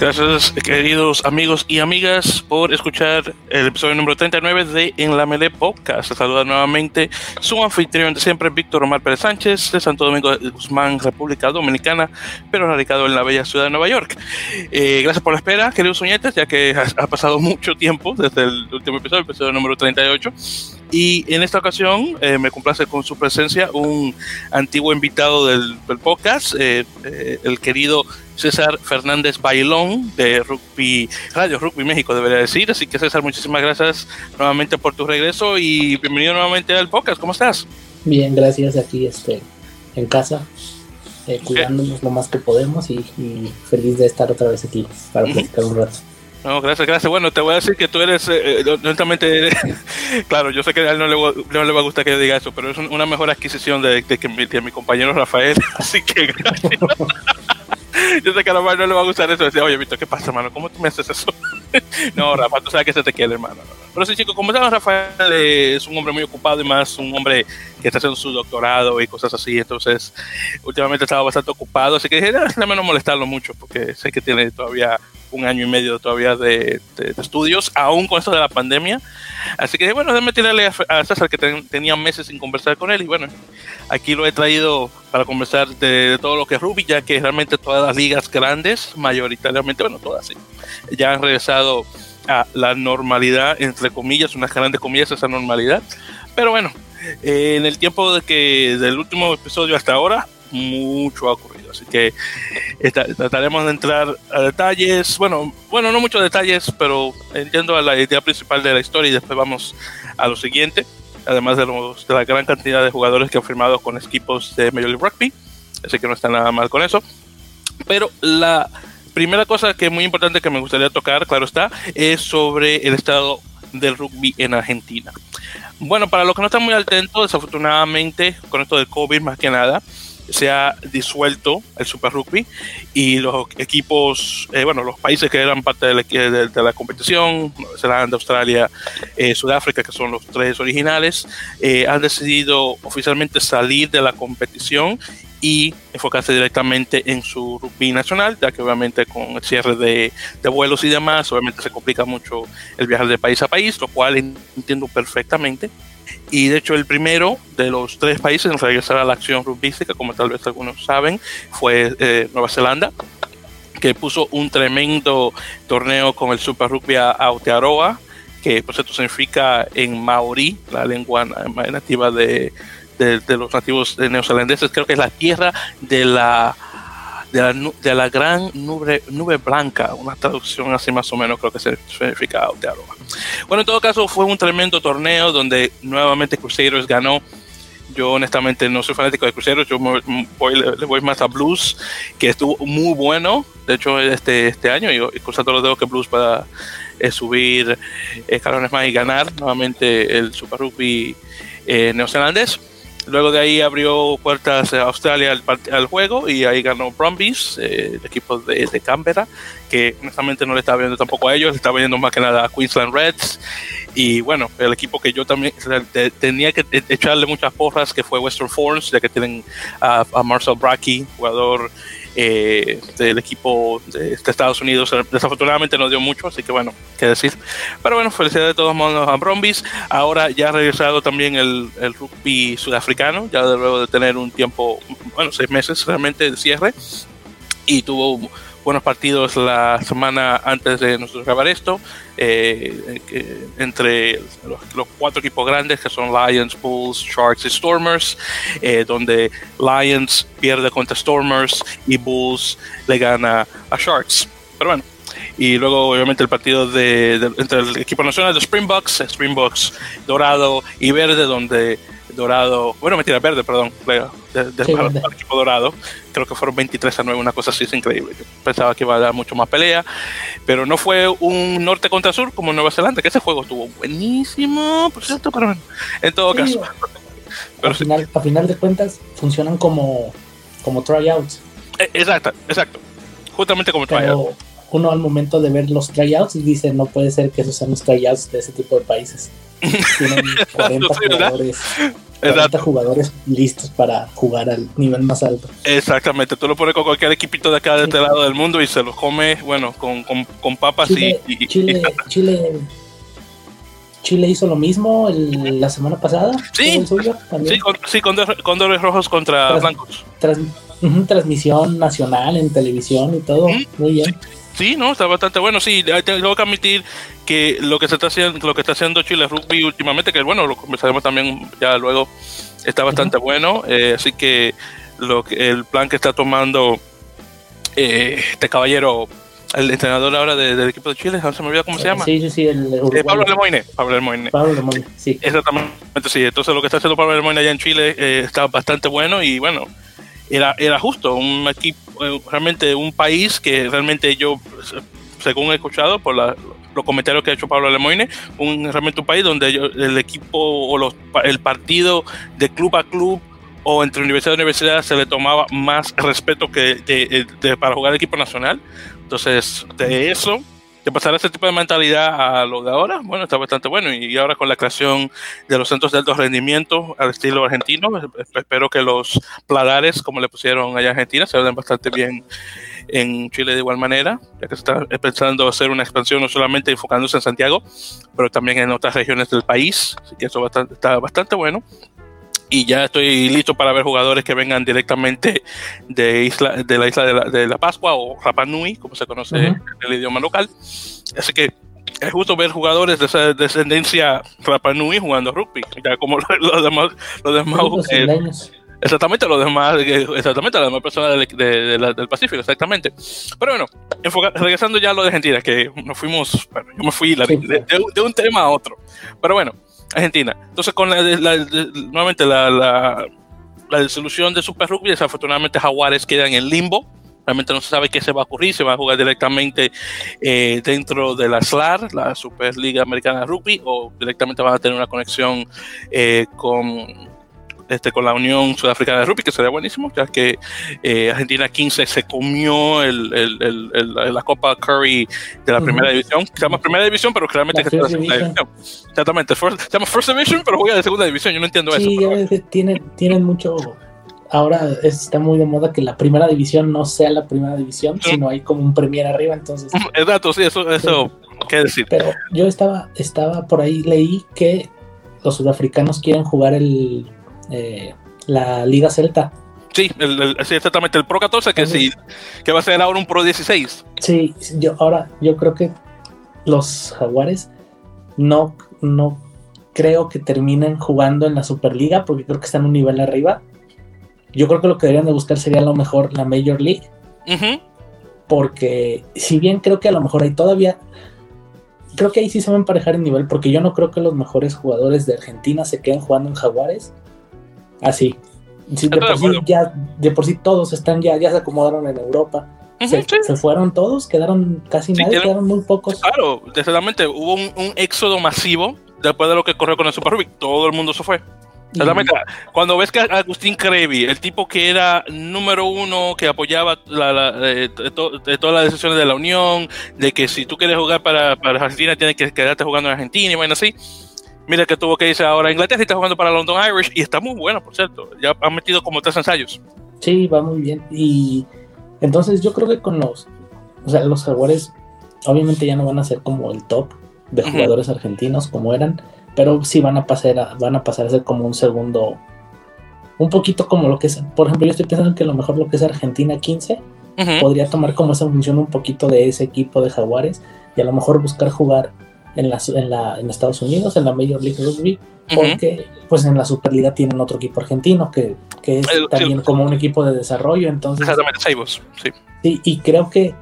Gracias, queridos amigos y amigas, por escuchar el episodio número 39 de En la Mele Podcast. Saluda nuevamente su anfitrión de siempre, Víctor Omar Pérez Sánchez, de Santo Domingo de Guzmán, República Dominicana, pero radicado en la bella ciudad de Nueva York. Eh, gracias por la espera, queridos uñetes, ya que ha, pasado mucho tiempo desde el último episodio, el episodio número 38. Y en esta ocasión eh, me complace con su presencia un antiguo invitado del, podcast, eh, el querido César Fernández Bailón de Rugby Radio Rugby México, debería decir. Así que César, muchísimas gracias nuevamente por tu regreso y bienvenido nuevamente al podcast. ¿Cómo estás? Bien, gracias. Aquí este, en casa, eh, cuidándonos lo más que podemos y, feliz de estar otra vez aquí para platicar un rato. No, gracias, gracias. Bueno, te voy a decir que tú eres, eh, honestamente, claro, yo sé que a él no le, no le, va a gustar que yo diga eso, pero es una mejor adquisición de, que, mi, de mi compañero Rafael, así que gracias. Yo sé que a Rafael no le va a gustar eso. Decía, oye, Víctor, ¿qué pasa, hermano? ¿Cómo tú me haces eso? no, Rafael, tú sabes que se te quiere, hermano. Pero sí, chicos, como saben, Rafael es un hombre muy ocupado y más un hombre que está haciendo su doctorado y cosas así. Entonces, últimamente estaba bastante ocupado. Así que dije, déjame no molestarlo mucho porque sé que tiene todavía un año y medio todavía de, estudios, aún con esto de la pandemia. Así que bueno, déjame tirarle a, César que tenía meses sin conversar con él y bueno, aquí lo he traído para conversar de, todo lo que es Ruby, ya que realmente todas las ligas grandes, mayoritariamente, bueno, todas sí, ya han regresado a la normalidad, entre comillas, unas grandes comillas, esa normalidad. Pero bueno, eh, en el tiempo de que del último episodio hasta ahora, mucho ha ocurrido. Así que trataremos de entrar a detalles. Bueno, bueno, no muchos detalles, pero entiendo a la idea principal de la historia y después vamos a lo siguiente. Además de, los, de la gran cantidad de jugadores que han firmado con equipos de Major League Rugby. Así que no está nada mal con eso. Pero la primera cosa que es muy importante que me gustaría tocar, claro está, es sobre el estado del rugby en Argentina. Bueno, para los que no están muy atentos, desafortunadamente, con esto del COVID más que nada, se ha disuelto el Super Rugby y los equipos, eh, bueno, los países que eran parte de la, de, la competición, Nueva Zelanda, Australia, eh, Sudáfrica, que son los tres originales, eh, han decidido oficialmente salir de la competición y enfocarse directamente en su rugby nacional, ya que obviamente con el cierre de, de, vuelos y demás, obviamente se complica mucho el viajar de país a país, lo cual entiendo perfectamente. Y de hecho el primero de los tres países en regresar a la acción rugbística, como tal vez algunos saben, fue eh, Nueva Zelanda, que puso un tremendo torneo con el Super Rugby Aotearoa, que por cierto significa en maorí, la lengua nativa de, de, los nativos neozelandeses, creo que es la tierra de la, de la, gran nube, nube blanca, una traducción así más o menos creo que significa Aotearoa. Bueno, en todo caso fue un tremendo torneo donde nuevamente Crusaders ganó. Yo honestamente no soy fanático de Crusaders, yo voy, le, voy más a Blues, que estuvo muy bueno, de hecho este, este año, y, cruzando los dedos que Blues pueda eh, subir escalones más y ganar nuevamente el Super Rugby eh, neozelandés. Luego de ahí abrió puertas a Australia al, juego y ahí ganó Brumbies, eh, el equipo de, Canberra, que honestamente no le estaba viendo tampoco a ellos, le estaba viendo más que nada a Queensland Reds. Y bueno, el equipo que yo también tenía que e, echarle muchas porras, que fue Western Force, ya que tienen a, a Marcel Bracky, jugador eh, del equipo de, Estados Unidos. Desafortunadamente no dio mucho, así que bueno, qué decir. Pero bueno, felicidades de todos modos a Brombies. Ahora ya ha regresado también el, el rugby sudafricano, ya luego de tener un tiempo, bueno, seis meses realmente de cierre. Y tuvo buenos partidos la semana antes de nosotros grabar esto, eh, entre los, cuatro equipos grandes que son Lions, Bulls, Sharks y Stormers, eh, donde Lions pierde contra Stormers y Bulls le gana a Sharks. Pero bueno, y luego obviamente el partido de, entre el equipo nacional de Springboks, Springboks dorado y verde, donde dorado, bueno, mentira, verde, perdón, del equipo dorado, creo que fueron 23 a 9, una cosa así, es increíble. pensaba que iba a dar mucho más pelea, pero no fue un norte contra sur como Nueva Zelanda, que ese juego estuvo buenísimo, por cierto, pero en todo caso. Pero final, a final de cuentas, funcionan como, como tryouts. E, exacto, exacto. Justamente como tryouts uno al momento de ver los tryouts dice, no puede ser que esos sean los tryouts de ese tipo de países. Tienen 40 jugadores. 40 jugadores listos para jugar al nivel más alto. Exactamente, tú lo pones con cualquier equipito de acá de este lado del mundo y se los come, bueno, con, con, con papas Chile, y, y- Chile, Chile, Chile hizo lo mismo el- la semana pasada. Sí, el suyo. Sí, con, sí, cóndor- cóndores rojos contra blancos. Tras- ujú, transmisión nacional en televisión y todo. Ujú. Muy bien. Sí, no, está bastante bueno. Sí, tengo que admitir que lo que se está haciendo, lo que está haciendo Chile Rugby últimamente, que bueno, lo conversaremos también ya luego, está bastante bueno. eh, así que lo que el plan que está tomando eh, este caballero, el entrenador ahora de- del equipo de Chile, no se me olvida cómo se llama. Sí, sí, sí, el Eh. Pablo Lemoine. Pablo Lemoine. Pablo Lemoine, sí. Exactamente, sí. Entonces lo que está haciendo Pablo Lemoine allá en Chile eh, está bastante bueno y bueno, era, era justo, un equipo, eh, realmente un país que realmente yo, eh, según he escuchado por la- los comentarios que ha hecho Pablo Lemoine, un, realmente un país donde ellos- el equipo o los, el partido de club a club o entre universidad y universidad se le tomaba más respeto que para jugar equipo nacional. Entonces, de eso de pasar ese tipo de mentalidad a lo de ahora, bueno, está bastante bueno. Y ahora con la creación de los centros de alto rendimiento al estilo argentino, espero que los pladares, como le pusieron allá en Argentina, se den bastante bien en Chile de igual manera, ya que se está pensando hacer una expansión no solamente enfocándose en Santiago, pero también en otras regiones del país, así que eso bastante, está bastante bueno. Y ya estoy listo para ver jugadores que vengan directamente de, isla, de la isla de la, de la Pascua o Rapa Nui, como se conoce Ujú. en el idioma local. Así que es justo ver jugadores de esa descendencia Rapa Nui jugando rugby, ya como los demás, los demás Los eh. Exactamente, los demás, eh, exactamente, las demás personas del, de- de del Pacífico, exactamente. Pero bueno, enfoca- regresando ya a lo de Argentina, que nos fuimos, bueno, yo me fui la- Sí. de, de un tema a otro. Pero bueno, Argentina. Entonces, con la, nuevamente la, la, la disolución de Super Rugby, desafortunadamente Jaguares queda en el limbo. Realmente no se sabe qué se va a ocurrir, se va a jugar directamente eh, dentro de la SLAR, la Superliga Americana de Rugby, o directamente van a tener una conexión eh, con este, con la Unión Sudafricana de Rugby, que sería buenísimo, ya que eh, Argentina 15 se comió el, el- el- el- la Copa Curry de la primera división, que se llama primera división, pero claramente La que First la segunda división. Exactamente, first- se llama First Division, pero juega de segunda división, yo no entiendo Sí, eso. ya pero tienen, tienen mucho. Ahora está muy de moda que la primera división no sea la primera división, Sí. sino hay como un premier arriba, entonces. Exacto, sí, eso, eso, qué decir. Pero yo estaba, estaba por ahí, leí que los sudafricanos quieren jugar el eh, la Liga Celta. Sí, el, el- sí, exactamente, el Pro 14, que, sí, que va a ser ahora un Pro 16. Sí, yo ahora yo creo que los jaguares no, no creo que terminen jugando en la Superliga porque creo que están un nivel arriba. Yo creo que lo que deberían de buscar sería a lo mejor la Major League. Porque si bien creo que a lo mejor hay todavía, creo que ahí sí se va a emparejar el nivel, porque yo no creo que los mejores jugadores de Argentina se queden jugando en Jaguares así. Sí, de, por sí ya, de por sí todos están ya, ya se acomodaron en Europa. Ujú, se, sí. se fueron todos, quedaron casi nadie, quedaron muy pocos. Claro, exactamente, hubo un, un éxodo masivo después de lo que ocurrió con el Super Rugby, todo el mundo se fue. Y- Exactamente. Cuando ves que Agustín Crevi, el tipo que era número uno, que apoyaba la, la- eh, de to- de todas las decisiones de la Unión, de que si tú quieres jugar para, para Argentina, tienes que quedarte jugando en Argentina y bueno, así. Mira que tuvo que irse ahora a Inglaterra y está jugando para London Irish y está muy bueno, por cierto. Ya han metido como tres ensayos. Sí, va muy bien. Y entonces yo creo que con los, o sea, los jaguares obviamente ya no van a ser como el top de jugadores argentinos como eran, pero sí van a pasar a, van a pasar a ser como un segundo, un poquito como lo que es, por ejemplo, yo estoy pensando que a lo mejor lo que es Argentina 15 Ujú. podría tomar como esa función un poquito de ese equipo de jaguares y a lo mejor buscar jugar en, la, en, la, en Estados Unidos, en la Major League Rugby, porque pues en la Superliga tienen otro equipo argentino que, que es El- también como un equipo de desarrollo, entonces Exactamente, Seibos, sí. sí, y creo que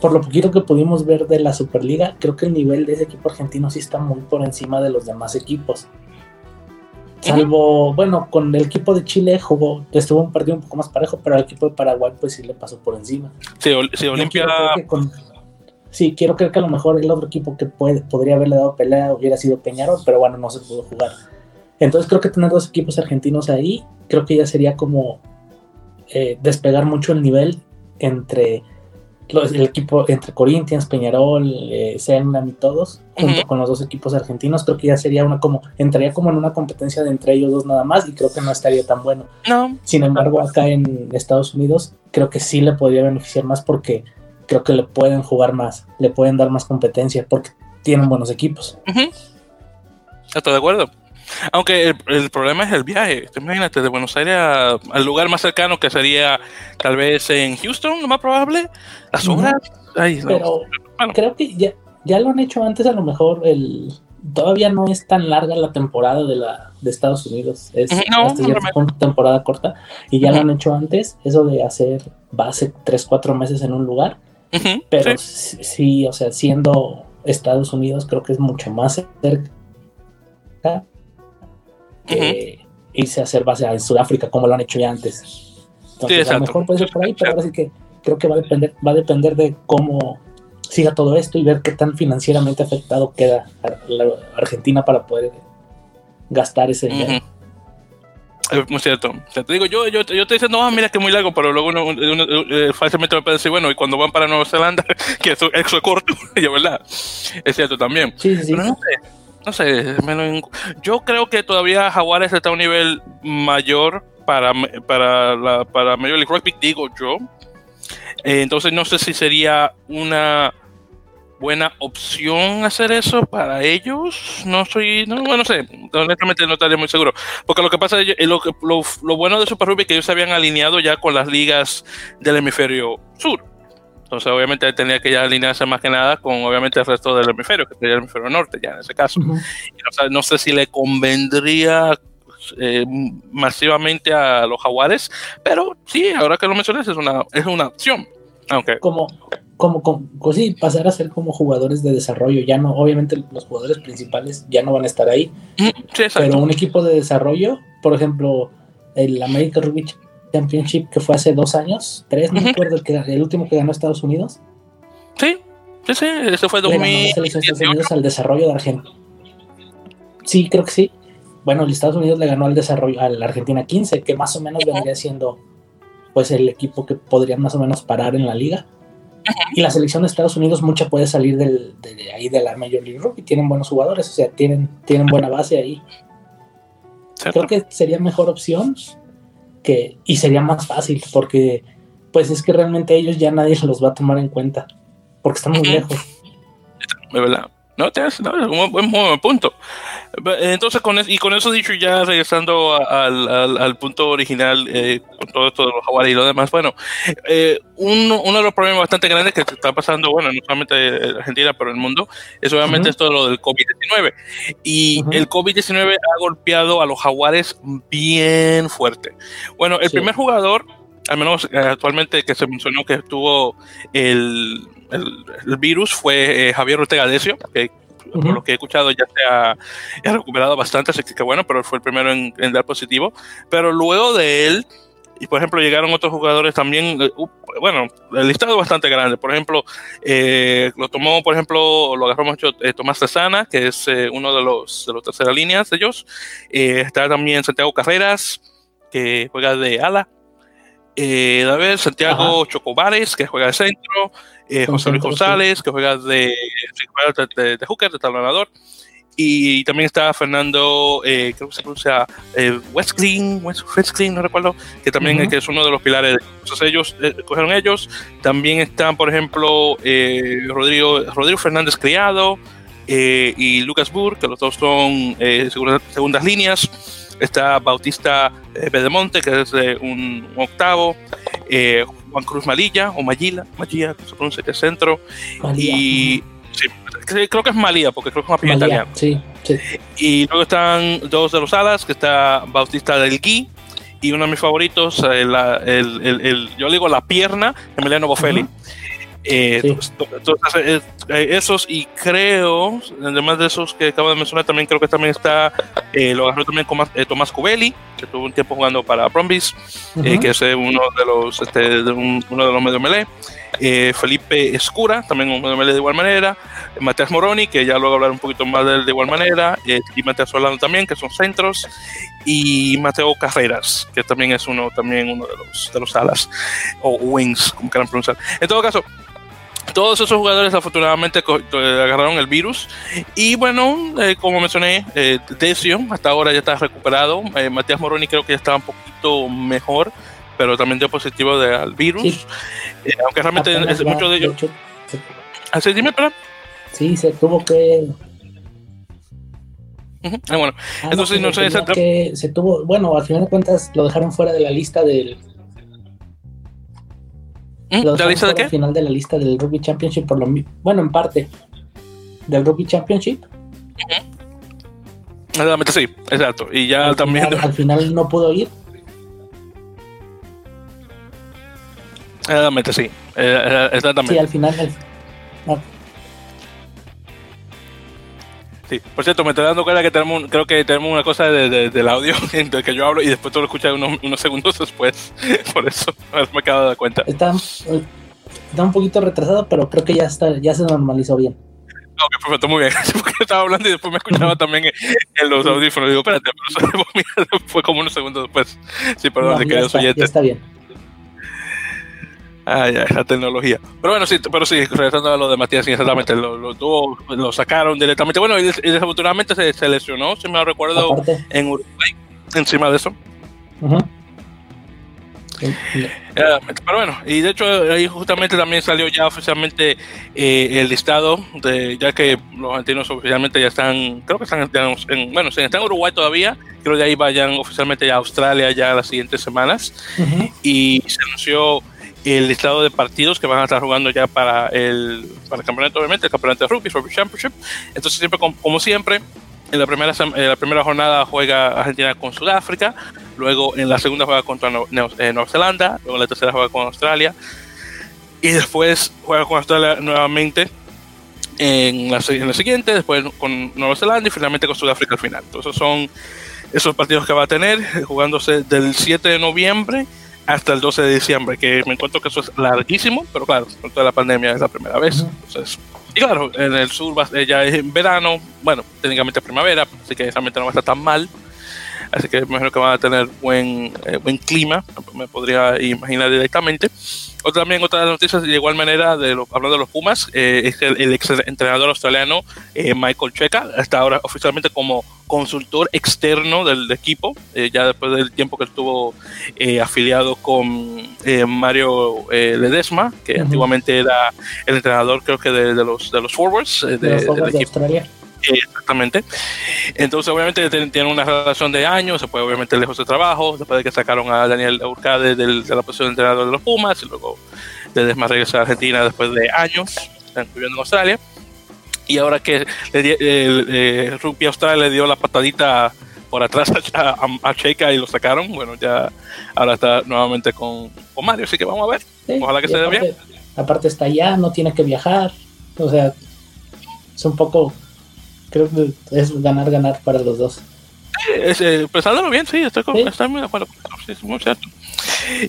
por lo poquito que pudimos ver de la Superliga, creo que el nivel de ese equipo argentino sí está muy por encima de los demás equipos. Salvo, bueno, con el equipo de Chile jugó, estuvo un partido un poco más parejo, pero al equipo de Paraguay pues sí le pasó por encima. Sí, Ol- sí, Yo Olimpia. con- sí, quiero creer que a lo mejor el otro equipo que puede, podría haberle dado pelea hubiera sido Peñarol, pero bueno, no se pudo jugar. Entonces creo que tener dos equipos argentinos ahí, creo que ya sería como eh, despegar mucho el nivel entre el equipo entre Corinthians, Peñarol, eh, y todos, junto con los dos equipos argentinos, creo que ya sería una como, entraría como en una competencia de entre ellos dos nada más y creo que no estaría tan bueno. No. Sin embargo, acá en Estados Unidos creo que sí le podría beneficiar más porque creo que le pueden jugar más, le pueden dar más competencia porque tienen buenos equipos. Estoy de acuerdo. Aunque el, problema es el viaje. Imagínate, de Buenos Aires al lugar más cercano que sería tal vez en Houston, lo más probable. Las horas. Pero creo que ya, ya lo han hecho antes, a lo mejor el todavía no es tan larga la temporada de la de Estados Unidos. Es una temporada corta. Y ya lo han hecho antes, eso de hacer base 3, 4 meses en un lugar. Pero sí. o sea, siendo Estados Unidos, creo que es mucho más cerca que irse a hacer base en Sudáfrica, como lo han hecho ya antes. Entonces, a lo mejor puede ser por ahí, pero ahora sí que creo que va a depender, va a depender de cómo siga todo esto y ver qué tan financieramente afectado queda la Argentina para poder gastar ese dinero. Es muy cierto. te digo, yo, yo, yo te diciendo, no, mira que es muy largo, pero luego uno, eh, fácilmente me puede decir, bueno, y cuando van para Nueva Zelanda, que eso, eso es corto, y verdad, es cierto también. Sí, sí, sí no sé, yo creo que todavía Jaguares está a un nivel mayor para, para, la, para Major League Rugby, digo yo. Eh, entonces no sé si sería una buena opción hacer eso para ellos. No soy, no, bueno, no sé, honestamente no estaría muy seguro. Porque lo que pasa es lo, lo, lo bueno de Super Rugby es que ellos se habían alineado ya con las ligas del hemisferio sur. Entonces, obviamente, tenía que ya alinearse más que nada con, obviamente, el resto del hemisferio, que sería el hemisferio norte, ya en ese caso. no sé si le convendría eh, masivamente a los jaguares, pero sí, ahora que lo mencionas, es una, es una opción. Aunque... Como, como, como, pues sí, pasar a ser como jugadores de desarrollo, ya no, obviamente los jugadores principales ya no van a estar ahí, pero un equipo de desarrollo, por ejemplo, el American Rugby Championship que fue hace dos años, tres, no recuerdo, el, que, el último que ganó Estados Unidos. Sí, sí, sí, eso fue 2018. al desarrollo de Argentina. Sí, creo que sí. Bueno, el Estados Unidos le ganó al desarrollo a la Argentina 15, que más o menos vendría siendo pues el equipo que podría más o menos parar en la liga. Y la selección de Estados Unidos mucha puede salir del, de, ahí de la Major League Rugby, tienen buenos jugadores, o sea, tienen, tienen buena base ahí. Creo que sería mejor opción y sería más fácil porque pues es que realmente ellos ya nadie los va a tomar en cuenta porque están muy lejos. De verdad. No, tienes, no, es un buen, punto. Entonces, con y con eso dicho, ya regresando al, al, punto original, eh, con todo esto de los jaguares y lo demás, bueno, eh, uno, uno, de los problemas bastante grandes que está pasando, bueno, no solamente en Argentina, pero en el mundo, es obviamente esto de lo del COVID-19. Y el COVID-19 ha golpeado a los jaguares bien fuerte. Bueno, el primer jugador al menos eh, actualmente que se mencionó que estuvo el, el, virus fue eh, Javier Ortega Decio, que por lo que he escuchado ya se ha, recuperado bastante, así que bueno, pero fue el primero en, dar positivo. Pero luego de él, y por ejemplo llegaron otros jugadores también, eh, bueno, el listado es bastante grande. Por ejemplo, lo tomó, por ejemplo, lo agarró mucho Tomás Cesana, que es uno de los de los tercera líneas de ellos. está también Santiago Carreras, que juega de ala eh, David Santiago Chocobares, que juega de centro, eh, José Luis González, que juega de, de, de, hooker, de talonador, y también está Fernando, eh, creo que se pronuncia eh, West Green, no recuerdo, que también que es uno de los pilares. Entonces ellos eh, cogieron ellos. También están, por ejemplo, Rodrigo, Rodrigo Fernández Criado y Lucas Burr, que los dos son segundas líneas está Bautista eh, Pedemonte, que es un, octavo, eh, Juan Cruz Malilla, o Magila, Magilla, que se pronuncia que es centro, y creo que es Malía, porque creo que es más italiano. Sí, sí. Y luego están dos de los alas, que está Bautista del Gui, y uno de mis favoritos, eh, el, el, el, yo le digo la pierna, Emiliano Bofelli. Eh, entonces, eh, eh, esos y creo, además de esos que acabo de mencionar, también creo que también está, lo agarró también con, Tomás Covelli, que tuvo un tiempo jugando para Brombies, que es uno de los, este, de uno de los medio melee. Felipe Escura, también un medio melee de igual manera. Matías Moroni, que ya luego hablar un poquito más de él de igual manera. y Matías Solano también, que son centros. Y Mateo Carreras, que también es uno, también uno de los, de los alas, o wings, como quieran pronunciar. En todo caso, todos esos jugadores afortunadamente agarraron el virus. Y bueno, eh, como mencioné, eh, Decio hasta ahora ya está recuperado. Eh, Matías Moroni creo que ya está un poquito mejor, pero también dio positivo al virus. aunque realmente muchos de ellos... ¿Así dime, perdón? Sí, se tuvo que Ah, bueno, ah, entonces no, sé que se tuvo, bueno, al final de cuentas lo dejaron fuera de la lista del. ¿Mm? ¿De la lista de qué? Al final de la lista del Rugby Championship, por lo bueno, en parte. Del Rugby Championship. Exactamente, sí, exacto. Y ya también. al final no pudo ir. Exactamente, sí. Eh, eh, exactamente. Sí, al final. Sí, por cierto, me estoy dando cuenta que tenemos, creo que tenemos una cosa de, del audio entre que yo hablo y después tú lo escuchas unos, unos segundos después. Por eso me he quedado de cuenta. Está, está, un poquito retrasado, pero creo que ya está, ya se normalizó bien. Ok, perfecto, muy bien. Porque estaba hablando y después me escuchaba también en, los audífonos. Digo, espérate, pero eso fue como unos segundos después. Sí, perdón, no, queridos oyentes. Ya está bien. Ah, ya, la tecnología. Pero bueno, sí, pero sí, regresando a lo de Matías, exactamente, lo, lo, lo sacaron directamente. Bueno, y, desafortunadamente se, lesionó, si me lo recuerdo, en Uruguay, encima de eso. pero bueno, y de hecho ahí justamente también salió ya oficialmente eh, el listado, de, ya que los argentinos oficialmente ya están, creo que están en, bueno, están en Uruguay todavía, creo que ahí vayan oficialmente ya a Australia ya las siguientes semanas. Y se anunció el listado de partidos que van a estar jugando ya para el, para el campeonato, obviamente, el campeonato de rugby, Rugby Championship. Entonces, siempre, como, siempre, en la, primera, la primera jornada juega Argentina con Sudáfrica, luego en la segunda juega contra eh, Nueva Zelanda, luego en la tercera juega con Australia, y después juega con Australia nuevamente en la, en la siguiente, después con Nueva Zelanda y finalmente con Sudáfrica al final. Entonces, son esos partidos que va a tener, jugándose del 7 de noviembre hasta el 12 de diciembre, que me encuentro que eso es larguísimo, pero claro, con toda la pandemia es la primera vez. Entonces, y claro, en el sur ya es en verano, bueno, técnicamente es primavera, así que realmente no va a estar tan mal. Así que me imagino que van a tener buen, eh, buen clima, me podría imaginar directamente. Otra, también otra noticias de igual manera, de hablando de los Pumas, eh, es el, el, ex entrenador australiano eh, Michael Checa, está ahora oficialmente como consultor externo del, equipo, eh, ya después del tiempo que estuvo afiliado con Mario Ledesma, que antiguamente era el entrenador creo que de, los, de los forwards de, del equipo. Australia exactamente. Entonces, obviamente, tienen una relación de años, se puede obviamente lejos de trabajo, después de que sacaron a Daniel Urcade de la posición de entrenador de los Pumas, y luego de Desma regresa a Argentina después de años, viviendo en Australia. Y ahora que el, el, Rugby Australia le dio la patadita por atrás a, a, Checa y lo sacaron, bueno, ya ahora está nuevamente con, con Mario, así que vamos a ver. Ojalá que se dé bien. Aparte está allá, no tiene que viajar, o sea, es un poco creo que es ganar, ganar para los dos. Es, eh, pensándolo bien, sí, estoy, muy de acuerdo. Sí, es muy cierto.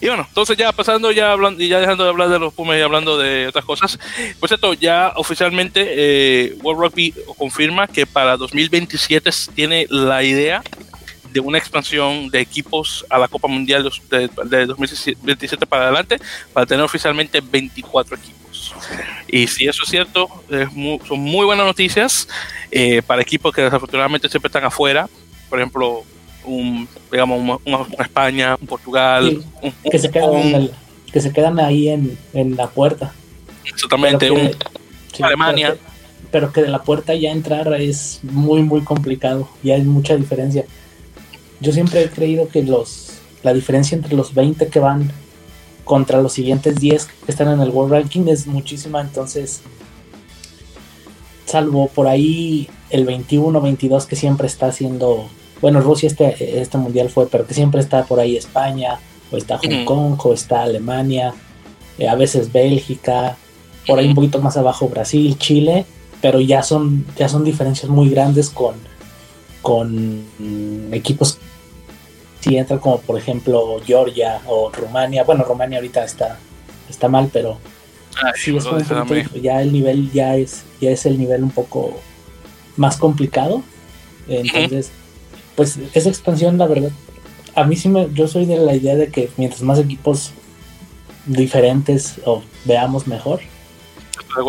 Y bueno, entonces ya pasando, ya hablando, y ya dejando de hablar de los Pumas y hablando de otras cosas, pues esto ya oficialmente eh, World Rugby confirma que para 2027 tiene la idea de una expansión de equipos a la Copa Mundial de, de 2027 para adelante, para tener oficialmente 24 equipos. Y si eso es cierto, son muy buenas noticias eh, para equipos que desafortunadamente siempre están afuera. Por ejemplo, un, digamos, una, España, un Portugal. que, se quedan que se quedan ahí en, en la puerta. Exactamente, un, Alemania. Pero que, de la puerta ya entrar es muy, muy complicado. Y hay mucha diferencia. Yo siempre he creído que los la diferencia entre los 20 que van contra los siguientes 10 que están en el World Ranking es muchísima, entonces salvo por ahí el 21-22 que siempre está haciendo, bueno, Rusia este, este mundial fue, pero que siempre está por ahí España, o está Hong Kong, o está Alemania, eh, a veces Bélgica, por ahí un poquito más abajo Brasil, Chile, pero ya son, ya son diferencias muy grandes con, con equipos si entra como por ejemplo Georgia o Rumania, bueno Rumania ahorita está, está mal, pero ah, sí, es ya el nivel ya es, ya es el nivel un poco más complicado. Entonces, pues esa expansión, la verdad, a mí sí me, yo soy de la idea de que mientras más equipos diferentes o veamos mejor.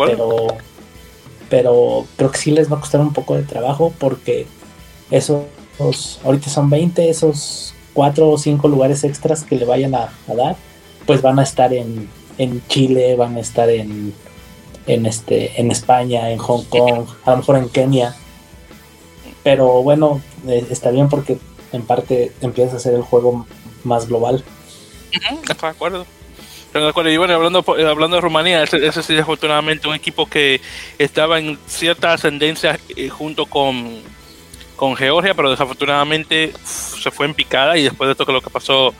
pero, pero creo que sí les va a costar un poco de trabajo porque esos, ahorita son 20, esos 4 o 5 lugares extras que le vayan a, dar, pues van a estar en, en Chile, van a estar en, en, este, en España, en Hong Kong, a lo mejor en Kenia. Pero bueno, eh, está bien porque en parte empieza a ser el juego más global. de acuerdo. de acuerdo. Y bueno, hablando, hablando de Rumanía, ese, ese sí afortunadamente un equipo que estaba en cierta ascendencia eh, junto con con Georgia, pero desafortunadamente se fue en picada y después de esto que lo que pasó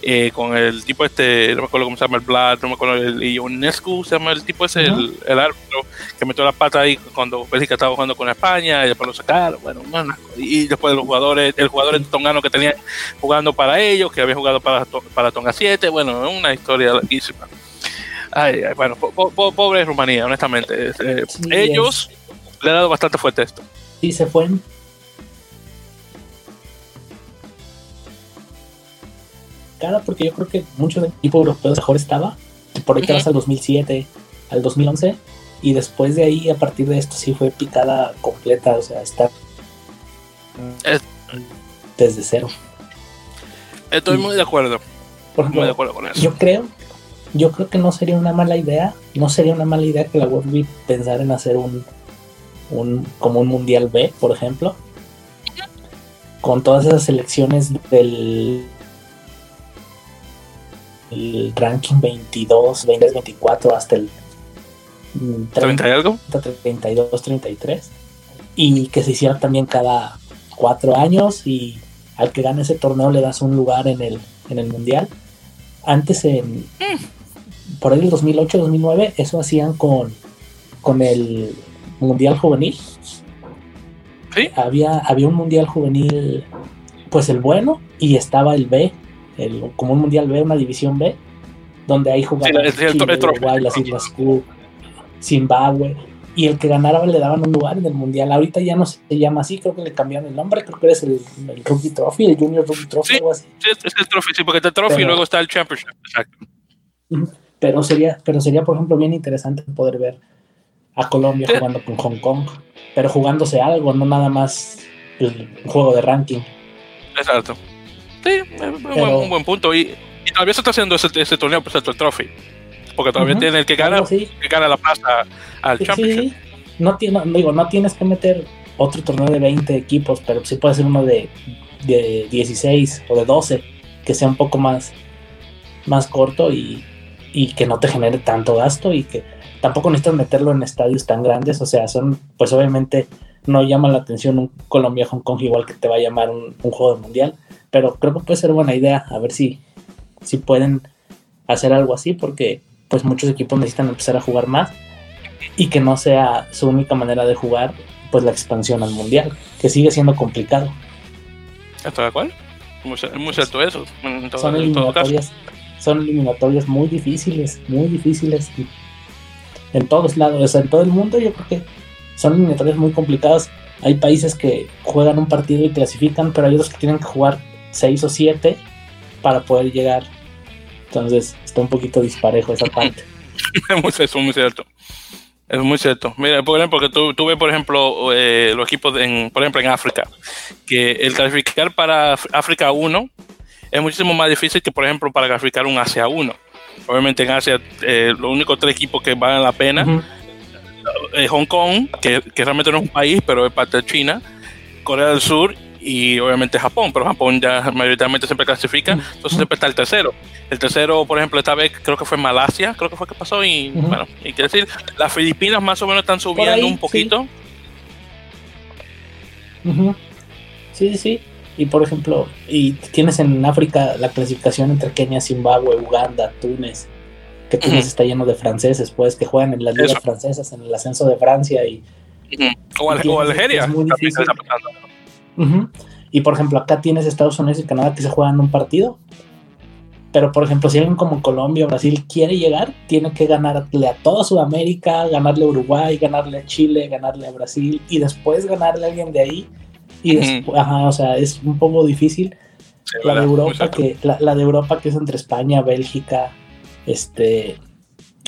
eh, con el tipo este, no me acuerdo cómo se llama el Vlad, no me acuerdo el Ionescu, se llama el tipo ese, el, el, árbitro que metió la pata ahí cuando Bélgica estaba jugando con España y después lo sacaron, bueno, y después los jugadores, el jugador tongano que tenía jugando para ellos, que había jugado para, para Tonga 7, bueno, una historia larguísima. Ay, bueno, pobre Rumanía, honestamente. Eh, ellos le han dado bastante fuerte esto. Sí, se fue porque yo creo que muchos equipos europeos mejor estaba. Por ahí te vas al 2007, al 2011, y después de ahí, a partir de esto, sí fue picada completa, o sea, está desde cero. Estoy muy de acuerdo. muy de acuerdo con eso. Yo creo, yo creo que no sería una mala idea, no sería una mala idea que la World pensara en hacer un, un como un mundial B, por ejemplo, con todas esas selecciones del el ranking 22, 20, 24 hasta el 30, y algo? 32, 33. Y que se hiciera también cada cuatro años y al que gane ese torneo le das un lugar en el, en el mundial. Antes en mm. por ahí el 2008, 2009 eso hacían con con el mundial juvenil. ¿Sí? Había había un mundial juvenil pues el bueno y estaba el B como un Mundial B, una División B, donde ahí jugaban Uruguay, las Islas Cook, Zimbabue, y el que ganara le daban un lugar en el Mundial. Ahorita ya no se llama así, creo que le cambiaron el nombre, creo que eres el, Rookie Trophy, el Junior Rookie Trophy, algo así. Sí, es el Trophy, sí, porque está el Trophy y luego está el Championship, exacto. Pero sería, pero sería, por ejemplo, bien interesante poder ver a Colombia jugando con Hong Kong, pero jugándose algo, no nada más el juego de ranking. Exacto. Sí, un, buen, punto. Y, todavía se está haciendo ese, ese torneo, por el trophy. Porque todavía tiene el que gana, que gana la plaza al Championship. No, digo, no tienes que meter otro torneo de 20 equipos, pero sí puede ser uno de, de 16 o de 12, que sea un poco más, más corto y, y que no te genere tanto gasto y que tampoco necesitas meterlo en estadios tan grandes. O sea, son, pues obviamente no llama la atención un Colombia-Hong Kong igual que te va a llamar un, un juego de mundial pero creo que puede ser buena idea, a ver si, si pueden hacer algo así, porque pues muchos equipos necesitan empezar a jugar más y que no sea su única manera de jugar pues la expansión al mundial, que sigue siendo complicado. ¿Estoy de acuerdo? Muy, muy cierto eso. son, eliminatorias, son eliminatorias muy difíciles, muy difíciles. En todos lados, o sea, en todo el mundo yo creo que son eliminatorias muy complicadas. Hay países que juegan un partido y clasifican, pero hay otros que tienen que jugar 6 o 7 para poder llegar. Entonces está un poquito disparejo esa parte. es muy cierto. Es muy cierto. Mira, por ejemplo, que tú, tú ves, por ejemplo, eh, los equipos, en, por ejemplo, en África, que el clasificar para África 1 es muchísimo más difícil que, por ejemplo, para clasificar un Asia 1. Obviamente en Asia, eh, los únicos tres equipos que valen la pena es Hong Kong, que, que realmente no es un país, pero es parte de China, Corea del Sur y obviamente Japón, pero Japón ya mayoritariamente siempre clasifica, entonces siempre está el tercero. El tercero, por ejemplo, esta vez creo que fue Malasia, creo que fue que pasó, y bueno, y quiere decir, las Filipinas más o menos están subiendo un poquito. Sí. sí, sí, Y por ejemplo, y tienes en África la clasificación entre Kenia, Zimbabue, Uganda, Túnez, que Túnez está lleno de franceses, pues, que juegan en las ligas francesas, en el ascenso de Francia y... O, Algeria. Es muy difícil. Y por ejemplo, acá tienes Estados Unidos y Canadá que se juegan un partido. Pero por ejemplo, si alguien como Colombia o Brasil quiere llegar, tiene que ganarle a toda Sudamérica, ganarle a Uruguay, ganarle a Chile, ganarle a Brasil y después ganarle a alguien de ahí. Y después, ajá, o sea, es un poco difícil. la de Europa que la, de Europa que es entre España, Bélgica, este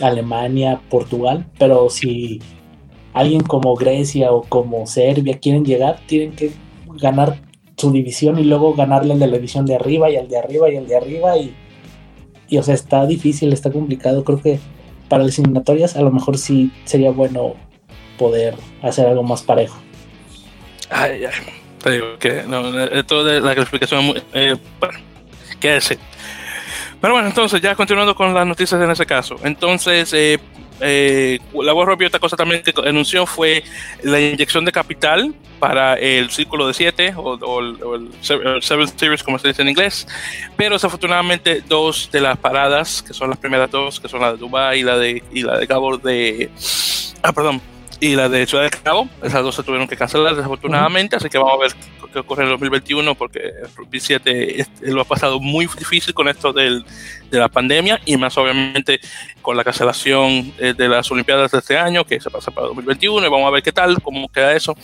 Alemania, Portugal, pero si alguien como Grecia o como Serbia quieren llegar, tienen que ganar su división y luego ganarle al de la división de arriba y al de arriba y al de arriba y, y o sea, está difícil, está complicado. Creo que para las eliminatorias a lo mejor sí sería bueno poder hacer algo más parejo. Ay, ay. Te digo que no, esto de la clasificación. Eh, qué decir. Pero bueno, entonces ya continuando con las noticias en ese caso. Entonces, eh, eh, la voz rápida, otra cosa también que anunció fue la inyección de capital para el círculo de 7 o, el 7 Series, como se dice en inglés. Pero desafortunadamente, dos de las paradas, que son las primeras dos, que son la de Dubai y la de, y la de Cabo de. Ah, perdón, y la de Ciudad de Cabo. Esas dos se tuvieron que cancelar desafortunadamente, así que vamos a ver qué ocurre en el 2021 porque Rugby 7 lo ha pasado muy difícil con esto del, de la pandemia y más obviamente con la cancelación eh, de las Olimpiadas de este año que se pasa para 2021 y vamos a ver qué tal, cómo queda eso.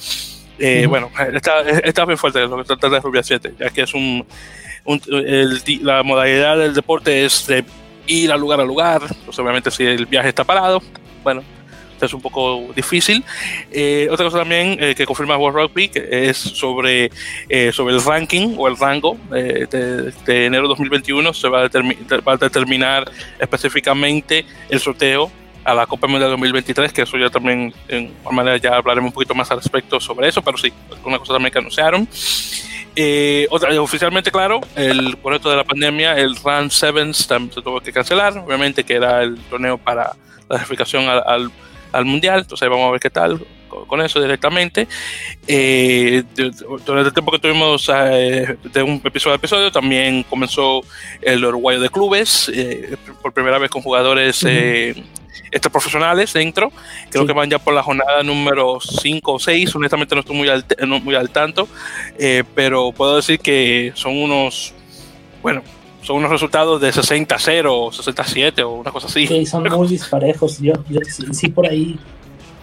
Eh, Bueno, está, está, bien fuerte lo que trata de Rugby 7, ya que es un, un el, la modalidad del deporte es de ir a lugar a lugar, pues obviamente si el viaje está parado, bueno, es un poco difícil. Eh, otra cosa también eh, que confirma World Rugby es sobre, eh, sobre el ranking o el rango de, de, enero 2021. Se va a, va a, determinar específicamente el sorteo a la Copa Mundial 2023, que eso ya también, en manera, ya hablaremos un poquito más al respecto sobre eso, pero sí, una cosa también que anunciaron. otra, oficialmente, claro, el, por esto de la pandemia, el Run Sevens se tuvo que cancelar, obviamente, que era el torneo para la clasificación al, al al mundial. Entonces vamos a ver qué tal con, eso directamente. Eh, durante el tiempo que tuvimos eh, de un episodio a episodio, también comenzó el uruguayo de clubes, eh, por primera vez con jugadores uh profesionales dentro. Creo que van ya por la jornada número 5 o 6. Honestamente no estoy muy al, muy al tanto, pero puedo decir que son unos, bueno, son unos resultados de 60-0 o 67 o una cosa así. Sí, son muy disparejos. Yo, yo sí, por ahí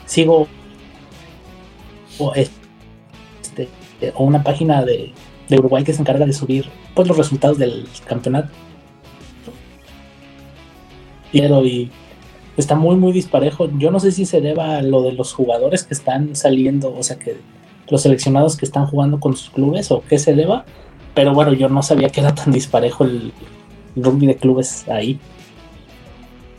sigo o, este, o una página de, de, Uruguay que se encarga de subir pues los resultados del campeonato. Y está muy muy disparejo. Yo no sé si se deba a lo de los jugadores que están saliendo, o sea que los seleccionados que están jugando con sus clubes o qué se deba pero bueno, yo no sabía que era tan disparejo el rugby de clubes ahí.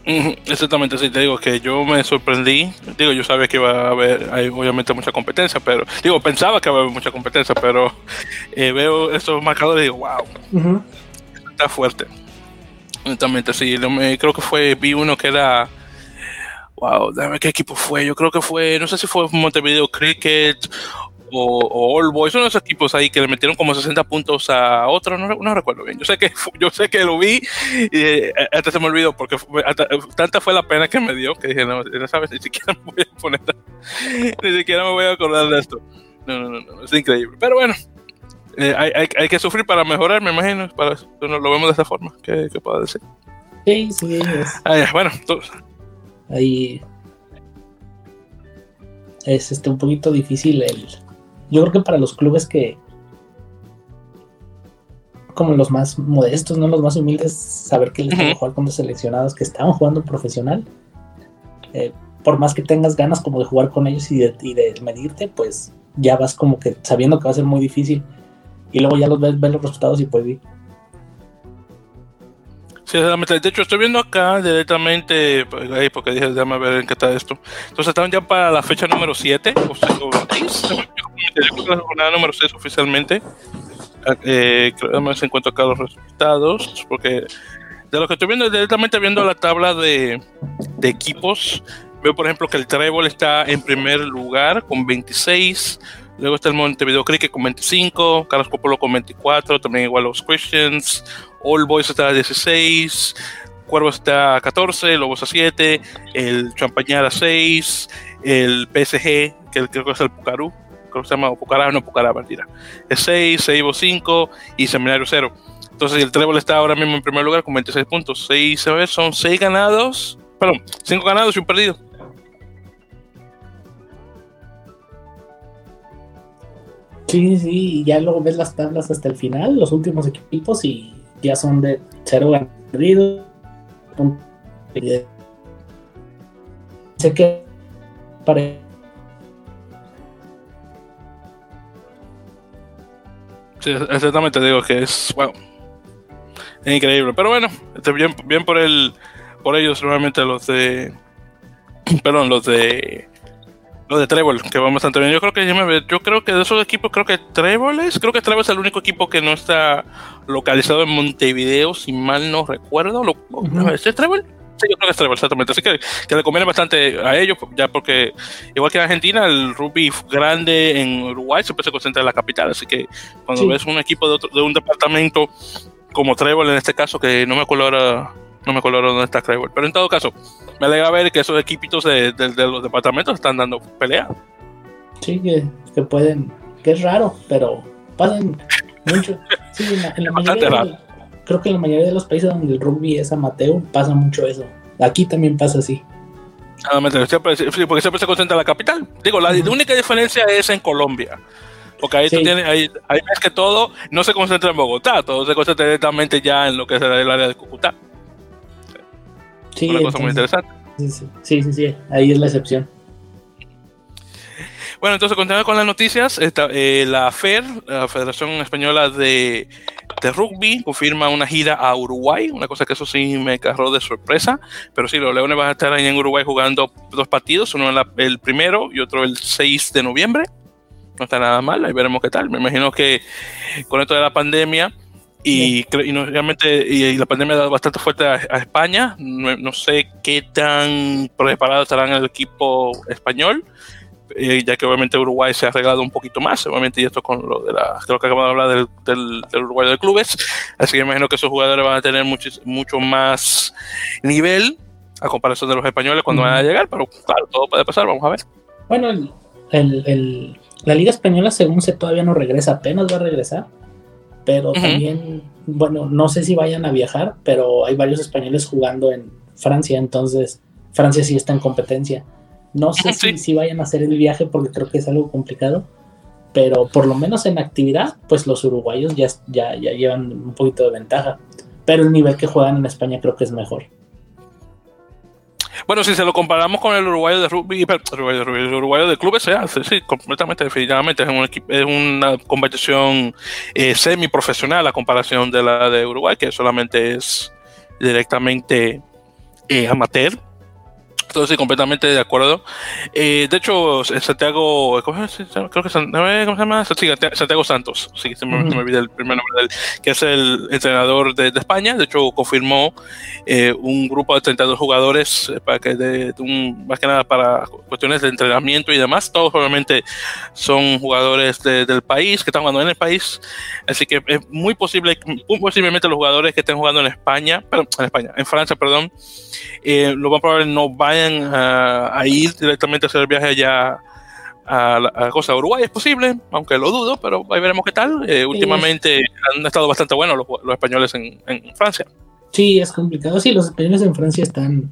Exactamente, sí, te digo que yo me sorprendí. Digo, yo sabía que iba a haber, hay obviamente mucha competencia, pero digo, pensaba que iba a haber mucha competencia, pero eh, veo estos marcadores y digo, wow, está fuerte. Exactamente, sí, creo que fue, vi uno que era, wow, dame qué equipo fue, yo creo que fue, no sé si fue Montevideo Cricket o, All Boys, son esos equipos ahí que le metieron como 60 puntos a otro, no, no recuerdo bien. Yo sé que yo sé que lo vi y eh, hasta se me olvidó porque tanta fue la pena que me dio que dije, no, no sabes, ni siquiera me voy a poner, ni siquiera me voy a acordar de esto. No, no, no, no es increíble. Pero bueno, eh, hay, hay, hay, que sufrir para mejorar, me imagino. Para eso, lo vemos de esta forma. ¿Qué, qué puedo decir? Sí, sí. Es. Ah, bueno, ahí es este un poquito difícil el yo creo que para los clubes que, como los más modestos, no los más humildes, saber que les uh jugar con los seleccionados que estaban jugando profesional, eh, por más que tengas ganas como de jugar con ellos y de, medirte, pues ya vas como que sabiendo que va a ser muy difícil. Y luego ya los ves, ves los resultados y pues Sí, de hecho, estoy viendo acá directamente, pues, porque dije, déjame ver en qué está esto. Entonces, están ya para la fecha número 7 o 6. la jornada número 6 oficialmente. Eh, además encuentro acá los resultados, porque de lo que estoy viendo, directamente viendo la tabla de, de equipos, veo por ejemplo que el Trébol está en primer lugar con 26. Luego está el Montevideo Cricket con 25, Carlos Popolo con 24, también igual los Christians, All Boys está a 16, Cuervos está a 14, Lobos a 7, el Champañar a 6, el PSG, que creo que es el Pucarú, creo que se llama Pucará, no Pucará, mentira, es 6, Seibo 5 y Seminario 0. Entonces el Trébol está ahora mismo en primer lugar con 26 puntos. 6, a ver, son 6 ganados, perdón, 5 ganados y un perdido. Sí, sí, ya luego ves las tablas hasta el final, los últimos equipos y ya son de cero perdido, pensé que para Sí, exactamente, digo que es, es increíble. Pero bueno, este, bien, bien por el, por ellos, nuevamente los de, perdón, los de, de Trébol, que van bastante bien. Yo creo que, yo creo que de esos equipos, creo que Trébol es, creo que Trébol es el único equipo que no está localizado en Montevideo, si mal no recuerdo. Lo, ¿Es Trébol? Sí, yo creo que es Trébol, exactamente. Así que, que le conviene bastante a ellos, ya porque, igual que en Argentina, el rugby grande en Uruguay siempre se concentra en la capital. Así que cuando Sí. ves un equipo de, otro- de un departamento como Trébol, en este caso, que no me acuerdo ahora, no me acuerdo ahora dónde está Trébol. Pero en todo caso, me alegra ver que esos equipitos de, de- de los departamentos están dando pelea. Sí, que, que pueden, que es raro, pero pasan mucho. Sí, en la, en la mayoría, de- creo que en la mayoría de los países donde el rugby es amateur pasa mucho eso. Aquí también pasa así. Siempre- sí, porque siempre se concentra en la capital. Digo, la, Ujú. la única diferencia es en Colombia. Porque ahí tú Sí. tienes, ahí, ahí ves que todo no se concentra en Bogotá, todo se concentra directamente ya en lo que es el área de Cúcuta. Sí, Una cosa muy interesante. sí, sí, sí, ahí es la excepción. Bueno, entonces continuando con las noticias, esta, eh, la FER, la Federación Española de, de Rugby, confirma una gira a Uruguay, una cosa que eso sí me agarró de sorpresa, pero sí, los Leones van a estar ahí en Uruguay jugando dos partidos, uno la- el primero y otro el 6 de noviembre. No está nada mal, ahí veremos qué tal. Me imagino que con esto de la pandemia y, y no- realmente y, y la pandemia ha dado bastante fuerte a, a España, no, no sé qué tan preparado estarán el equipo español eh, ya que obviamente Uruguay se ha arreglado un poquito más, obviamente, y esto con lo de la, creo que acabamos de hablar del, del, del Uruguay de clubes, así que imagino que esos jugadores van a tener muchis- mucho más nivel a comparación de los españoles cuando Ujú. van a llegar, pero claro, todo puede pasar, vamos a ver. Bueno, el, el- el- la Liga Española, según sé, todavía no regresa, apenas va a regresar. Pero también, bueno, no sé si vayan a viajar, pero hay varios españoles jugando en Francia, entonces Francia sí está en competencia. No sé sí. si, si vayan a hacer el viaje porque creo que es algo complicado, pero por lo menos en actividad, pues los uruguayos ya, ya, ya llevan un poquito de ventaja. Pero el nivel que juegan en España creo que es mejor. Bueno, si se lo comparamos con el uruguayo de rugby, el uruguayo de clubes, se hace, sí, completamente, definitivamente. Es, un es una competición eh, semi-profesional a comparación de la de Uruguay, que solamente es directamente eh, amateur. Sí, completamente de acuerdo. Eh, de hecho, Santiago, ¿cómo se llama? creo que San- ¿cómo se llama? Sí, Santiago Santos, sí, se me, se me olvidó el primer nombre de él, que es el entrenador de, de España. De hecho, confirmó eh, un grupo de 32 jugadores eh, para que de, de un, más que nada para cuestiones de entrenamiento y demás. Todos obviamente son jugadores de- del país, que están jugando en el país. Así que es muy posible, muy posiblemente los jugadores que estén jugando en España, en España, en Francia, perdón, eh, lo más probable no vayan a, a ir directamente a hacer el viaje allá a la a cosa de Uruguay. Es posible, aunque lo dudo, pero ahí veremos qué tal. Eh, últimamente han estado bastante buenos los, los españoles en, en Francia. Sí, es complicado. Sí, los españoles en Francia están,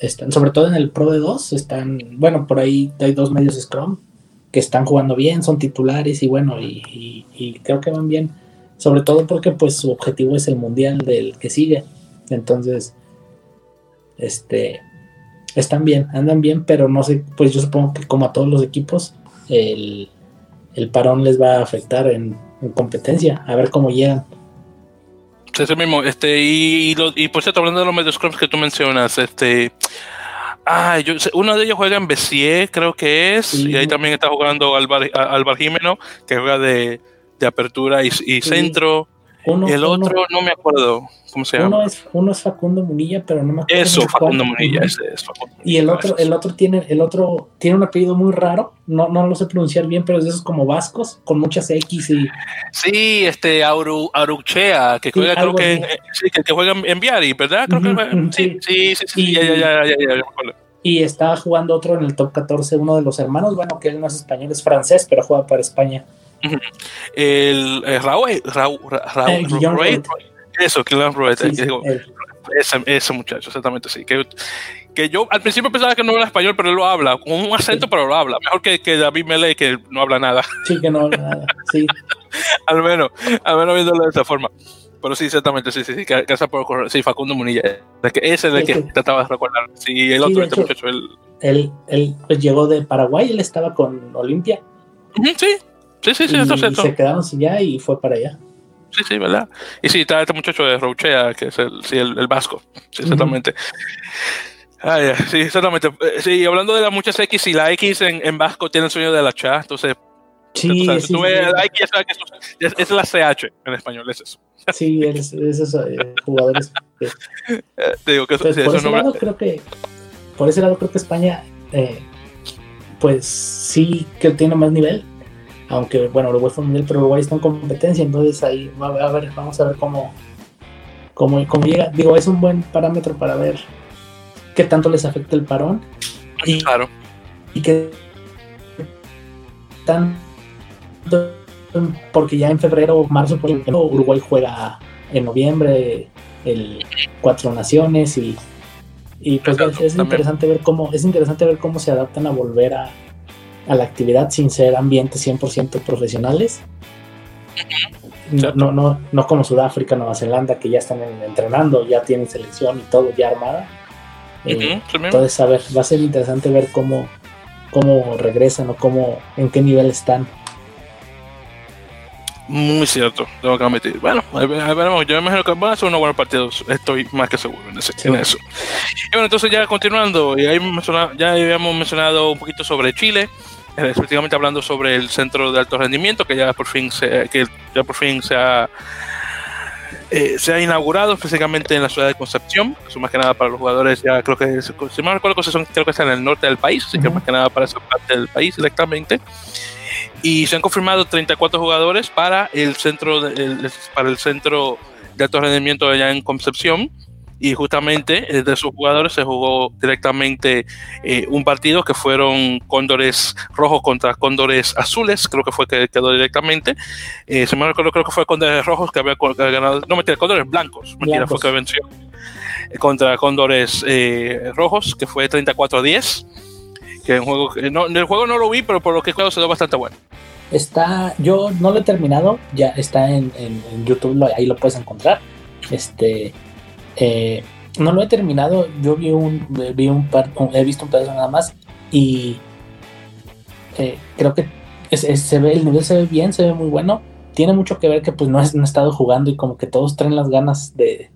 están, sobre todo en el Pro de 2, están, bueno, por ahí hay dos medios Scrum que están jugando bien, son titulares y bueno, y, y- y creo que van bien. Sobre todo porque pues su objetivo es el mundial del que sigue. Entonces, este, están bien, andan bien, pero no sé, pues yo supongo que como a todos los equipos, el, el parón les va a afectar en, en competencia, a ver cómo llegan. Ese mismo, este, y, y, lo- y por cierto, hablando de los medios scrums que tú mencionas, este, ah, yo, uno de ellos juega en Bessier, creo que es, Sí. y ahí también está jugando Alvar, Alvar Jimeno, que juega de, de apertura y, y centro. Uno, el uno- otro, no me acuerdo cómo se Uno llama. es, uno es Facundo Munilla, pero no me acuerdo. Eso. Facundo Munilla, ese es Facundo Y el Munilla, otro, el otro tiene, el otro tiene un apellido muy raro, no, no lo sé pronunciar bien, pero es de esos como vascos, con muchas X y Sí, este Auru, Aruchea, que Sí, juega, creo que, eh, sí, que, que juega en, Viari, ¿verdad? Creo sí, sí, sí, sí, Y- ya, ya, ya, ya, ya, ya, ya me acuerdo. y está jugando otro en el top 14, uno de los hermanos, bueno, que él no es español, es francés, pero juega para España. El eh, Raúl, Raúl, Raúl, Eh, Guillaume Raúl- Roet. eso, Kylian Roet, Sí, eh, sí, él. ese, ese muchacho, exactamente, sí. Que, que yo al principio pensaba que no habla español, pero él lo habla, con un acento, Sí. pero lo habla. Mejor que, que David Mele, que no habla nada, Sí, que no habla nada. Sí, al menos, al menos viéndolo de esa forma. Pero sí, exactamente, sí, sí, sí, esa por correr- sí, Facundo Munilla, ese es el que trataba de recordar. Sí, el otro, este muchacho, el, él, él pues, llegó de Paraguay, él estaba con Olimpia. Sí, sí, sí, sí, y cierto. se quedaron allá y fue para allá. Sí, sí, ¿verdad? Y sí, está este muchacho de Rouchea, que es el, sí, el, el vasco. Sí, exactamente. Ah, ya, sí, exactamente. Eh, Sí, hablando de las muchas X, y la X en, en vasco tiene el sueño de la cha, entonces, Sí, o sea, si sí, tú ves sí. la X, ya es, es la CH en español, es eso. Sí, es, es esos eh, jugadores. que- te digo que eso, pues, sí, por ese lado creo que por ese lado creo que España eh, pues sí que tiene más nivel aunque bueno Uruguay fue un nivel pero Uruguay está en competencia entonces ahí va a ver vamos a ver cómo cómo, cómo llega digo es un buen parámetro para ver qué tanto les afecta el parón y, Claro. y qué tanto porque ya en febrero o marzo por ejemplo Uruguay juega en noviembre el Cuatro Naciones y y pues Exacto, es, interesante ver cómo es interesante ver cómo se adaptan a volver a, a la actividad sin ser ambientes 100% profesionales. No, no, no, no como Sudáfrica, Nueva Zelanda que ya están en- entrenando, ya tienen selección y todo ya armada. Eh, entonces, a ver, va a ser interesante ver cómo, cómo regresan o cómo, en qué nivel están. Muy cierto, tengo que admitir. Bueno, veremos. Yo me imagino que van a ser unos buenos partidos. Estoy más que seguro en, ese- Sí. en eso. Y bueno, entonces ya continuando, y ahí ya habíamos mencionado un poquito sobre Chile, eh, específicamente hablando sobre el centro de alto rendimiento, que ya por fin se, que ya por fin se ha, eh, se ha inaugurado específicamente en la ciudad de Concepción. Eso más que nada para los jugadores, ya creo que, si no recuerdo, creo que está en el norte del país, así que Ujú. más que nada para esa parte del país directamente y se han confirmado 34 jugadores para el centro de, el- para el centro de alto rendimiento allá en Concepción. Y justamente eh, de esos jugadores se jugó directamente eh, un partido que fueron Cóndores rojos contra Cóndores azules creo que fue que quedó directamente. Eh, si me recuerdo creo que fue Cóndores rojos que había ganado no mentira Cóndores blancos mentira Blancos. fue que venció eh, contra Cóndores eh, rojos que fue 34 a 10 que un juego que no, el juego no lo vi pero por lo que juego se dio bastante bueno Está, yo no lo he terminado, ya está en, en- YouTube, ahí lo puedes encontrar. Este, eh, no lo he terminado, yo vi un, vi un par, he visto un pedazo nada más y eh, creo que es- es- se ve, el nivel se ve bien, se ve muy bueno. Tiene mucho que ver que pues no, es, no he estado jugando y como que todos traen las ganas de,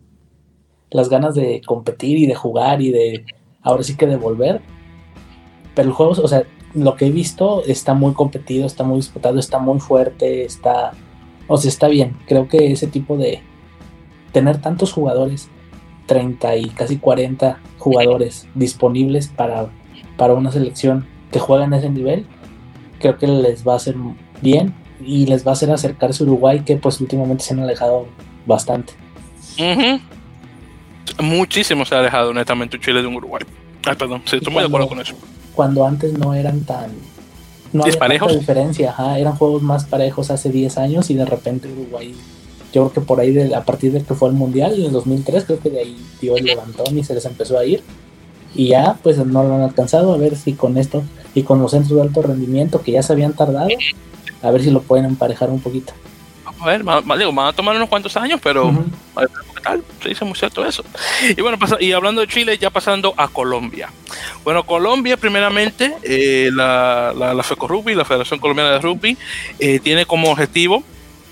las ganas de competir y de jugar y de, ahora sí que de volver. Pero el juego, o sea, lo que he visto está muy competido, está muy disputado, está muy fuerte, está, o sea, está bien. Creo que ese tipo de tener tantos jugadores, 30 y casi 40 jugadores disponibles para, para una selección que juega en ese nivel, creo que les va a hacer bien y les va a hacer acercarse a Uruguay, que pues últimamente se han alejado bastante. Muchísimo se ha alejado honestamente Chile de un Uruguay. Ay, perdón, sí, estoy muy de acuerdo con eso. Cuando antes no eran tan... No había diferencia, ajá, eran juegos más parejos hace 10 años y de repente Uruguay, yo creo que por ahí, de, a partir de que fue el Mundial, en el 2003, creo que de ahí dio el levantón y se les empezó a ir. Y ya, pues no lo han alcanzado, a ver si con esto y con los centros de alto rendimiento que ya se habían tardado, a ver si lo pueden emparejar un poquito. A ver, va- va- digo, van a tomar unos cuantos años, pero tal. Se dice muy cierto eso. Y bueno, y hablando de Chile, ya pasando a Colombia. Bueno, Colombia, primeramente, eh, la, la, la la Federación Colombiana de Rugby, eh, tiene como objetivo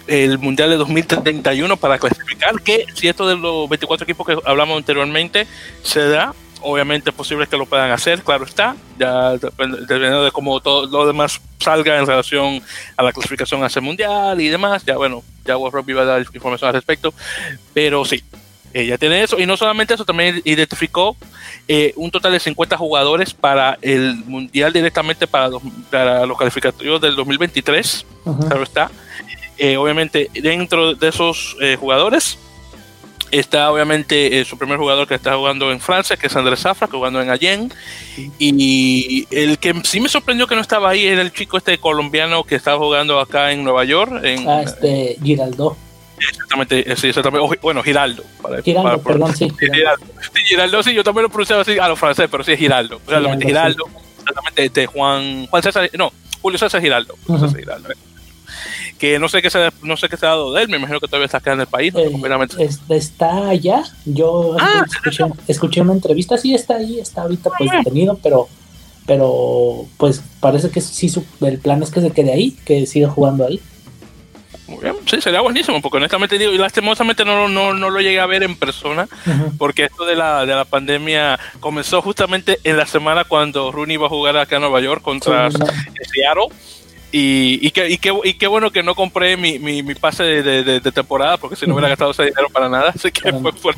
el Mundial de 2031 para clasificar, que si esto de los 24 equipos que hablamos anteriormente se da, obviamente es posible que lo puedan hacer, claro está, ya dependiendo de cómo todo lo demás salga en relación a la clasificación hacia el Mundial y demás, ya bueno, ya World Rugby va a dar información al respecto, pero sí, ya tiene eso, y no solamente eso, también identificó eh, un total de 50 jugadores para el Mundial directamente para, dos- para los calificatorios del 2023, Ujú. claro está. Eh, obviamente, dentro de esos eh, jugadores está obviamente eh, su primer jugador que está jugando en Francia, que es Andrés Zafra, que jugando en Allen. Y el que sí me sorprendió que no estaba ahí era el chico este colombiano que estaba jugando acá en Nueva York. En, Ah, este, Giraldo. Exactamente, eh, sí, exactamente. Bueno, Giraldo. Para, Giraldo, para- perdón, sí. Giraldo. Sí, Giraldo, sí, yo también lo pronunciaba así a los franceses, pero sí es Giraldo. Realmente Giraldo, Giraldo. Exactamente, este, Juan, Juan César, no, Julio César Giraldo. Julio Ujú. César Giraldo. Que no sé qué se, no sé qué se ha dado de él, me imagino que todavía está acá en el país. ¿no? Eh, es- está allá. Yo Ah. escuché, escuché una entrevista, sí está ahí, está ahorita pues detenido, pero pero pues parece que sí, el plan es que se quede ahí, que siga jugando ahí. Muy bien, sí, sería buenísimo, porque honestamente digo, y lastimosamente no, no, no lo llegué a ver en persona, porque esto de la, de la pandemia comenzó justamente en la semana cuando Rooney iba a jugar acá en Nueva York contra Seattle. Y, y, qué, y, qué, y qué bueno que no compré mi, mi, mi pase de, de, temporada, porque si no hubiera gastado ese dinero para nada. Así que fue por,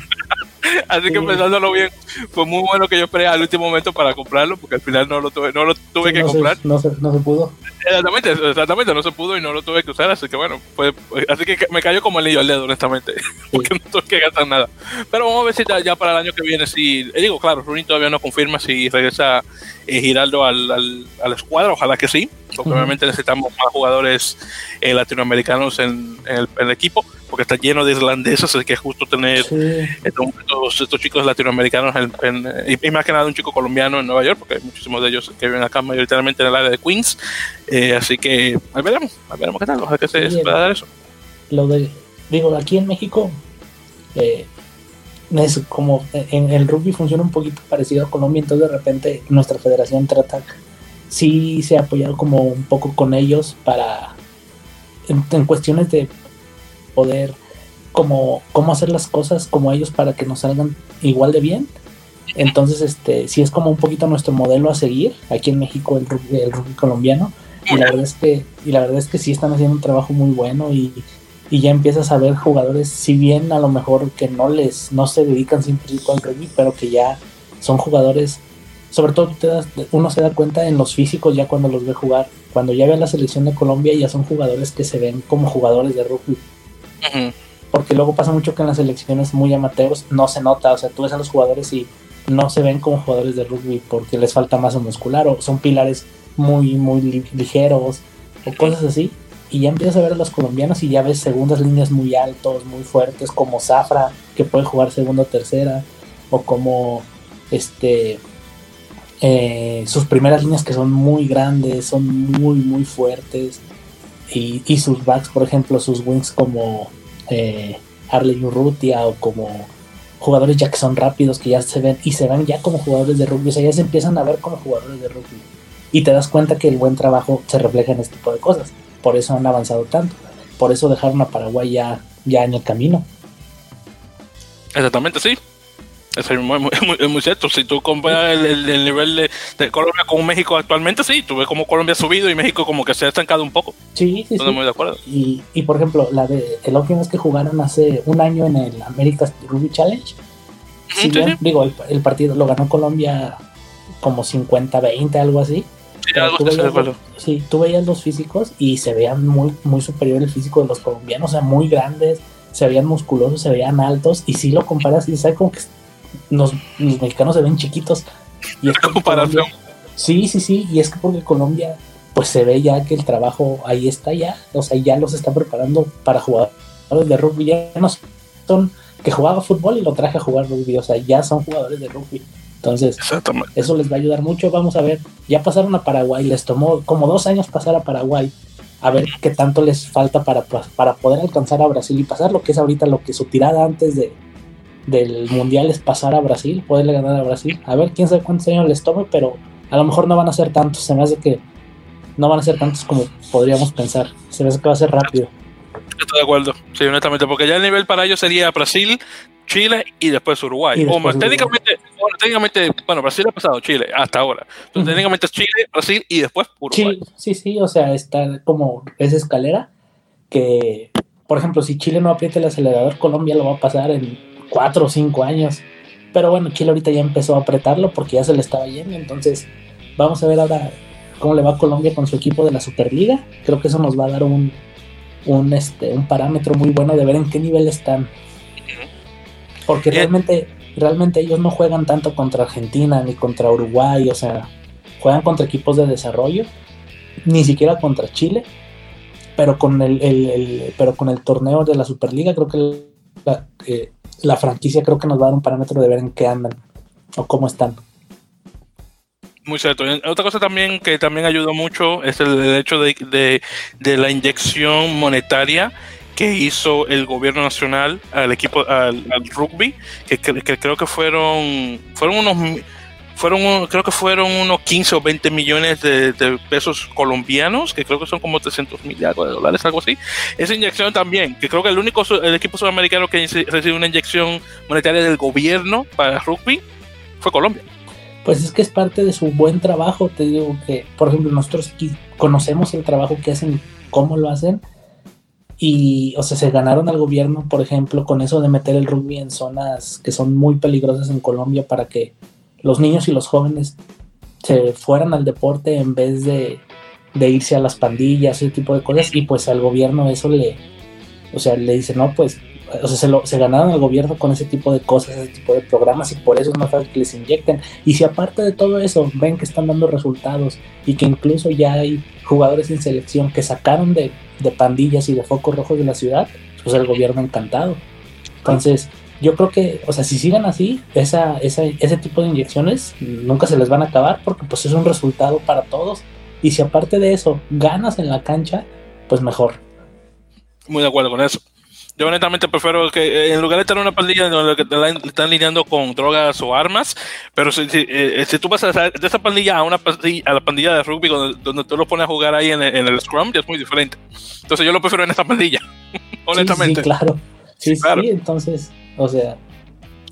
Así que pensándolo bien, fue muy bueno que yo esperé al último momento para comprarlo, porque al final no lo tuve, no lo tuve que comprar. no, se, no se pudo. Exactamente, exactamente, no se pudo y no lo tuve que usar, así que bueno, pues, así que me cayó como el niño al dedo, honestamente, porque no tuve que gastar nada. Pero vamos a ver si ya, para el año que viene, si, eh, digo, claro, Rooney todavía no confirma si regresa eh, Giraldo al, al, a la escuadra, ojalá que sí, porque obviamente necesitamos más jugadores eh, latinoamericanos en, el, equipo, porque está lleno de islandeses, así que justo tener estos, estos, chicos latinoamericanos y, más que nada un chico colombiano en Nueva York, porque hay muchísimos de ellos que viven acá mayoritariamente en el área de Queens, eh, así que ahí veremos, ahí veremos qué tal, ojalá que se, pueda dar eso. Lo de, digo, aquí en México, eh, es como en el rugby funciona un poquito parecido a Colombia, entonces de repente nuestra federación trata, sí se ha apoyado como un poco con ellos para, en, cuestiones de poder, como, cómo hacer las cosas como ellos para que nos salgan igual de bien. Entonces, este, sí es como un poquito nuestro modelo a seguir aquí en México, el rugby, el rugby colombiano. Y la verdad es que, y la verdad es que sí están haciendo un trabajo muy bueno y, y ya empiezas a ver jugadores, si bien a lo mejor que no les, no se dedican siempre al rugby, pero que ya son jugadores, sobre todo te das, uno se da cuenta en los físicos ya cuando los ve jugar, cuando ya ve la selección de Colombia ya son jugadores que se ven como jugadores de rugby. Porque luego pasa mucho que en las selecciones muy amateurs no se nota, o sea, tú ves a los jugadores y no se ven como jugadores de rugby porque les falta masa muscular o son pilares muy, muy ligeros o cosas así y ya empiezas a ver a los colombianos y ya ves segundas líneas muy altos, muy fuertes, como Zafra, que puede jugar segunda o tercera, o como este eh, sus primeras líneas que son muy grandes, son muy, muy fuertes. Y, sus backs, por ejemplo, sus wings como eh, Arley Urrutia o como jugadores ya que son rápidos, que ya se ven y se ven ya como jugadores de rugby, o sea, ya se empiezan a ver como jugadores de rugby. Y te das cuenta que el buen trabajo se refleja en este tipo de cosas por eso han avanzado tanto. Por eso dejaron a Paraguay ya, ya en el camino. Exactamente, sí. es muy, muy, cierto. Si tú comparas el, nivel de, Colombia con México actualmente, sí, tú ves como Colombia ha subido y México como que se ha estancado un poco. Sí, sí, Estoy muy de acuerdo. Y, y, por ejemplo, la de la última vez que jugaron hace un año en el America's Rugby Challenge, digo, el, el, partido lo ganó Colombia como 50-20, algo así. Sí, tú veías, los, físicos y se veían muy, muy superior el físico de los colombianos, o sea, muy grandes, se veían musculosos, se veían altos, y si lo comparas y sabes como que los, mexicanos se ven chiquitos. Y es comparación. sí, sí, sí, y es que porque Colombia, pues se ve ya que el trabajo ahí está ya, o sea, ya los está preparando para jugar de rugby, ya no son que jugaba fútbol y lo traje a jugar rugby, o sea, ya son jugadores de rugby. Entonces, eso les va a ayudar mucho. Vamos a ver, ya pasaron a Paraguay, les tomó como dos años pasar a Paraguay, a ver qué tanto les falta para, para poder alcanzar a Brasil y pasar lo que es ahorita lo que su tirada antes de, del Mundial es pasar a Brasil, poderle ganar a Brasil. A ver quién sabe cuántos años les tome, pero a lo mejor no van a ser tantos. Se me hace que no van a ser tantos como podríamos pensar. Se me hace que va a ser rápido. Estoy de acuerdo, sí, honestamente, porque ya el nivel para ellos sería Brasil, Chile y después Uruguay. técnicamente, bueno, técnicamente, bueno, Brasil ha pasado Chile hasta ahora. Entonces, técnicamente es Chile, Brasil y después Uruguay. Sí, sí, o sea, está como esa escalera que, por ejemplo, si Chile no aprieta el acelerador, Colombia lo va a pasar en cuatro o cinco años. Pero bueno, Chile ahorita ya empezó a apretarlo porque ya se le estaba yendo. Entonces, vamos a ver ahora cómo le va a Colombia con su equipo de la Superliga. Creo que eso nos va a dar un, un, este, un parámetro muy bueno de ver en qué nivel están. Porque realmente, realmente ellos no juegan tanto contra Argentina ni contra Uruguay, o sea, juegan contra equipos de desarrollo, ni siquiera contra Chile, pero con el, pero con el torneo de la Superliga creo que la, eh, la, franquicia creo que nos va a dar un parámetro de ver en qué andan o cómo están. Muy cierto. Otra cosa también que también ayudó mucho es el, hecho de, de, de, la inyección monetaria que hizo el gobierno nacional al equipo, al, rugby, que, creo que fueron, fueron unos fueron, creo que fueron unos 15 o 20 millones de, pesos colombianos, que creo que son como 300 mil de dólares, algo así. Esa inyección también, que creo que el único el equipo sudamericano que recibió una inyección monetaria del gobierno para rugby fue Colombia. Pues es que es parte de su buen trabajo, te digo que, por ejemplo, nosotros aquí conocemos el trabajo que hacen, cómo lo hacen, y, o sea, se ganaron al gobierno, por ejemplo, con eso de meter el rugby en zonas que son muy peligrosas en Colombia para que los niños y los jóvenes se fueran al deporte en vez de, irse a las pandillas, ese tipo de cosas, y pues al gobierno eso le, o sea, le dice, no, pues, o sea, se, lo, se ganaron al gobierno con ese tipo de cosas, ese tipo de programas, y por eso es más fácil que les inyecten. Y si aparte de todo eso ven que están dando resultados y que incluso ya hay jugadores en selección que sacaron de, de pandillas y de focos rojos de la ciudad, pues el gobierno encantado. Entonces, yo creo que, o sea, si siguen así, esa, esa, ese tipo de inyecciones nunca se les van a acabar porque pues es un resultado para todos. Y si aparte de eso ganas en la cancha, pues mejor. Muy de acuerdo con eso. Yo honestamente prefiero que eh, en lugar de tener una pandilla donde están lidiando con drogas o armas, pero si, si, eh, tú vas a de esa pandilla a una pandilla, a la pandilla de rugby donde, tú lo pones a jugar ahí en el, scrum, ya es muy diferente. Entonces yo lo prefiero en esa pandilla, honestamente. Sí, claro. Sí, claro. sí, entonces o sea,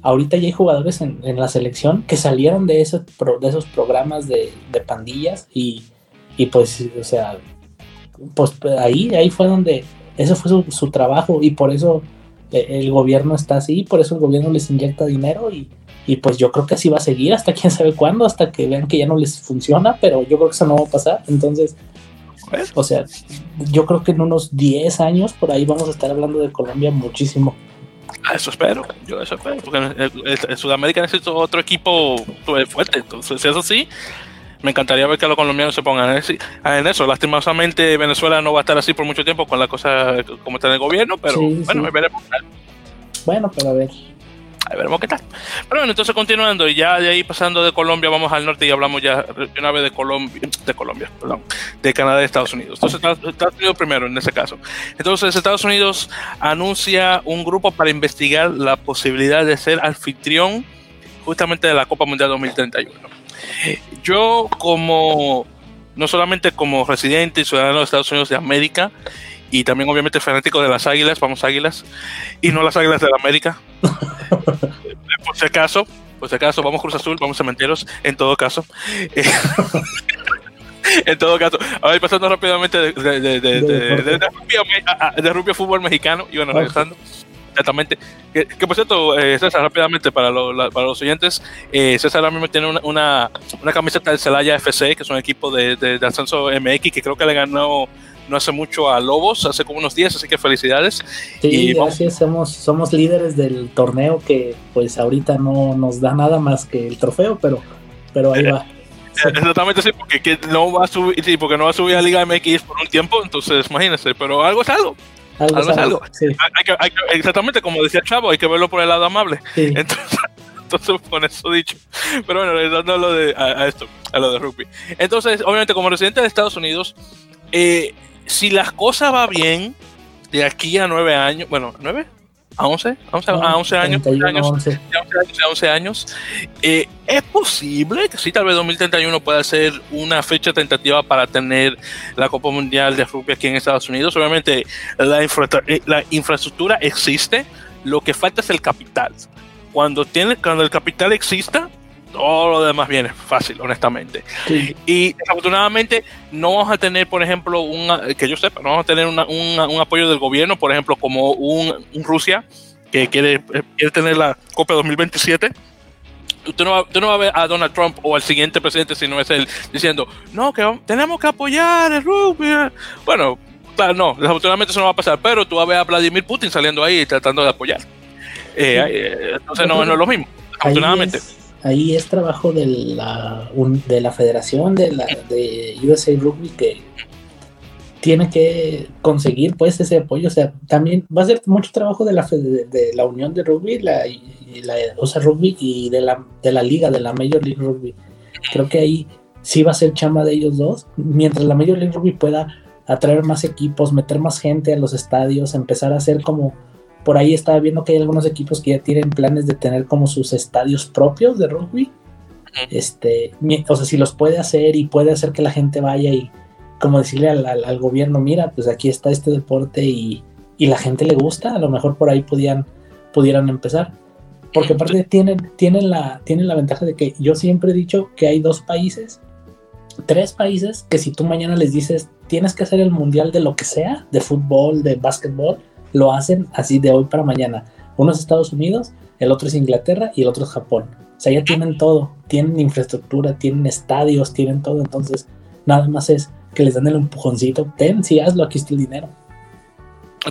ahorita ya hay jugadores en, la selección que salieron de esos, de esos programas de, pandillas y, pues, o sea, pues ahí, ahí fue donde, eso fue su, trabajo y por eso eh, el gobierno está así, por eso el gobierno les inyecta dinero y, y pues yo creo que así va a seguir hasta quién sabe cuándo, hasta que vean que ya no les funciona, pero yo creo que eso no va a pasar, entonces... O sea, yo creo que en unos 10 años por ahí vamos a estar hablando de Colombia muchísimo. Eso espero, yo eso espero, porque en, Sudamérica necesito otro equipo fuerte, entonces si es así, me encantaría ver que los colombianos se pongan en eso. Lastimosamente Venezuela no va a estar así por mucho tiempo con la cosa como está en el gobierno, pero bueno, me veremos. Bueno, pero a ver, a veremos qué tal. Pero bueno, entonces continuando, y ya de ahí pasando de Colombia, vamos al norte y hablamos ya de una vez de Colombia, de Colombia, perdón, de Canadá y Estados Unidos. Entonces, Estados Unidos primero en ese caso. Entonces, Estados Unidos anuncia un grupo para investigar la posibilidad de ser anfitrión justamente de la Copa Mundial 2031. Yo como, no solamente como residente y ciudadano de Estados Unidos de América, y también obviamente fanático de las águilas, vamos águilas, y no las águilas de la América. por si acaso, por si acaso, vamos Cruz Azul, vamos Cementeros, en todo caso. en todo caso, ahora pasando rápidamente de, de, fútbol mexicano, y bueno, regresando. Exactamente. Que, por cierto, eh, César, rápidamente para, para los oyentes, eh, César ahora mismo tiene una, una, una camiseta del Celaya FC, que es un equipo de, de, de ascenso MX, que creo que le ganó no hace mucho a Lobos, hace como unos días, así que felicidades. Sí, gracias, somos, somos líderes del torneo que pues ahorita no nos da nada más que el trofeo, pero, pero ahí va. Exactamente, sí, porque no va a subir, sí, porque no va a subir a Liga MX por un tiempo, entonces imagínense, pero algo es algo. Algo, es algo. exactamente, como decía Chavo, hay que verlo por el lado amable. Entonces, entonces con eso dicho. Pero bueno, regresando a lo de a, esto, a lo de rugby. Entonces, obviamente, como residente de Estados Unidos, eh, si las cosas va bien, de aquí a nueve años, bueno, nueve, a once, a once, a once años, a once años, eh, es posible que sí, tal vez 2031 pueda ser una fecha tentativa para tener la Copa Mundial de Rugby aquí en Estados Unidos. Obviamente la, eh, la infraestructura existe, lo que falta es el capital. Cuando, tiene, cuando el capital exista, todo lo demás viene fácil, honestamente. Y desafortunadamente no vamos a tener, por ejemplo, un, que yo sepa, no vamos a tener un apoyo del gobierno, por ejemplo, como un, Rusia que quiere, quiere tener la Copa 2027 Usted no, va, no va a ver a Donald Trump o al siguiente presidente si no es él diciendo, no, que tenemos que apoyar el rugby. Bueno, claro, no, desafortunadamente eso no va a pasar, pero tú vas a ver a Vladimir Putin saliendo ahí tratando de apoyar. Eh, eh, entonces no, no, es lo mismo, desafortunadamente ahí es trabajo de la, de la federación de, la, de USA Rugby que tiene que conseguir pues ese apoyo. O sea, también va a ser mucho trabajo de la, de, la Unión de Rugby la, y la USA Rugby y de la, de la liga, de la Major League Rugby. Creo que ahí sí va a ser chama de ellos dos. Mientras la Major League Rugby pueda atraer más equipos, meter más gente a los estadios, empezar a hacer como por ahí estaba viendo que hay algunos equipos que ya tienen planes de tener como sus estadios propios de rugby. este, o sea, si los puede hacer y puede hacer que la gente vaya y como decirle al, gobierno, mira, pues aquí está este deporte y, y, la gente le gusta, a lo mejor por ahí podían, pudieran empezar. Porque aparte tienen, tienen, la, tienen la ventaja de que yo siempre he dicho que hay dos países, tres países, que si tú mañana les dices, tienes que hacer el mundial de lo que sea, de fútbol, de básquetbol, lo hacen así de hoy para mañana. Uno es Estados Unidos, el otro es Inglaterra y el otro es Japón. O sea, ya tienen todo, tienen infraestructura, tienen estadios, tienen todo. Entonces, nada más es que les dan el empujoncito. Ten, si hazlo, aquí está el dinero.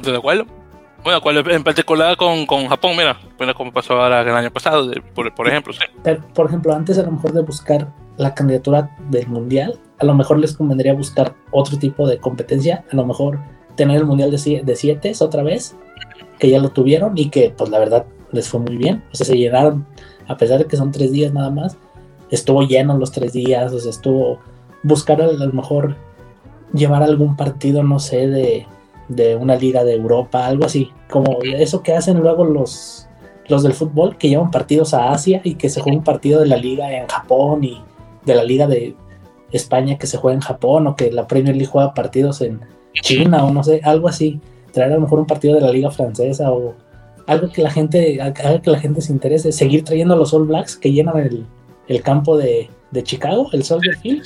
¿De acuerdo? Bueno, en particular con, con Japón, mira, bueno, como pasó ahora el año pasado, por, por, ejemplo. Sí. por ejemplo, antes a lo mejor de buscar la candidatura del mundial, a lo mejor les convendría buscar otro tipo de competencia, a lo mejor tener el mundial de, de siete otra vez, que ya lo tuvieron y que pues la verdad les fue muy bien, o sea, se llenaron, a pesar de que son tres días nada más, estuvo lleno los tres días, o sea, estuvo buscar a lo mejor llevar algún partido, no sé, de, de una liga de Europa, algo así, como eso que hacen luego los, los del fútbol, que llevan partidos a Asia y que se juega un partido de la liga en Japón y de la liga de España que se juega en Japón o que la Premier League juega partidos en China o no sé, algo así, traer a lo mejor un partido de la liga francesa o algo que la gente, haga que la gente se interese, seguir trayendo a los All Blacks que llenan el, el campo de, de, Chicago, el Soldier Field.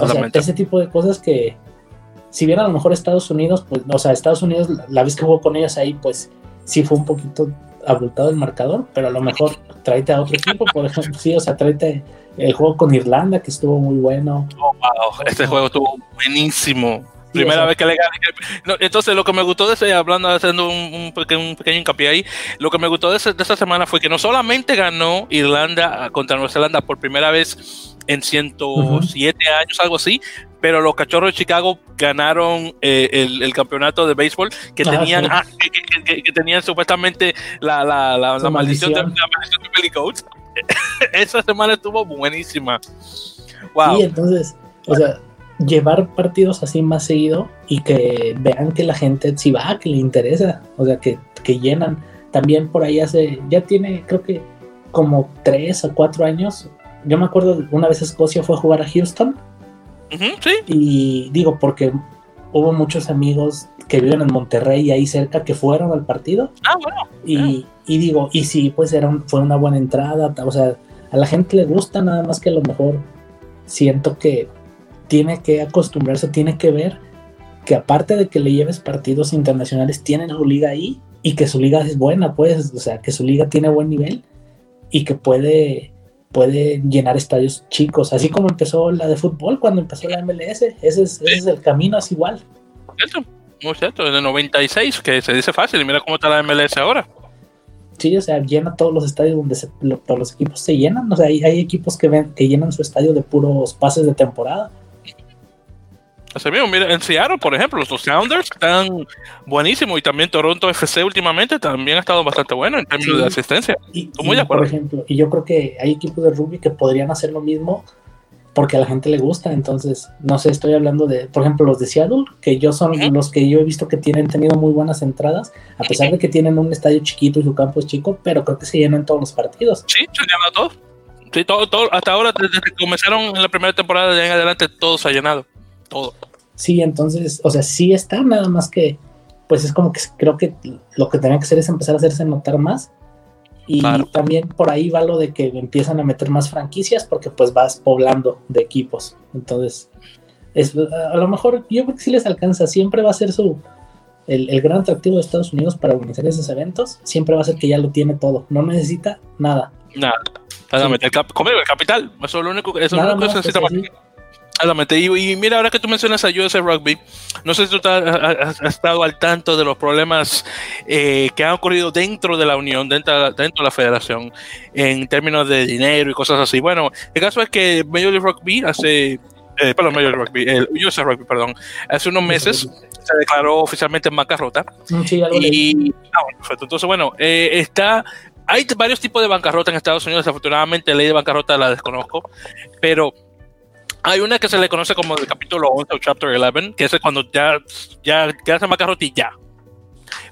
O sea, ese tipo de cosas que, si bien a lo mejor Estados Unidos, pues, o sea, Estados Unidos, la vez que jugó con ellos ahí, pues sí fue un poquito abultado el marcador, pero a lo mejor tráete a otro equipo, por ejemplo, sí, o sea, tráete el juego con Irlanda, que estuvo muy bueno. Oh, wow, este juego estuvo buenísimo. Primera vez que le gané. entonces, lo que me gustó de ese, hablando, haciendo un, pequeño, hincapié ahí, lo que me gustó de, esa semana fue que no solamente ganó Irlanda contra Nueva Zelanda por primera vez en 107 años, algo así, pero los cachorros de Chicago ganaron eh, el, campeonato de béisbol que tenían ah, que, tenían supuestamente la, la, la, maldición, de, la maldición de Billy. Esa semana estuvo buenísima. Wow. Y entonces, o sea, llevar partidos así más seguido y que vean que la gente si va, que le interesa, o sea, que, llenan. También por ahí hace, ya tiene, creo que como tres o cuatro años. Yo me acuerdo una vez Escocia fue a jugar a Houston. sí. Y digo, porque hubo muchos amigos que viven en Monterrey ahí cerca que fueron al partido. Ah, bueno. Y, y digo, y sí, pues era fue una buena entrada. O sea, a la gente le gusta, nada más que a lo mejor siento que tiene que acostumbrarse, tiene que ver que aparte de que le lleves partidos internacionales, tienen su liga ahí y que su liga es buena, pues, o sea, que su liga tiene buen nivel y que puede, puede llenar estadios chicos, así como empezó la de fútbol cuando empezó la MLS, ese es, ese es el camino, es igual. Cierto, muy cierto, de 96, que se dice fácil, y mira cómo está la MLS ahora. Sí, o sea, llena todos los estadios donde todos los equipos se llenan, o sea, hay, hay equipos que, ven, que llenan su estadio de puros pases de temporada Así mismo, mira, en Seattle, por ejemplo, los Sounders están buenísimos y también Toronto FC últimamente también ha estado bastante bueno en términos de asistencia. Y, Por ejemplo, y yo creo que hay equipos de rugby que podrían hacer lo mismo porque a la gente le gusta. Entonces, no sé, estoy hablando de, por ejemplo, los de Seattle, que yo son los que yo he visto que tienen tenido muy buenas entradas, a pesar de que tienen un estadio chiquito y su campo es chico, pero creo que se llenan todos los partidos. Sí, se llenan todos. Sí, todo, todo, hasta ahora, desde que comenzaron en la primera temporada de en adelante, todo se ha llenado todo. Sí, entonces, o sea, sí está, nada más que, pues es como que creo que lo que tenía que hacer es empezar a hacerse notar más. Y también por ahí va lo de que empiezan a meter más franquicias porque pues vas poblando de equipos. Entonces, es, a lo mejor yo creo que sí les alcanza, siempre va a ser su, el, gran atractivo de Estados Unidos para organizar esos eventos, siempre va a ser que ya lo tiene todo, no necesita nada. Nada. Nada, el, el capital, eso es lo único, eso es lo único que necesita. Y, mira, ahora que tú mencionas a USA Rugby, no sé si tú has, estado al tanto de los problemas eh, que han ocurrido dentro de la Unión, dentro, dentro de la Federación, en términos de dinero y cosas así. Bueno, el caso es que Major League Rugby hace, eh, perdón, Major Rugby, el USA Rugby, perdón, hace unos meses se declaró oficialmente en bancarrota. Mm, sí, y, ah, bueno, perfecto. Entonces, bueno, eh, está hay varios tipos de bancarrota en Estados Unidos. Desafortunadamente, la ley de bancarrota la desconozco, pero hay una que se le conoce como el capítulo 11 o chapter 11, que es cuando ya, ya en bancarrota y ya.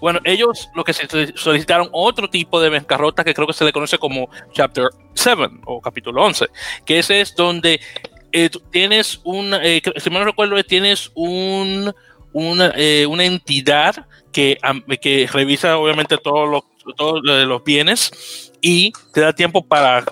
Bueno, ellos lo que se solicitaron otro tipo de bancarrota que creo que se le conoce como Chapter 7 o capítulo 11, que ese es donde eh, tienes un, eh, si mal no recuerdo, tienes un, una, eh, una entidad que, que revisa obviamente todos los, todos los bienes y te da tiempo para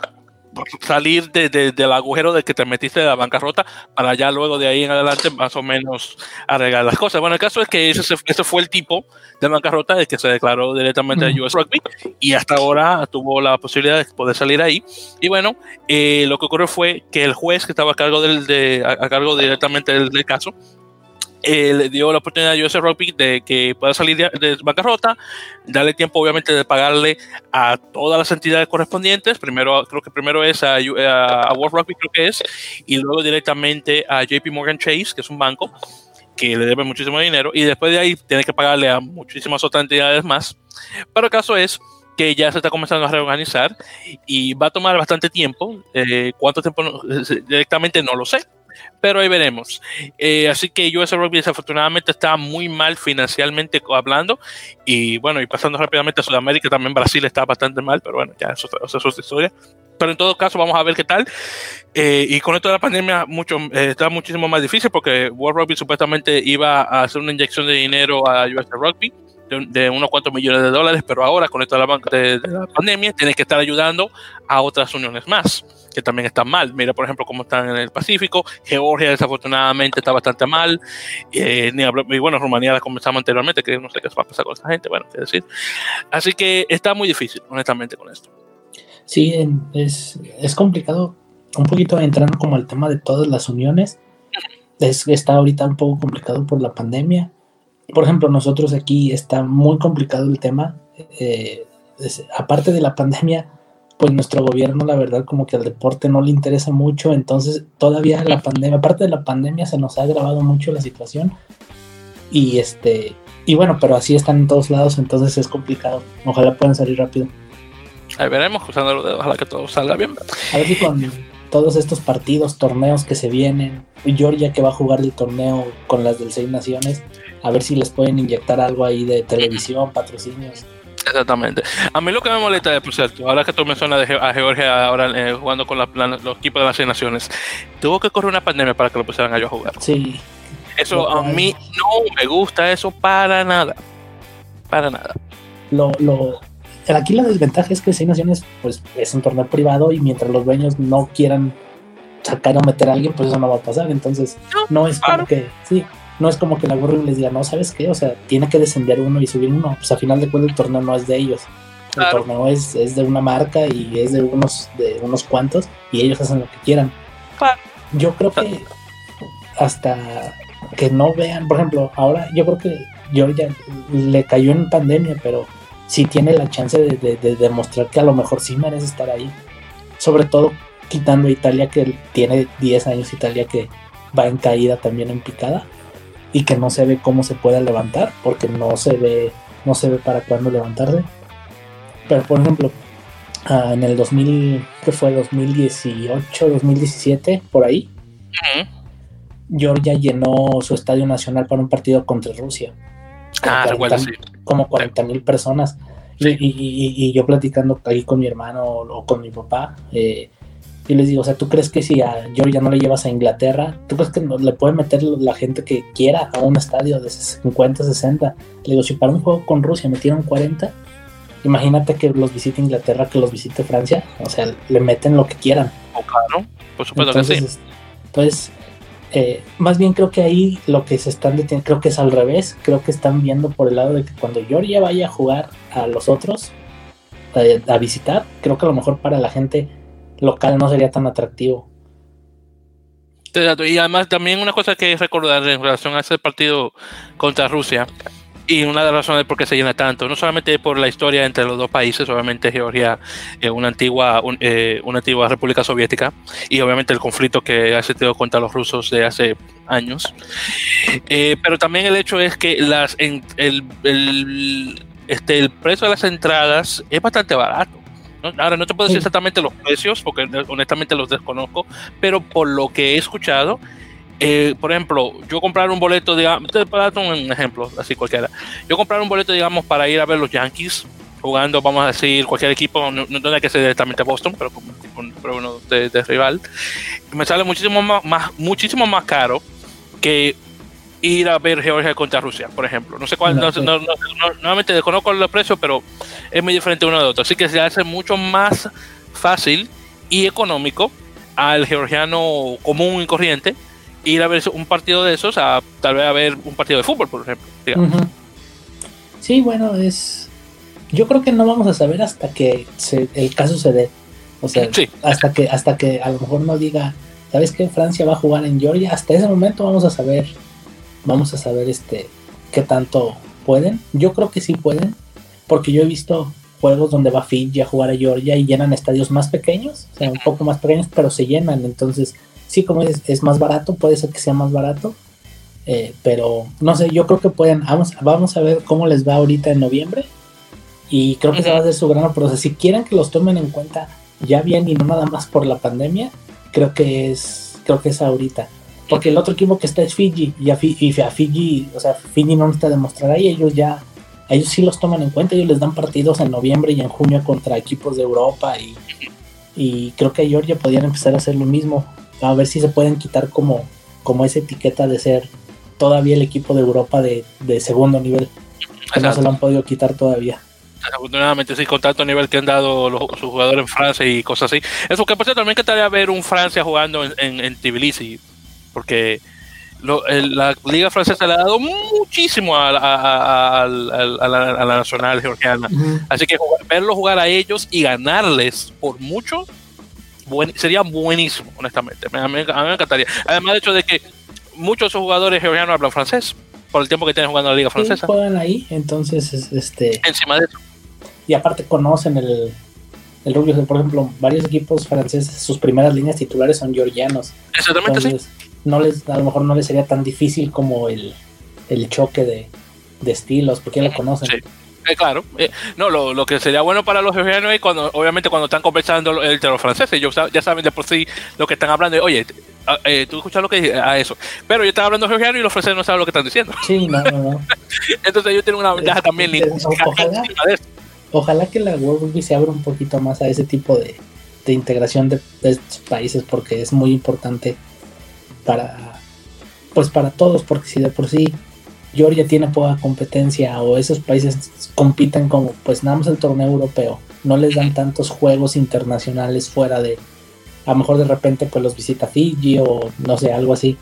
salir de, del agujero de que te metiste de la bancarrota para ya luego de ahí en adelante más o menos arreglar las cosas. Bueno, el caso es que ese, ese fue el tipo de bancarrota de que se declaró directamente a US Rugby y hasta ahora tuvo la posibilidad de poder salir ahí. Y bueno, eh, lo que ocurrió fue que el juez que estaba a cargo, del, de, a, cargo directamente del, del caso eh, le dio la oportunidad a US Rugby de que pueda salir de, bancarrota, darle tiempo obviamente de pagarle a todas las entidades correspondientes, primero creo que primero es a, a, World Rugby creo que es, y luego directamente a JP Morgan Chase, que es un banco que le debe muchísimo dinero, y después de ahí tiene que pagarle a muchísimas otras entidades más. Pero el caso es que ya se está comenzando a reorganizar y va a tomar bastante tiempo. Eh, ¿Cuánto tiempo? directamente no lo sé pero ahí veremos. Eh, así que US Rugby desafortunadamente está muy mal financieramente hablando y bueno, y pasando rápidamente a Sudamérica, también Brasil está bastante mal, pero bueno, ya eso, es otra historia. Pero en todo caso, vamos a ver qué tal. Eh, y con esto de la pandemia, mucho, eh, está muchísimo más difícil porque World Rugby supuestamente iba a hacer una inyección de dinero a US Rugby de, unos cuantos millones de dólares, pero ahora con esto de la, de, de la pandemia, tiene que estar ayudando a otras uniones más que también están mal. Mira, por ejemplo, cómo están en el Pacífico. Georgia, desafortunadamente, está bastante mal. Eh, y bueno, Rumanía la comenzamos anteriormente, que no sé qué va a pasar con esta gente. Bueno, qué decir. Así que está muy difícil, honestamente, con esto. Sí, es, es complicado un poquito entrando como el tema de todas las uniones. Es, está ahorita un poco complicado por la pandemia. Por ejemplo, nosotros aquí está muy complicado el tema. Eh, aparte de la pandemia, pues nuestro gobierno, la verdad, como que al deporte no le interesa mucho, entonces todavía la pandemia, aparte de la pandemia, se nos ha agravado mucho la situación. Y este, y bueno, pero así están en todos lados, entonces es complicado. Ojalá puedan salir rápido. Ahí veremos, cruzando los dedos, ojalá que todo salga bien. A ver si con todos estos partidos, torneos que se vienen, Georgia que va a jugar el torneo con las del Seis Naciones, a ver si les pueden inyectar algo ahí de televisión, patrocinios. Exactamente. A mí lo que me molesta es, por cierto, ahora que tú mencionas a Georgia ahora eh, jugando con los equipos de las seis naciones, tuvo que correr una pandemia para que lo pusieran a ellos a jugar. Sí. Eso a mí no me gusta eso para nada. Para nada. Lo, lo, aquí la desventaja es que Seis Naciones pues es un torneo privado y mientras los dueños no quieran sacar o meter a alguien, pues eso no va a pasar. Entonces, no, es como que, sí, no es como que la Gorri les diga, no, ¿sabes qué? O sea, tiene que descender uno y subir uno. Pues a final de cuentas el torneo no es de ellos. El torneo es, es, de una marca y es de unos, de unos cuantos y ellos hacen lo que quieran. Yo creo que hasta que no vean, por ejemplo, ahora yo creo que Georgia le cayó en pandemia, pero sí tiene la chance de, de demostrar que a lo mejor sí merece estar ahí. Sobre todo quitando a Italia, que tiene 10 años Italia que va en caída también en picada y que no se ve cómo se pueda levantar porque no se ve no se ve para cuándo levantarse. Pero por ejemplo ah, en el 2000 que fue 2018 2017 por ahí Georgia llenó su estadio nacional para un partido contra Rusia. Ah, como 40 mil personas. Y, y, yo platicando ahí con mi hermano o, con mi papá eh, y les digo, o sea, ¿tú crees que si a Georgia no le llevas a Inglaterra, ¿tú crees que le puede meter la gente que quiera a un estadio de 50, 60? Le digo, si para un juego con Rusia metieron 40, imagínate que los visite Inglaterra, que los visite Francia, o sea, le meten lo que quieran. Claro, por supuesto entonces, que sí. Entonces, eh, más bien creo que ahí lo que se están deteniendo, creo que es al revés, creo que están viendo por el lado de que cuando Georgia vaya a jugar a los otros, eh, a visitar, creo que a lo mejor para la gente local no sería tan atractivo. Y además también una cosa que recordar en relación a ese partido contra Rusia y una de las razones por qué se llena tanto, no solamente por la historia entre los dos países, obviamente Georgia es una antigua, eh, una antigua república soviética y obviamente el conflicto que ha existido contra los rusos de hace años, eh, pero también el hecho es que las, el, el, este, el precio de las entradas es bastante barato. Ahora no te puedo decir exactamente los precios, porque honestamente los desconozco, pero por lo que he escuchado, eh, por ejemplo, yo comprar un boleto, digamos, para dar un ejemplo, así cualquiera, yo comprar un boleto, digamos, para ir a ver los Yankees jugando, vamos a decir, cualquier equipo, no, no tiene que ser directamente Boston, pero, pero uno de, rival, me sale muchísimo más, muchísimo más caro que ir a ver Georgia contra Rusia, por ejemplo. No sé cuál, no, no, nuevamente desconozco los precios, pero es muy diferente uno de otro. Así que se hace mucho más fácil y económico al georgiano común y corriente ir a ver un partido de esos a tal vez a ver un partido de fútbol, por ejemplo. Sí, bueno, es. Yo creo que no vamos a saber hasta que el caso se dé. O sea, hasta que hasta que a lo mejor no diga, ¿sabes que Francia va a jugar en Georgia? Hasta ese momento vamos a saber, vamos a saber este qué tanto pueden. Yo creo que sí pueden, porque yo he visto juegos donde va Fiji a jugar a Georgia y llenan estadios más pequeños, o sea, un poco más pequeños, pero se llenan. Entonces, sí, como es, es más barato, puede ser que sea más barato. Eh, pero no sé, yo creo que pueden. Vamos, vamos a ver cómo les va ahorita en noviembre. Y creo que se va a hacer su gran proceso. Si quieren que los tomen en cuenta ya bien y no nada más por la pandemia, creo que es, creo que es ahorita. Porque el otro equipo que está es Fiji y a, Fiji, o sea, Fiji no está demostrar ahí, ellos ya, ellos sí los toman en cuenta, ellos les dan partidos en noviembre y en junio contra equipos de Europa y, y creo que Georgia podrían empezar a hacer lo mismo, a ver si se pueden quitar como, como esa etiqueta de ser todavía el equipo de Europa de, de segundo nivel, que no se lo han podido quitar todavía. Desafortunadamente sí, con tanto nivel que han dado los, sus jugadores en Francia y cosas así. Eso que por cierto, también que estaría ver un Francia jugando en, en, Tbilisi, porque la liga francesa le ha dado muchísimo a, la, nacional georgiana. Así que verlo jugar a ellos y ganarles por mucho sería buenísimo, honestamente. A mí, me encantaría. Además, de hecho de que muchos de esos jugadores georgianos hablan francés por el tiempo que tienen jugando en la liga francesa. juegan ahí, entonces este. Encima de eso y aparte conocen el, el rugby. por ejemplo, varios equipos franceses, sus primeras líneas titulares son georgianos. Exactamente, sí. No les, a lo mejor no les sería tan difícil como el, choque de, estilos, porque ya lo conocen. Sí. Eh, claro, eh, no, lo, lo, que sería bueno para los georgianos es cuando, obviamente, cuando están conversando entre los franceses, ellos ya saben de por sí lo que están hablando. Oye, eh, tú escuchas lo que dije, a eso. Pero yo estaba hablando georgiano y los franceses no saben lo que están diciendo. Sí, no, no, no. Entonces ellos tienen una ventaja también. de ojalá que la World Rugby se abra un poquito más a ese tipo de, integración de, estos países porque es muy importante para pues para todos porque si de por sí Georgia tiene poca competencia o esos países compiten como pues nada más el torneo europeo no les dan tantos juegos internacionales fuera de a lo mejor de repente pues los visita Fiji o no sé algo así.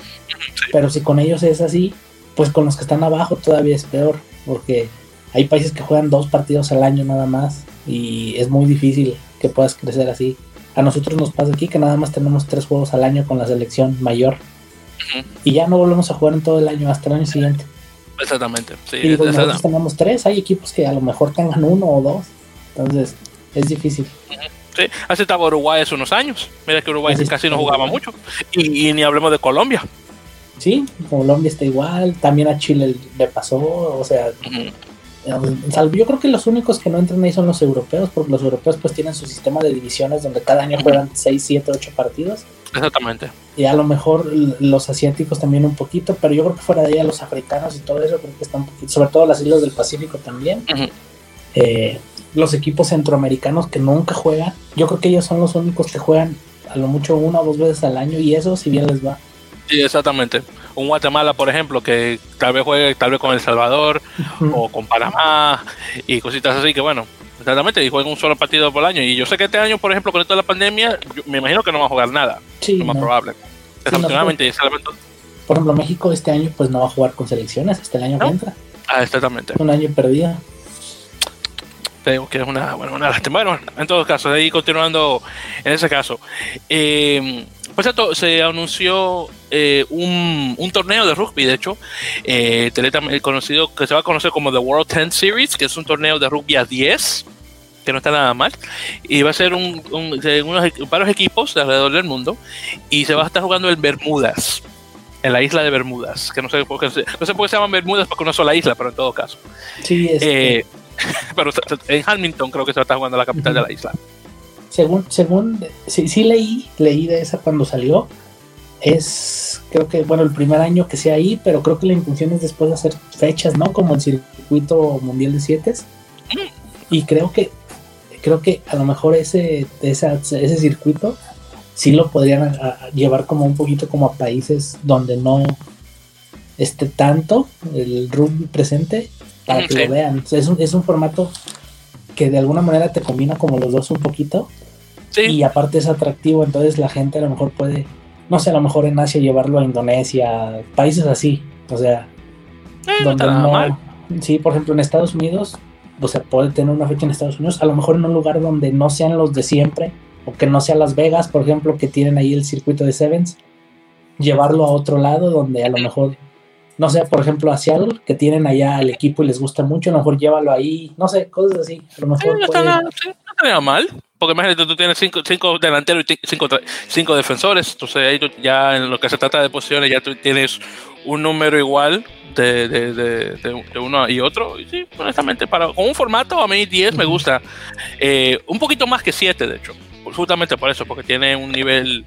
Pero si con ellos es así pues con los que están abajo todavía es peor porque hay países que juegan dos partidos al año nada más y es muy difícil que puedas crecer así. A nosotros nos pasa aquí que nada más tenemos tres juegos al año con la selección mayor y ya no volvemos a jugar en todo el año hasta el año siguiente. Exactamente. Sí, y nosotros tenemos tres, hay equipos que a lo mejor tengan uno o dos, entonces es difícil. Sí, así estaba Uruguay hace unos años. Mira que Uruguay casi no jugaba mucho. Y, ni hablemos de Colombia. Sí, Colombia está igual. También a Chile le pasó. O sea, yo creo que los únicos que no entran ahí son los europeos, porque los europeos pues tienen su sistema de divisiones donde cada año juegan 6, 7, 8 partidos. Exactamente. Y a lo mejor los asiáticos también un poquito, pero yo creo que fuera de ahí los africanos y todo eso, creo que están un poquito, sobre todo las islas del Pacífico también. Eh, los equipos centroamericanos que nunca juegan, yo creo que ellos son los únicos que juegan a lo mucho una o dos veces al año y eso si bien les va. Sí, exactamente. Un Guatemala, por ejemplo, que tal vez juegue tal vez con El Salvador o con Panamá y cositas así que bueno, exactamente, y juega un solo partido por año. Y yo sé que este año, por ejemplo, con esto de la pandemia, me imagino que no va a jugar nada. Sí, lo más probable. Desafortunadamente, por ejemplo, México este año pues no va a jugar con selecciones hasta el año que entra. Ah, exactamente. Un año perdido. Te digo que es una, bueno, una lástima. Bueno, en todos casos, ahí continuando en ese caso. Eh, por cierto, se anunció eh, un, torneo de rugby, de hecho, eh, conocido, que se va a conocer como The World 10 Series, que es un torneo de rugby a 10, que no está nada mal, y va a ser un, unos, varios equipos de alrededor del mundo, y se va a estar jugando en Bermudas, en la isla de Bermudas, que no sé por qué, no sé por qué se llaman Bermudas, porque no es sola isla, pero en todo caso. Sí, es. Eh, pero en Hamilton creo que se va a estar jugando la capital de la isla según, según, sí, leí, leí de esa cuando salió, es, creo que, bueno, el primer año que sea ahí, pero creo que la intención es después de hacer fechas, ¿no? Como el circuito mundial de siete. Y creo que, creo que a lo mejor ese, ese circuito sí lo podrían llevar como un poquito como a países donde no esté tanto el rugby presente para que lo vean. es, un, es un formato que de alguna manera te combina como los dos un poquito. Y aparte es atractivo, entonces la gente a lo mejor puede no sé, a lo mejor en Asia llevarlo a Indonesia, países así, o sea, eh, donde no, sí, por ejemplo en Estados Unidos, o sea, puede tener una fecha en Estados Unidos, a lo mejor en un lugar donde no sean los de siempre, o que no sea Las Vegas, por ejemplo, que tienen ahí el circuito de Sevens, llevarlo a otro lado donde a lo mejor, no sé, por ejemplo a Seattle, que tienen allá el equipo y les gusta mucho, a lo mejor llévalo ahí, no sé, cosas así, a lo mejor... no, puede... mal. Porque imagínate, tú tienes cinco, cinco delanteros y cinco, cinco defensores. Entonces ahí ya en lo que se trata de posiciones ya tú tienes un número igual de, de, de, uno y otro. Y sí, honestamente, para, con un formato a mí 10 me gusta. Eh, un poquito más que 7, de hecho. Justamente por eso, porque tiene un nivel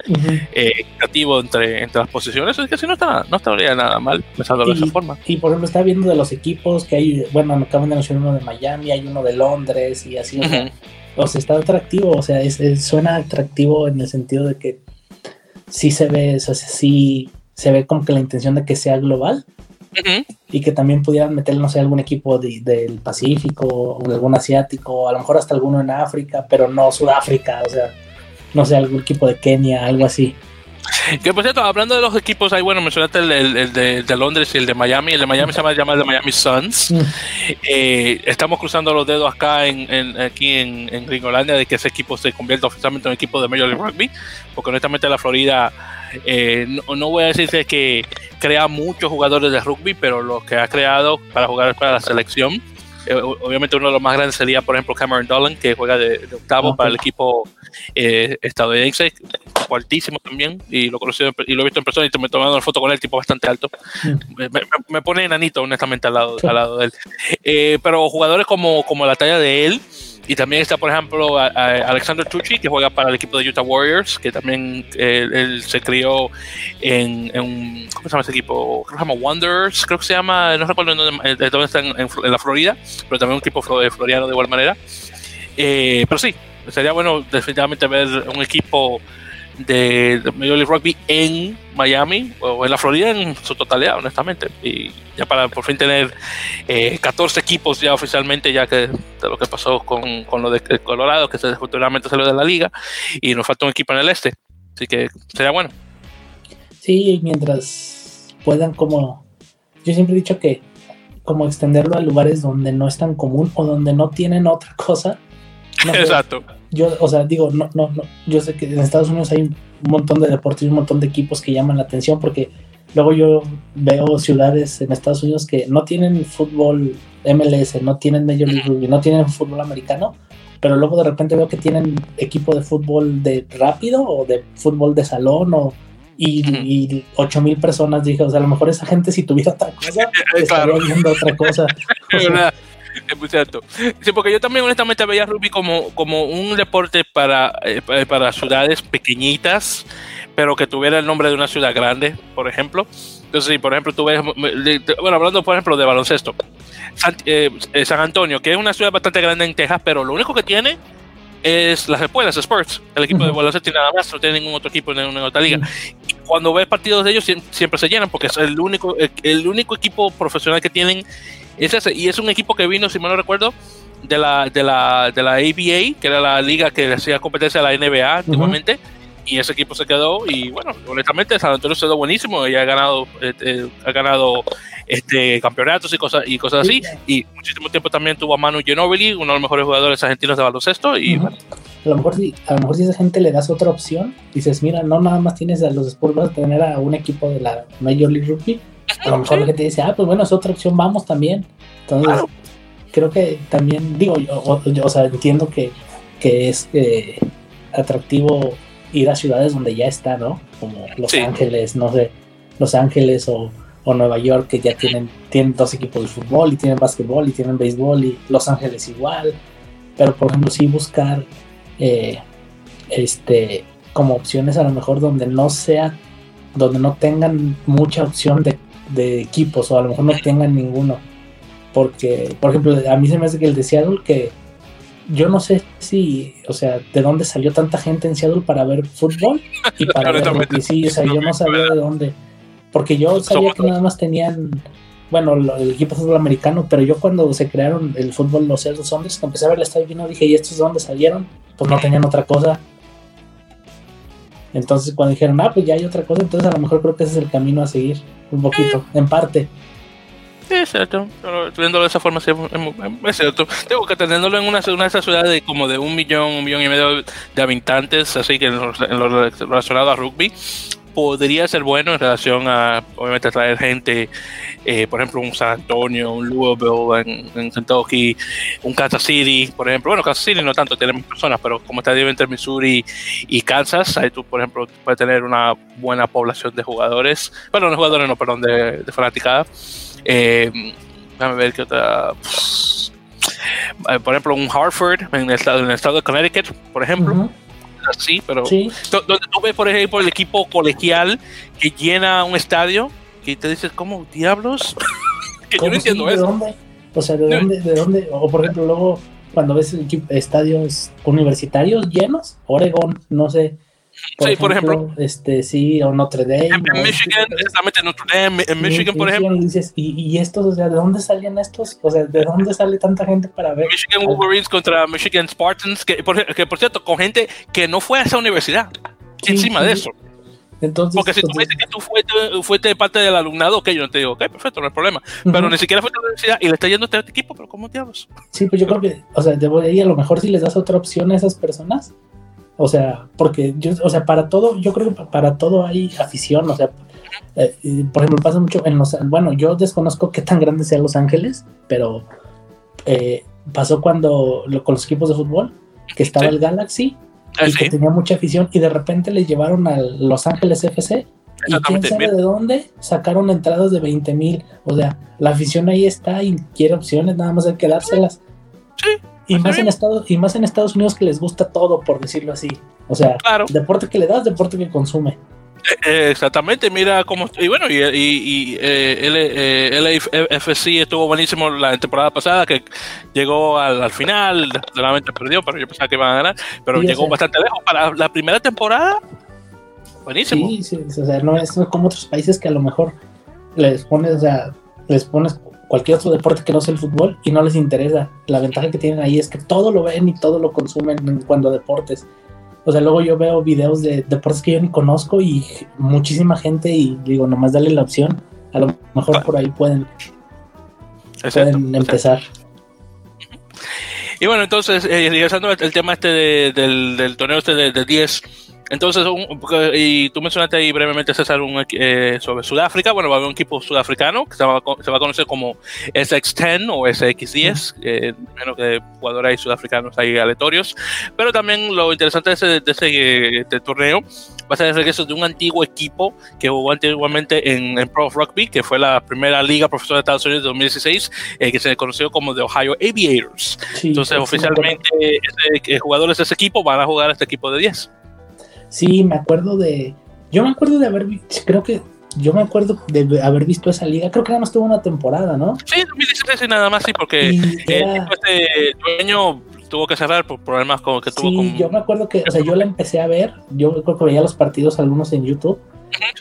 eh, creativo entre, entre las posiciones. Es que si no está, no estaría nada mal pensando de esa forma. Y por ejemplo, está viendo de los equipos que hay, bueno, me acaban de mencionar uno de Miami, hay uno de Londres y así o sea, está atractivo, o sea, suena atractivo en el sentido de que sí se ve, o sea, sí se ve como que la intención de que sea global y que también pudieran meter, no sé, algún equipo del Pacífico o algún asiático, a lo mejor hasta alguno en África, pero no Sudáfrica, o sea, no sé, algún equipo de Kenia, algo así. Que por cierto, hablando de los equipos, ahí bueno, mencionaste el, de, Londres y el de Miami. El de Miami se llama, el de Miami Suns. Mm. Eh, estamos cruzando los dedos acá en, aquí en, en Gringolandia de que ese equipo se convierta oficialmente en un equipo de Major League Rugby, porque honestamente la Florida, eh, no, voy a decir que crea muchos jugadores de rugby, pero los que ha creado para jugar para la selección eh, obviamente uno de los más grandes sería, por ejemplo, Cameron Dolan, que juega de, octavo para el equipo eh, estadounidense, altísimo también, y lo conocido y lo he visto en persona y me he tomado una foto con él, tipo bastante alto. Mm. Me, pone enanito, honestamente, al lado, al lado de él. Eh, pero jugadores como, como la talla de él, y también está, por ejemplo, Alexander Tucci, que juega para el equipo de Utah Warriors, que también eh, él se crió en, un. ¿Cómo se llama ese equipo? Creo que se llama Wonders, creo que se llama. No recuerdo dónde, está en, la Florida, pero también un equipo floriano de igual manera. Eh, pero sí, sería bueno definitivamente ver un equipo de, Major League Rugby en Miami o en la Florida en su totalidad, honestamente. Y ya para por fin tener 14 eh, equipos ya oficialmente, ya que de lo que pasó con, con lo de Colorado, que se futuramente salió de la liga, y nos falta un equipo en el este. Así que sería bueno. Sí, mientras puedan como... Yo siempre he dicho que como extenderlo a lugares donde no es tan común o donde no tienen otra cosa. Exacto yo, o sea, digo, no, no, no, yo sé que en Estados Unidos hay un montón de deportes y un montón de equipos que llaman la atención porque luego yo veo ciudades en Estados Unidos que no tienen fútbol MLS, no tienen Major League Rugby, no tienen fútbol americano, pero luego de repente veo que tienen equipo de fútbol de rápido o de fútbol de salón o y, ocho mil personas dije, o sea, a lo mejor esa gente si tuviera otra cosa estaría viendo otra cosa. muy cierto. Sí, porque yo también honestamente veía rugby como, como un deporte para, eh, para ciudades pequeñitas, pero que tuviera el nombre de una ciudad grande, por ejemplo. Entonces, si por ejemplo tú ves, bueno, hablando por ejemplo de baloncesto, San, eh, San Antonio, que es una ciudad bastante grande en Texas, pero lo único que tiene es las escuelas, Sports. El equipo de baloncesto y nada más, no tiene ningún otro equipo en ninguna otra liga. Y cuando ves partidos de ellos, siempre se llenan, porque es el único, el único equipo profesional que tienen y es un equipo que vino, si mal no recuerdo, de la, de la, de la ABA, que era la liga que hacía competencia a la NBA antiguamente. Y ese equipo se quedó. Y bueno, honestamente, San Antonio se quedó buenísimo. Y ha ganado, este, ha ganado este, campeonatos y cosas, y cosas así. Y muchísimo tiempo también tuvo a Manu Ginobili, uno de los mejores jugadores argentinos de baloncesto. Y a lo mejor si a lo mejor si esa gente le das otra opción dices mira no nada más tienes a los Spurs vas a tener a un equipo de la Major League Rugby a lo mejor la gente dice, ah, pues bueno, es otra opción, vamos también. Entonces, creo que también, digo, yo, o, sea, entiendo que, que es eh, atractivo ir a ciudades donde ya está, ¿no? Como Los Ángeles, no sé, Los Ángeles o, o, Nueva York, que ya tienen, tienen dos equipos de fútbol y tienen básquetbol y tienen béisbol y Los Ángeles igual. Pero, por ejemplo, sí buscar eh, este como opciones a lo mejor donde no sea donde no tengan mucha opción de, de equipos o a lo mejor no tengan ninguno. Porque, por ejemplo, a mí se me hace que el de Seattle que yo no sé si, o sea, de dónde salió tanta gente en Seattle para ver fútbol y para ver rugby. Sí, o sea, yo no sabía de dónde. Porque yo sabía que nada más tenían, bueno, el equipo de fútbol americano, pero yo cuando se crearon el fútbol, los Seattle Sounders, empecé a ver el estadio y dije, ¿y estos de dónde salieron? Pues no tenían otra cosa. Entonces cuando dijeron, ah, pues ya hay otra cosa, entonces a lo mejor creo que ese es el camino a seguir, un poquito, en parte. Sí, es cierto. Pero viéndolo de esa forma, sí, es, cierto. Tengo que teniéndolo en una, una de esas ciudades de como de un millón, un millón y medio de habitantes, así que en lo, relacionado a rugby, podría ser bueno en relación a, obviamente, traer gente, eh, por ejemplo, un San Antonio, un Louisville en, en, Kentucky, un Kansas City, por ejemplo. Bueno, Kansas City no tanto, tenemos personas, pero como está entre Missouri y Kansas, ahí tú, por ejemplo, puedes tener una buena población de jugadores, bueno, no jugadores, no, perdón, de, de fanaticada. Eh, déjame ver qué otra. Eh, por ejemplo, un Hartford en el estado, en estado de Connecticut, por ejemplo. Sí, pero sí. donde tú ves, por ejemplo, el equipo colegial que llena un estadio y te dices, ¿cómo diablos? que yo no entiendo sí, eso. ¿De dónde? O sea, ¿de dónde, ¿de dónde? O por ejemplo, luego cuando ves estadios universitarios llenos, Oregon, no sé, por sí, ejemplo, por ejemplo. Este, sí, o Notre Dame. En, en Michigan, exactamente, Notre Dame, en Michigan, por ejemplo. Dices, ¿y, ¿y, estos, o sea, de dónde salían estos? O sea, ¿de dónde sale tanta gente para ver? Michigan Wolverines contra Michigan Spartans, que por, que por cierto, con gente que no fue a esa universidad. Sí, encima sí. de eso. Entonces, Porque si tú me dices que tú fuiste, fuiste parte del alumnado, ok, yo no te digo, ok, perfecto, no hay problema. Uh -huh. Pero ni siquiera fuiste a la universidad y le está yendo a este equipo, pero ¿cómo diablos? Sí, pues yo creo que, o sea, de ahí a lo mejor si les das otra opción a esas personas, o sea, porque yo, o sea, para todo, yo creo que para todo hay afición, o sea, eh, por ejemplo, pasa mucho en los, bueno, yo desconozco qué tan grande sea Los Ángeles, pero eh, pasó cuando lo, con los equipos de fútbol, que estaba sí. el Galaxy ah, y sí. que tenía mucha afición y de repente les llevaron a Los Ángeles FC y quién sabe de dónde sacaron entradas de 20 mil, o sea, la afición ahí está y quiere opciones, nada más hay que dárselas. Sí. Y más, en Estados, y más en Estados Unidos que les gusta todo, por decirlo así. O sea, claro. deporte que le das, deporte que consume. Eh, exactamente, mira cómo. Y bueno, y, y, y eh, LAFC estuvo buenísimo la temporada pasada, que llegó al, al, final, solamente perdió, pero yo pensaba que iban a ganar, pero sí, llegó bastante lejos. Para la primera temporada, buenísimo. Sí, sí, o sea, no es como otros países que a lo mejor les pones, o sea, les pones cualquier otro deporte que no sea el fútbol y no les interesa. La ventaja que tienen ahí es que todo lo ven y todo lo consumen en cuanto a deportes. O sea, luego yo veo videos de deportes que yo ni conozco y muchísima gente y digo, nomás dale la opción. A lo mejor por ahí pueden, exacto, pueden empezar. Exacto. Y bueno, entonces, eh, regresando al tema este de, del, del, torneo este de, de 10, entonces, un, y tú mencionaste ahí brevemente, César, un, eh, sobre Sudáfrica. Bueno, va a haber un equipo sudafricano que se va, se va a conocer como SX10 o SX10, eh, menos que jugadores sudafricanos ahí aleatorios. Pero también lo interesante de ese, de ese de este torneo va a ser el regreso de un antiguo equipo que jugó antiguamente en, en, Pro Rugby, que fue la primera liga profesora de Estados Unidos de 2016, eh, que se conoció como The Ohio Aviators. Sí, Entonces, oficialmente, ese, jugadores de ese equipo van a jugar a este equipo de 10. Sí, me acuerdo de. Yo me acuerdo de haber. Creo que. Yo me acuerdo de haber visto esa liga. Creo que nada más tuvo una temporada, ¿no? Sí, 2016 y nada más, sí, porque era... este dueño tuvo que cerrar por problemas como que tuvo sí, con... yo me acuerdo que, o sea, yo la empecé a ver, yo creo que veía los partidos algunos en YouTube,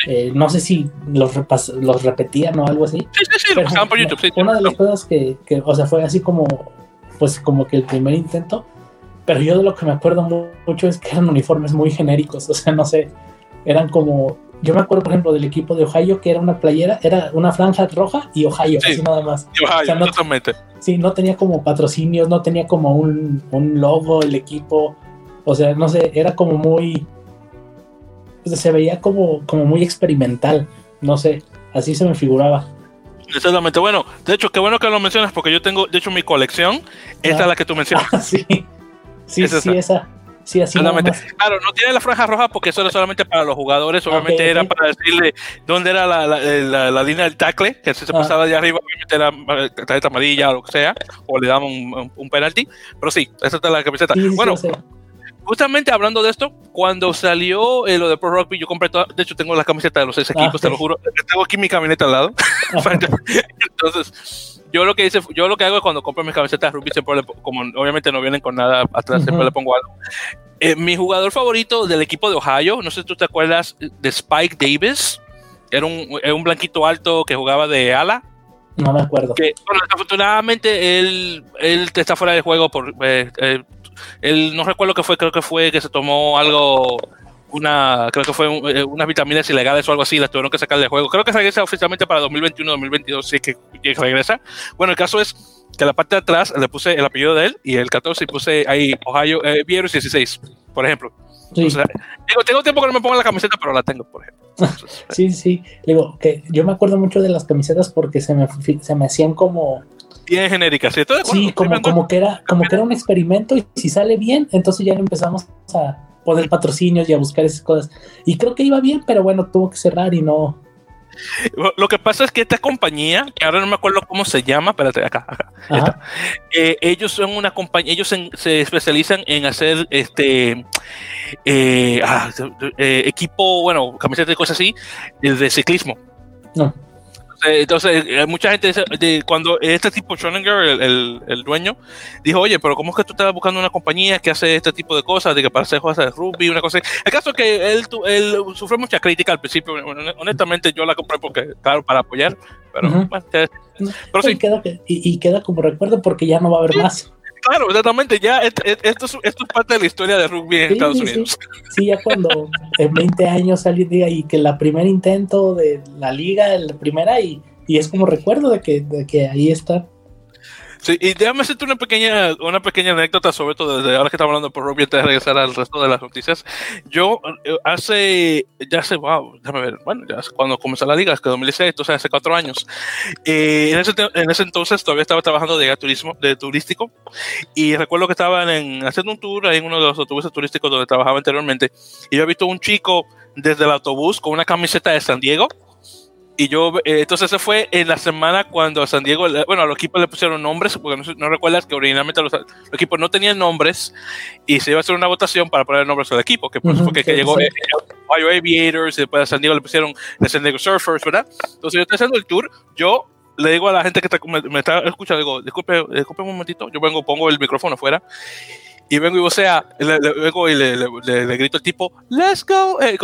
eh, no sé si los, repas los repetían o algo así. Sí, sí, sí, lo pasaban por YouTube, sí. Una de las cosas que, que, o sea, fue así como, pues como que el primer intento, pero yo de lo que me acuerdo mucho es que eran uniformes muy genéricos, o sea, no sé, eran como, yo me acuerdo por ejemplo del equipo de Ohio que era una playera, era una franja roja y Ohio, sí, así nada más. Y Ohio, o sea, no, totalmente. Sí, no tenía como patrocinios, no tenía como un, un logo el equipo, o sea, no sé, era como muy, sea, se veía como, como muy experimental, no sé, así se me figuraba. Exactamente, bueno, de hecho, qué bueno que lo mencionas porque yo tengo, de hecho, mi colección, esta ah. es la que tú mencionas. Ah, sí. Sí, es sí, esa. Sí, así. Claro, no tiene la franja roja porque eso era solamente para los jugadores, obviamente okay, era okay. para decirle dónde era la, la, la, la, línea del tackle, que si se ah. pasaba de arriba, obviamente era tarjeta amarilla o lo que sea, o le daban un, un, un penalti. Pero sí, esa es la camiseta. Sí, bueno, sí, justamente hablando de esto, cuando salió eh, lo de Pro Rugby, yo compré toda, de hecho tengo la camiseta de los seis equipos, Ah, te lo juro, tengo aquí mi camioneta al lado. Entonces, yo lo que hice, yo lo que hago es cuando compro mis camisetas de rugby, siempre le, como obviamente no vienen con nada atrás, siempre le pongo algo. Eh, mi jugador favorito del equipo de Ohio, no sé si tú te acuerdas de Spike Davis, era un, era un blanquito alto que jugaba de ala. No me acuerdo. Que, bueno, desafortunadamente él, él está fuera de juego por. eh, eh, él no recuerdo qué fue, creo que fue que se tomó algo. Una, creo que fue un- eh, unas vitaminas ilegales o algo así, las tuvieron que sacar de juego. Creo que regresa oficialmente para 2021-2022, si es que, que regresa. Bueno, el caso es que la parte de atrás le puse el apellido de él y el 14 y puse ahí Ohio eh, Vieros 16, por ejemplo. Sí, O sea, digo, tengo tiempo que no me pongo la camiseta, pero la tengo, por ejemplo. Entonces, sí, sí. Digo, que yo me acuerdo mucho de las camisetas porque se me, se me hacían como, bien genérica, ¿sí? Sí, como, como que era, como que era un experimento y si sale bien, entonces ya empezamos a poner patrocinios y a buscar esas cosas. Y creo que iba bien, pero bueno, tuvo que cerrar y no. Lo que pasa es que esta compañía, que ahora no me acuerdo cómo se llama, espérate, acá, acá, eh, ellos son una compañía, ellos se especializan en hacer este eh, ah, eh, equipo, bueno, camisetas y cosas así, eh, de ciclismo. No. Entonces, eh, mucha gente, dice- de, cuando este tipo, Schoninger, el, el- el dueño, dijo, oye, pero ¿cómo es que tú estás buscando una compañía que hace este tipo de cosas, de que para hacer cosas de rugby, una cosa así? El caso es que él, tu- él sufrió mucha crítica al principio, Bueno, honestamente yo la compré porque, claro, para apoyar, pero, Ujú. bueno, ya- pero sí, Y, queda, que- y, y queda como recuerdo porque ya no va a haber más. Claro, exactamente, ya esto es, esto es parte de la historia de rugby en Sí, Estados Unidos. Sí, ya cuando en 20 años salí diga, y que la primer intento de la liga, la primera, y, y es como recuerdo de que, de que ahí está. Sí, y déjame hacerte una pequeña, una pequeña anécdota sobre todo desde ahora que estamos hablando por rugby antes de regresar al resto de las noticias. Yo eh, hace, ya hace, wow, déjame ver, bueno, ya hace- cuando comenzó la liga, es que 2016, entonces hace cuatro años. Eh, en, ese, en ese entonces todavía estaba trabajando de turismo, de turístico y recuerdo que estaban en, haciendo un tour ahí en uno de los autobuses turísticos donde trabajaba anteriormente y yo he visto un chico desde el autobús con una camiseta de San Diego y yo, eh, entonces ese fue en la semana cuando a San Diego, bueno, a los equipos le pusieron nombres, porque no, no recuerdas que originalmente los, los equipos no tenían nombres y se iba a hacer una votación para poner nombres al equipo, que por eso fue que, que llegó eh, eh, Ohio Aviators y después a San Diego le pusieron the San Diego Surfers, ¿verdad? Entonces yo estoy haciendo el tour, yo le digo a la gente que está- me, me está escuchando, digo, disculpe, disculpe un momentito, yo vengo, pongo el micrófono afuera y vengo y vocea, le, le- vengo y le, grito al tipo, let's go, eh.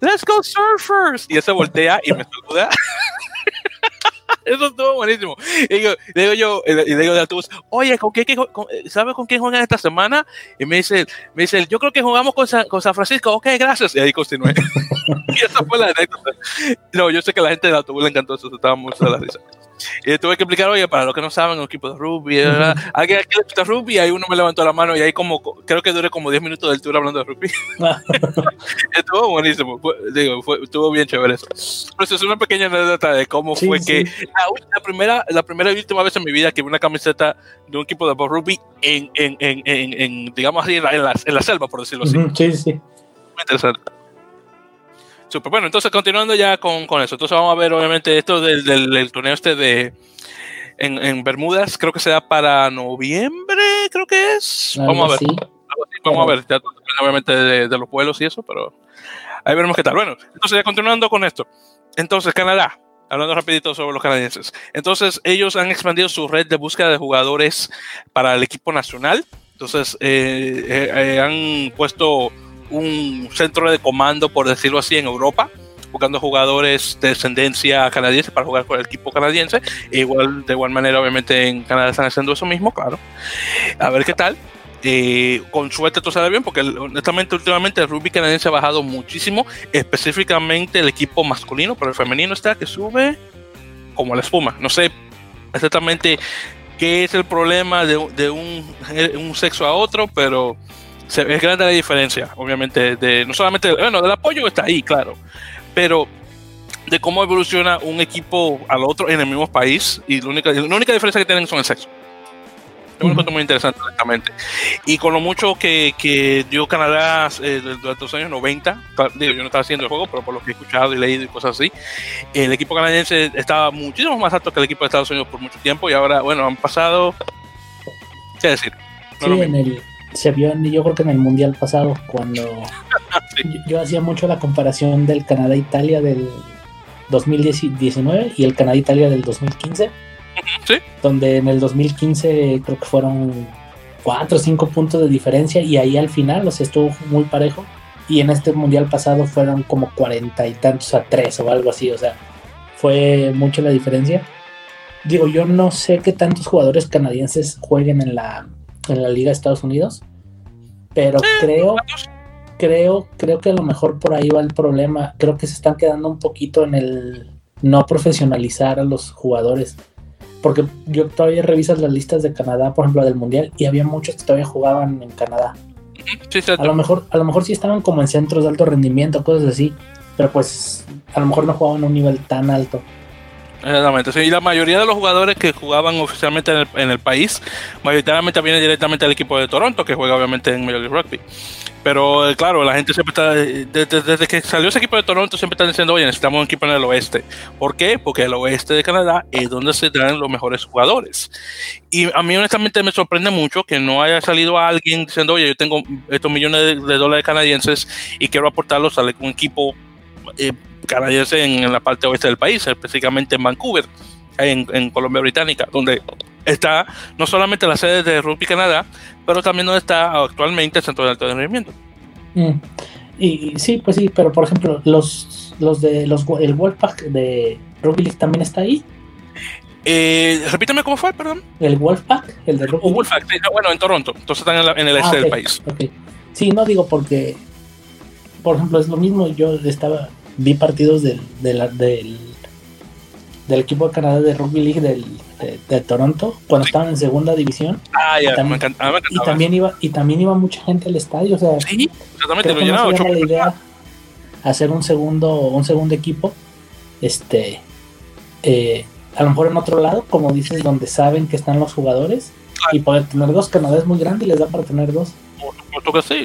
Let's go surfers. Y él se voltea y me saluda. Eso estuvo buenísimo. Y digo, le digo yo, y le, digo de autobús, oye, ¿con qué, con- ¿sabes con quién juegan esta semana? Y me dice, me dice, yo creo que jugamos con San, con San Francisco, ok, gracias. Y ahí continué. y esa fue la anécdota. No, yo sé que a la gente del autobús le encantó eso, estaba mucho de la risa. Y tuve que explicar, oye, para los que no saben, un equipo de rugby, ¿verdad? alguien aquí le gusta rugby, y ahí uno me levantó la mano y ahí como, creo que duré como 10 minutos del tour hablando de rugby. estuvo buenísimo, fue- digo, fue- estuvo bien chévere eso. Pero eso es una pequeña anécdota de cómo Sí, fue sí. que la, la primera, la primera y última vez en mi vida que vi una camiseta de un equipo de rugby en, en, en, en, digamos así, en la, en la, en la selva, por decirlo así. Sí, sí. Muy interesante. Super. Bueno, entonces continuando ya con, con eso. Entonces vamos a ver, obviamente, esto del, del, del torneo este de en, en Bermudas. Creo que se da para noviembre, creo que es. Algo Vamos a ver. así. Algo así, Vamos a ver. Ya, obviamente de, de los vuelos y eso, pero ahí veremos qué tal. Bueno, entonces ya continuando con esto. Entonces, Canadá. Hablando rapidito sobre los canadienses. Entonces, ellos han expandido su red de búsqueda de jugadores para el equipo nacional. Entonces, eh, eh, eh, han puesto un centro de comando, por decirlo así, en Europa, buscando jugadores de descendencia canadiense para jugar con el equipo canadiense. Igual, de igual manera, obviamente, en Canadá están haciendo eso mismo, claro. A ver qué tal. Eh, con suerte todo sale bien, porque honestamente, últimamente el rugby canadiense ha bajado muchísimo, específicamente el equipo masculino, pero el femenino está que sube como la espuma. No sé exactamente qué es el problema de, de un, un sexo a otro, pero se, es grande la diferencia, obviamente, de no solamente, bueno, el apoyo está ahí, claro, pero de cómo evoluciona un equipo al otro en el mismo país y la única, la única diferencia que tienen son el sexo. Es un muy interesante, honestamente. Y con lo mucho que, que dio Canadá eh, durante los años 90, digo, yo no estaba haciendo el juego, pero por lo que he escuchado y leído y cosas así, el equipo canadiense estaba muchísimo más alto que el equipo de Estados Unidos por mucho tiempo y ahora, bueno, han pasado, ¿qué decir? No Sí, en el, se vio, en, yo creo que en el Mundial pasado, cuando yo, yo hacía mucho la comparación del Canadá-Italia del 2019 y el Canadá-Italia del 2015. Sí. Donde en el 2015 creo que fueron 4 o 5 puntos de diferencia y ahí al final, o sea, estuvo muy parejo. Y en este mundial pasado fueron como 40 y tantos a 3 o algo así, o sea, fue mucho la diferencia. Digo, yo no sé qué tantos jugadores canadienses jueguen en la, en la Liga de Estados Unidos, pero creo, creo, creo que a lo mejor por ahí va el problema. Creo que se están quedando un poquito en el no profesionalizar a los jugadores. Porque yo todavía revisas las listas de Canadá, por ejemplo, del Mundial, y había muchos que todavía jugaban en Canadá. Sí, A lo mejor, a lo mejor sí estaban como en centros de alto rendimiento, cosas así, pero pues a lo mejor no jugaban a un nivel tan alto. Exactamente, y la mayoría de los jugadores que jugaban oficialmente en el, país, mayoritariamente vienen directamente del equipo de Toronto, que juega obviamente en Major League Rugby. Pero eh, claro, la gente siempre está, eh, desde, que salió ese equipo de Toronto, siempre están diciendo, oye, necesitamos un equipo en el oeste. ¿Por qué? Porque el oeste de Canadá es donde se dan los mejores jugadores. Y a mí honestamente me sorprende mucho que no haya salido alguien diciendo, oye, yo tengo estos millones de, de dólares canadienses y quiero aportarlos a un equipo eh, canadiense en, en, la parte oeste del país, específicamente en Vancouver, en, en, Colombia Británica, donde está no solamente la sede de Rugby Canadá, pero también donde está actualmente el Centro de Alto Rendimiento. Mm. Y, sí, pues sí, pero por ejemplo, los, los de los el Wolfpack de Rugby League también está ahí. Eh, repítame cómo fue, perdón. El Wolfpack, el de Rugby. Wolfpack, sí, bueno, en Toronto, entonces están en, la, en el este ah, okay, del país. Okay. Sí, no digo porque, por ejemplo, es lo mismo, yo estaba vi partidos del, del, del, del, equipo de Canadá de Rugby League del, de, de Toronto cuando sí. estaban en segunda división. Ah, ya, y también, me, encanta, me y también iba y también iba mucha gente al estadio, o sea, sí, exactamente, creo que no la idea hacer un segundo un segundo equipo este eh, a lo mejor en otro lado, como dices, donde saben que están los jugadores y poder tener dos. Canadá es muy grande y les da para tener dos.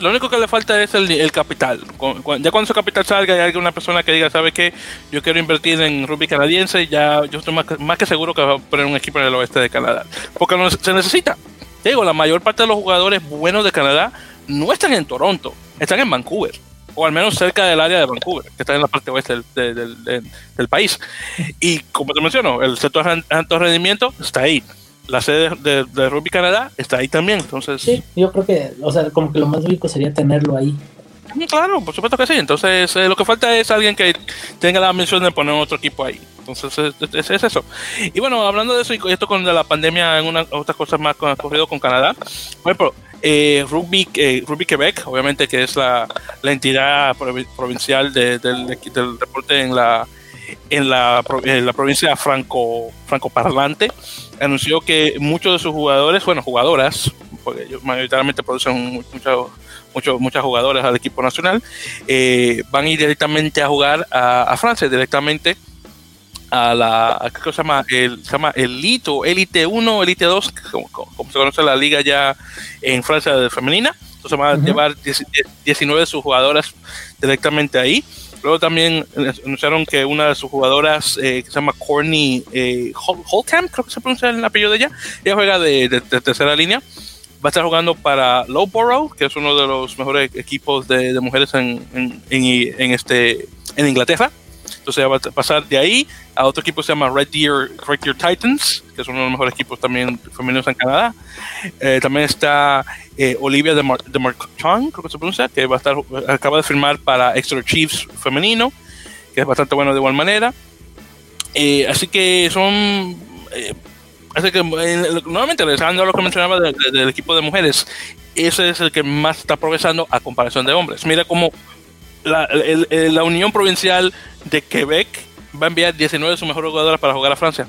Lo único que le falta es el, capital. Ya cuando ese capital salga y hay alguna persona que diga, ¿sabe qué? Yo quiero invertir en rugby canadiense, ya yo estoy más, que seguro que va a poner un equipo en el oeste de Canadá. Porque no, se necesita. Digo, la mayor parte de los jugadores buenos de Canadá no están en Toronto, están en Vancouver o al menos cerca del área de Vancouver, que está en la parte oeste del, del, del, del país. Y como te menciono, el sector de alto rendimiento está ahí. La sede de, de, Rugby Canadá está ahí también. Entonces, sí, yo creo que, o sea, como que lo más lógico sería tenerlo ahí. Claro, por supuesto que sí. Entonces, eh, lo que falta es alguien que tenga la misión de poner otro equipo ahí. Entonces, es, es, es eso. Y bueno, hablando de eso y esto con la pandemia, en una, otras cosas más que han ocurrido con Canadá. Por ejemplo, eh, Rugby, eh, Rugby Quebec, obviamente que es la, la entidad provincial de, del, del, deporte en la, en la, en la provincia franco, francoparlante, anunció que muchos de sus jugadores, bueno, jugadoras, porque ellos mayoritariamente producen muchos mucho, muchas jugadoras al equipo nacional, eh, van a ir directamente a jugar a, a Francia, directamente a la ¿qué se llama? El, se llama Elite o Elite 1, Elite 2, como, como, se conoce la liga ya en Francia de femenina. Entonces van a uh -huh. llevar 19 de sus jugadoras directamente ahí. Luego también anunciaron que una de sus jugadoras, eh, que se llama Courtney eh, creo que se pronuncia el apellido de ella, ella juega de, de, tercera línea. Va a estar jugando para Loughborough, que es uno de los mejores equipos de, mujeres en, en, este, en Inglaterra. Entonces va a pasar de ahí a otro equipo que se llama Red Deer, Red Deer Titans, que es uno de los mejores equipos también femeninos en Canadá. Eh, también está eh, Olivia de, Mar de creo que se pronuncia, que va a estar, acaba de firmar para Exeter Chiefs femenino, que es bastante bueno de igual manera. Eh, así que son. así que nuevamente, regresando a lo que mencionaba del de, de, equipo de mujeres, ese es el que más está progresando a comparación de hombres. Mira cómo la, el, el, la Unión Provincial de Quebec va a enviar 19 de sus mejores jugadoras para jugar a Francia.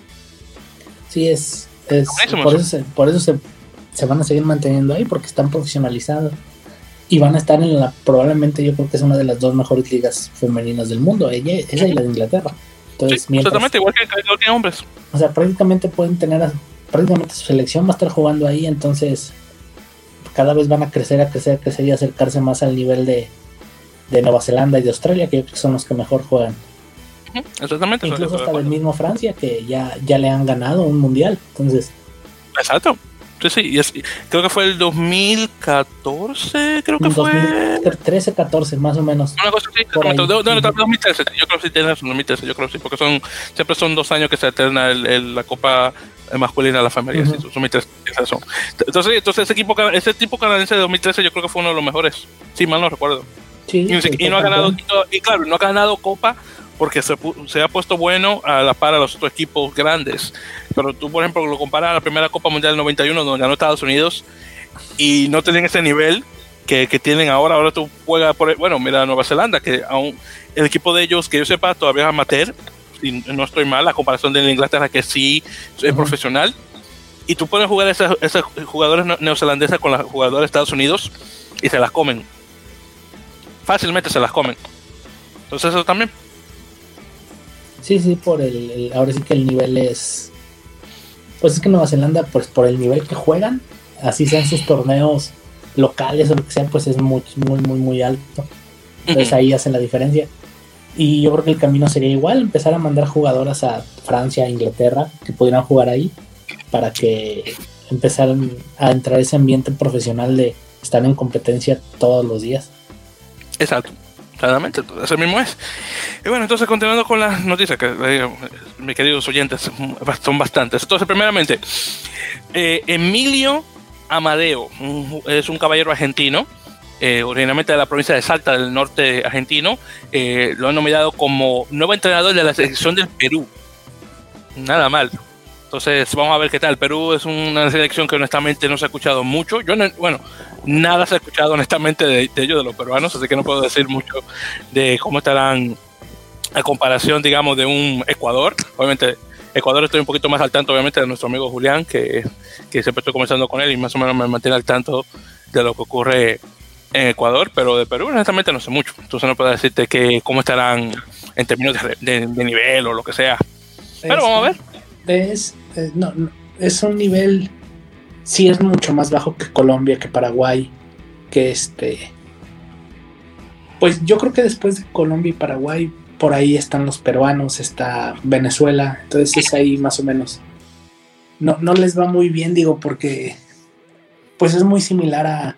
Sí, es. es por, eso se, por eso se, se, van a seguir manteniendo ahí, porque están profesionalizados. Y van a estar en la. Probablemente yo creo que es una de las dos mejores ligas femeninas del mundo. Ella, esa y la de Inglaterra. Entonces, sí, mientras, exactamente, igual que, que hombres. O sea, prácticamente pueden tener. Prácticamente su selección va a estar jugando ahí, entonces. Cada vez van a crecer, a crecer, a crecer y acercarse más al nivel de, de Nueva Zelanda y de Australia, que son los que mejor juegan. Exactamente. Incluso hasta el mismo Francia, que ya, ya le han ganado un mundial. Entonces. Exacto. Sí, sí, y es- creo que fue el 2014, creo que fue. 2013, 14, más o menos. Una cosa así, no, no, no, Ujú. 2013, yo creo que sí tienes razón, 2013, yo creo que sí, porque son, siempre son dos años que se alterna el- el- la Copa masculina de la familia, Ujú. sí, son 2013, tienes razón. Entonces, entonces ese equipo, ese tipo canadiense de 2013 yo creo que fue uno de los mejores, sí, mal no recuerdo. Sí, Y, sí, y no ha ganado, y, claro, no ha ganado Copa porque se, se ha puesto bueno a la par a los otros equipos grandes. Pero tú, por ejemplo, lo comparas a la primera Copa Mundial del 91, donde ganó Estados Unidos, y no tenían ese nivel que, que tienen ahora. Ahora tú juegas por. Bueno, mira, Nueva Zelanda, que aún el equipo de ellos, que yo sepa, todavía es amateur, y no estoy mal, la comparación de Inglaterra, que sí es Ujú. profesional. Y tú puedes jugar esas, esas jugadores ne- neozelandeses con los jugadores de Estados Unidos y se las comen. Fácilmente se las comen. Entonces eso también. Sí, sí, por el, el- ahora sí que el nivel es. Pues es que Nueva Zelanda, pues por el nivel que juegan, así sean sus torneos locales o lo que sea, pues es muy, muy, muy, muy alto. Entonces ahí hacen la diferencia. Y yo creo que el camino sería igual, empezar a mandar jugadoras a Francia, a Inglaterra, que pudieran jugar ahí, para que empezaran a entrar ese ambiente profesional de estar en competencia todos los días. Exacto. Claramente, ese mismo es. Y bueno, entonces continuando con las noticias, que eh, mis queridos oyentes son bastantes. Entonces, primeramente, eh, Emilio Amadeo es un caballero argentino, eh, originalmente de la provincia de Salta, del norte argentino. Eh, lo han nominado como nuevo entrenador de la selección del Perú. Nada mal. Entonces, vamos a ver qué tal. Perú es una selección que honestamente no se ha escuchado mucho. Yo, no, bueno, nada se ha escuchado honestamente de, de ellos, de los peruanos, así que no puedo decir mucho de cómo estarán a comparación, digamos, de un Ecuador. Obviamente, Ecuador estoy un poquito más al tanto, obviamente, de nuestro amigo Julián, que, que siempre estoy conversando con él y más o menos me mantiene al tanto de lo que ocurre en Ecuador, pero de Perú honestamente no sé mucho. Entonces no puedo decirte que cómo estarán en términos de, de- de nivel o lo que sea. Pero vamos a ver. Eh, no, no, es un nivel, sí es mucho más bajo que Colombia, que Paraguay, que este... Pues yo creo que después de Colombia y Paraguay, por ahí están los peruanos, está Venezuela, entonces es ahí más o menos. No, no les va muy bien, digo, porque pues es muy similar a,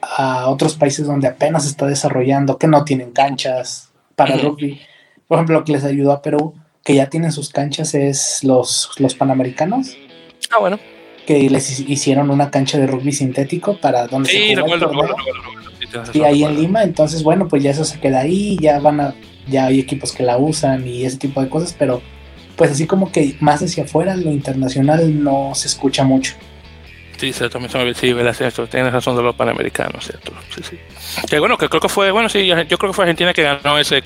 a otros países donde apenas está desarrollando, que no tienen canchas para rugby. Por ejemplo, lo que les ayudó a Perú, que ya tienen sus canchas, es los, los panamericanos, Ah, bueno. que les hi- hicieron una cancha de rugby sintético para donde Sí, se jugó el recuerdo, torneo. recuerdo, recuerdo, recuerdo. Sí, tienes Y ahí en. Lima, entonces bueno, pues ya eso se queda ahí, ya van a, ya hay equipos que la usan y ese tipo de cosas, pero pues así como que más hacia afuera, lo internacional no se escucha mucho. Sí, cierto, me me sí. Cierto, tienes razón de los panamericanos, cierto. Sí, sí. Que bueno, que creo que fue, bueno, sí, yo creo que fue Argentina que ganó ese,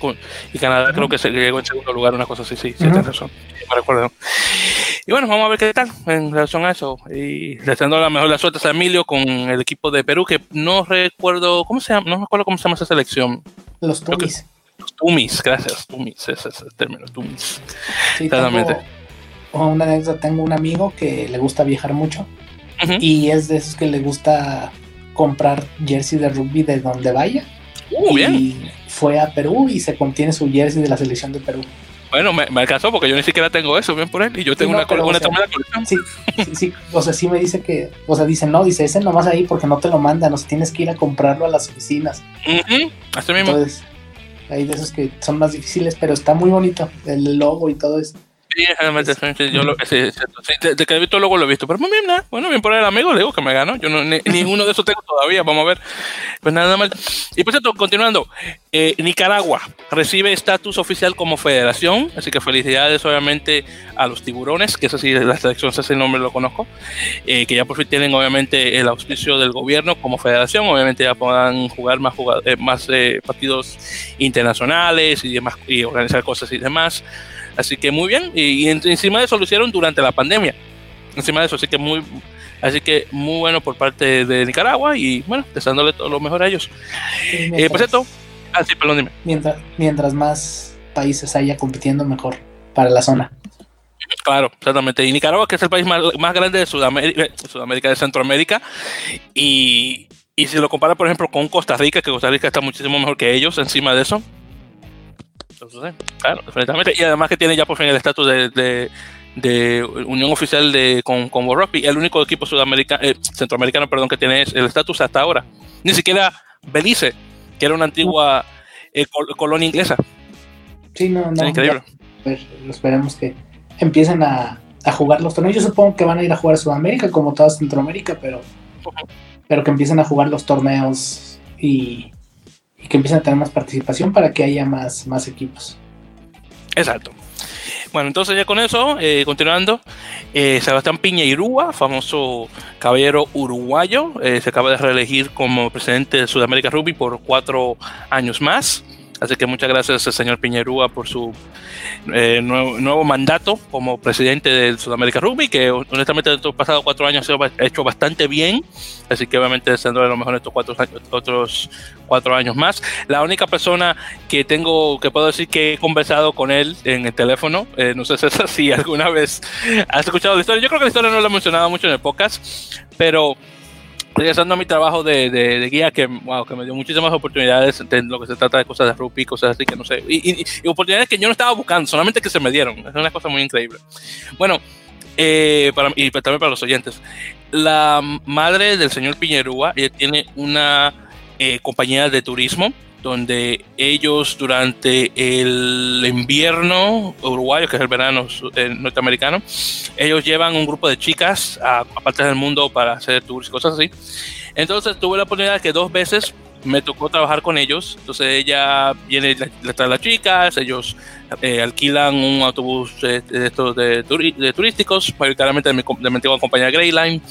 y Canadá creo que se llegó en segundo lugar, una cosa así, sí, sí, Ujú. tienes razón. Me recuerdo. Y bueno, vamos a ver qué tal en relación a eso. Y deseando la mejor de las suertes a Emilio con el equipo de Perú, que no recuerdo, ¿cómo se llama? No recuerdo cómo se llama esa selección. Los Tumis. Los Tumis, gracias, Tumis, ese es el término, Tumis. Sí, Exactamente. tengo una anécdota, tengo un amigo que le gusta viajar mucho Y es de esos que le gusta comprar jersey de rugby de donde vaya. Uh, bien. Y fue a Perú y se contiene su jersey de la selección de Perú. Bueno, me, me alcanzó porque yo ni siquiera tengo eso, bien por él, y yo tengo una, o sea, colección. Sí, sí, sí, o sea, sí me dice que, o sea, dice, no, dice, ese nomás ahí porque no te lo mandan, o sea, tienes que ir a comprarlo a las oficinas. Ujú, Así mismo. Entonces, hay de esos que son más difíciles, pero está muy bonito, el logo y todo eso. Sí, yo lo, sí, sí, de, que he visto luego lo he visto, pero muy bien, nada, bueno, bien por el amigo, le digo que me ganó, yo no, ni, ninguno de esos tengo todavía, vamos a ver, pues nada mal. Y por cierto, continuando, eh, Nicaragua recibe estatus oficial como federación, así que felicidades obviamente a los tiburones, que eso sí, la selección, ese nombre lo conozco, eh, que ya por fin tienen obviamente el auspicio del gobierno como federación, obviamente ya puedan jugar más, jugad- eh, más eh, partidos internacionales y demás, y organizar cosas y demás. Así que muy bien. Y, y en- encima de eso lo hicieron durante la pandemia. Encima de eso, así que muy, así que muy bueno por parte de Nicaragua y bueno, deseándole todo lo mejor a ellos. Y Eh, mientras, por cierto, ah, sí, perdón, dime. mientras, mientras más países haya compitiendo, mejor para la zona. Claro, exactamente. Y Nicaragua, que es el país más, más grande de Sudamérica, eh, Sudamérica, de Centroamérica. Y, y si lo compara, por ejemplo, con Costa Rica, que Costa Rica está muchísimo mejor que ellos encima de eso. Entonces, eh, claro, definitivamente. Y además que tiene ya por fin el estatus de, de, de unión oficial de con, con Rugby, el único equipo sudamericano, eh, centroamericano, perdón, que tiene el estatus hasta ahora. Ni siquiera Belice, que era una antigua eh, colonia inglesa. Sí, no, no. increíble. Pues, esperemos que empiecen a, a, jugar los torneos. Yo supongo que van a ir a jugar a Sudamérica, como toda Centroamérica, pero, pero que empiecen a jugar los torneos y, y que empiecen a tener más participación para que haya más, más equipos. Exacto. Bueno, entonces ya con eso, eh, continuando, eh, Sebastián Piñeirúa, famoso caballero uruguayo, eh, se acaba de reelegir como presidente de Sudamérica Rugby por cuatro años más. Así que muchas gracias al señor Piñerúa por su eh, nuevo, mandato como presidente del Sudamérica Rugby, que honestamente en estos pasados cuatro años ha hecho bastante bien. Así que obviamente a lo mejor estos cuatro años, otros cuatro años más. La única persona que tengo, que puedo decir que he conversado con él en el teléfono, eh, no sé si alguna vez has escuchado la historia. Yo creo que la historia no la he mencionado mucho en el podcast, pero regresando a mi trabajo de, de, guía, que, wow, que me dio muchísimas oportunidades en lo que se trata de cosas de rugby, cosas así que no sé, y, oportunidades que yo no estaba buscando, solamente que se me dieron. Es una cosa muy increíble. Bueno, eh, para, y también para los oyentes, la madre del señor Piñerúa, tiene una eh, compañía de turismo donde ellos durante el invierno uruguayo, que es el verano eh, norteamericano, ellos llevan un grupo de chicas a, partes del mundo para hacer tours y cosas así. Entonces tuve la oportunidad que dos veces me tocó trabajar con ellos. Entonces ella viene, le trae a las chicas, ellos eh, alquilan un autobús de, estos de, turísticos, mayoritariamente de mi, de mi antigua compañía Greyline.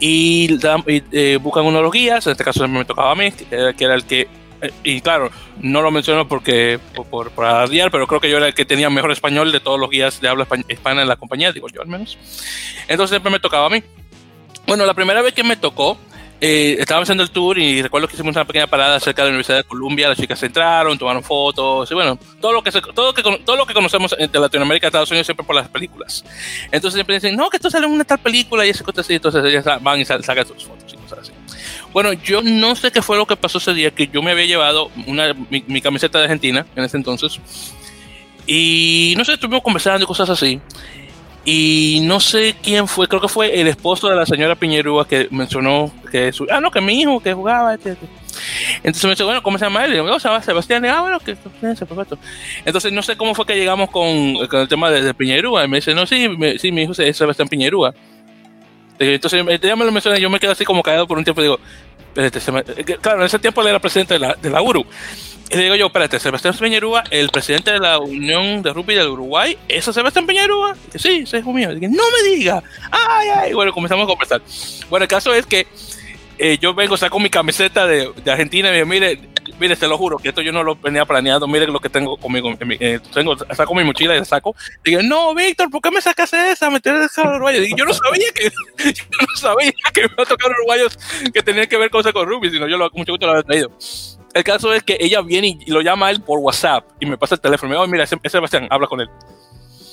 Y, eh, buscan uno de los guías, en este caso me tocaba a mí, que era el que y claro, no lo menciono porque por, por, pero creo que yo era el que tenía mejor español de todos los guías de habla hispana en la compañía, digo yo al menos. Entonces siempre me tocaba a mí. Bueno, la primera vez que me tocó, eh, estábamos haciendo el tour y recuerdo que hicimos una pequeña parada cerca de la Universidad de Columbia, las chicas entraron, tomaron fotos, y bueno, todo lo que, todo que, todo lo que conocemos de Latinoamérica Estados Unidos siempre por las películas. Entonces siempre dicen, no, que esto sale en una tal película y ese cosas así, entonces ellas van y sacan sus fotos y cosas así. Bueno, yo no sé qué fue lo que pasó ese día, que yo me había llevado una, mi, camiseta de Argentina en ese entonces. Y no sé, estuvimos conversando y cosas así. Y no sé quién fue, creo que fue el esposo de la señora Piñerúa que mencionó que su, ah, no, que mi hijo que jugaba. Este, este. Entonces me dice, bueno, ¿cómo se llama él? Y yo, llama Sebastián. ah, bueno, que perfecto. Entonces no sé cómo fue que llegamos con, el tema de, de, Piñerúa. Y me dice, no, sí, sí, mi hijo es Sebastián Piñerúa. Entonces, ya me lo menciona, yo me quedo así como callado por un tiempo y digo, eh, claro, en ese tiempo él era presidente de la, de la URU. Y le digo yo, espérate, Sebastián Peñerúa, el presidente de la Unión de Rugby del Uruguay, ¿eso es Sebastián Peñerúa? sí, ese es mío. No me diga. Ay, ay. Bueno, comenzamos a conversar. Bueno, el caso es que eh, yo vengo, saco mi camiseta de, de Argentina y me digo, mire, mire, te lo juro que esto yo no lo venía planeado. Mire lo que tengo conmigo. Eh, tengo, saco mi mochila y la saco. Digo, no, Víctor, ¿por qué me sacas esa? Me tienes que uruguayo. Digo, yo no sabía que, yo no sabía que me iba a tocar uruguayos que tenían que ver cosas con rugby, sino yo lo, mucho gusto lo había traído. El caso es que ella viene y, lo llama a él por WhatsApp y me pasa el teléfono. Me dice, oh, mira, ese, ese Sebastián, habla con él.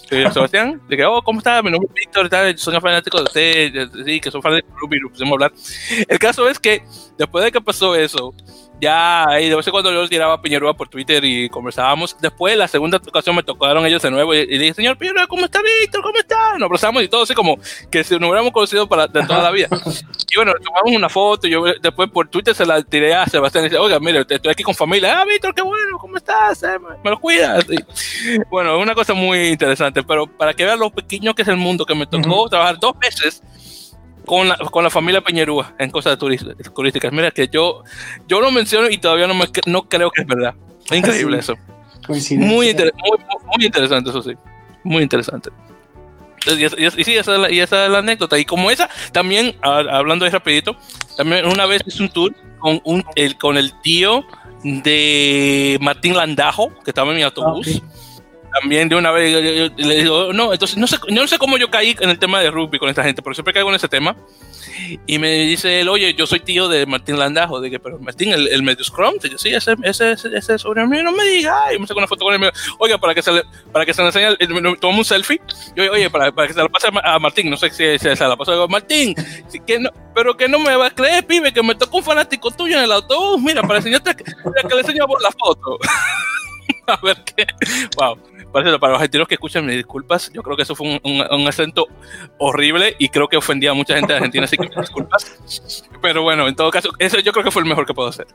Sebastián, de que, oh, ¿cómo está? Mi nombre es Víctor, soy fanático de usted, sí, que soy fanático de Rugby, pusimos hablar. El caso es que después de que pasó eso, ya ahí de vez en cuando yo tiraba a Piñerúa por Twitter y conversábamos. Después, la segunda ocasión me tocaron ellos de nuevo y, dije, señor Piñerúa, ¿cómo está Víctor? ¿Cómo está? Nos abrazamos y todo así como que si nos hubiéramos conocido para, de toda la vida. Y bueno, tomamos una foto y yo después por Twitter se la tiré a Sebastián y dije, oiga, mire, estoy aquí con familia. Ah, Víctor, qué bueno, ¿cómo estás? Eh, me lo cuidas. bueno, es una cosa muy interesante, pero para que vean lo pequeño que es el mundo, que me tocó trabajar dos veces con la, con la familia Peñerúa en cosas turísticas. Mira que yo, yo lo menciono y todavía no, me, no creo que es verdad. Es increíble eso. Muy, muy, muy, interesante, eso sí. Muy interesante. Y, y, sí, esa es, la, y esa es la anécdota. Y como esa, también, hablando ahí rapidito, también una vez hice un tour con, un, el, con el tío de Martín Landajo, que estaba en mi autobús. Ah, también de una vez le digo, no, entonces no sé, no sé cómo yo caí en el tema de rugby con esta gente, pero siempre caigo en ese tema. Y me dice él, oye, yo soy tío de Martín Landajo. De que, pero Martín, el, el medio scrum. Yo, sí, ese, ese, ese, ese no me diga. Y me saco una foto con él. Oiga, para que se le, para que se le enseñe, tomo un selfie. Yo, oye, para, para que se la pase a Martín. No sé si, se la pasó. Digo, Martín, que no, pero que no me va a creer, pibe, que me tocó un fanático tuyo en el autobús. Mira, para enseñarte, que le enseño la foto. a ver qué. Wow para los argentinos que escuchan, mis disculpas. Yo creo que eso fue un, acento horrible y creo que ofendía a mucha gente de Argentina, así que me disculpas. Pero bueno, en todo caso, eso yo creo que fue el mejor que puedo hacer.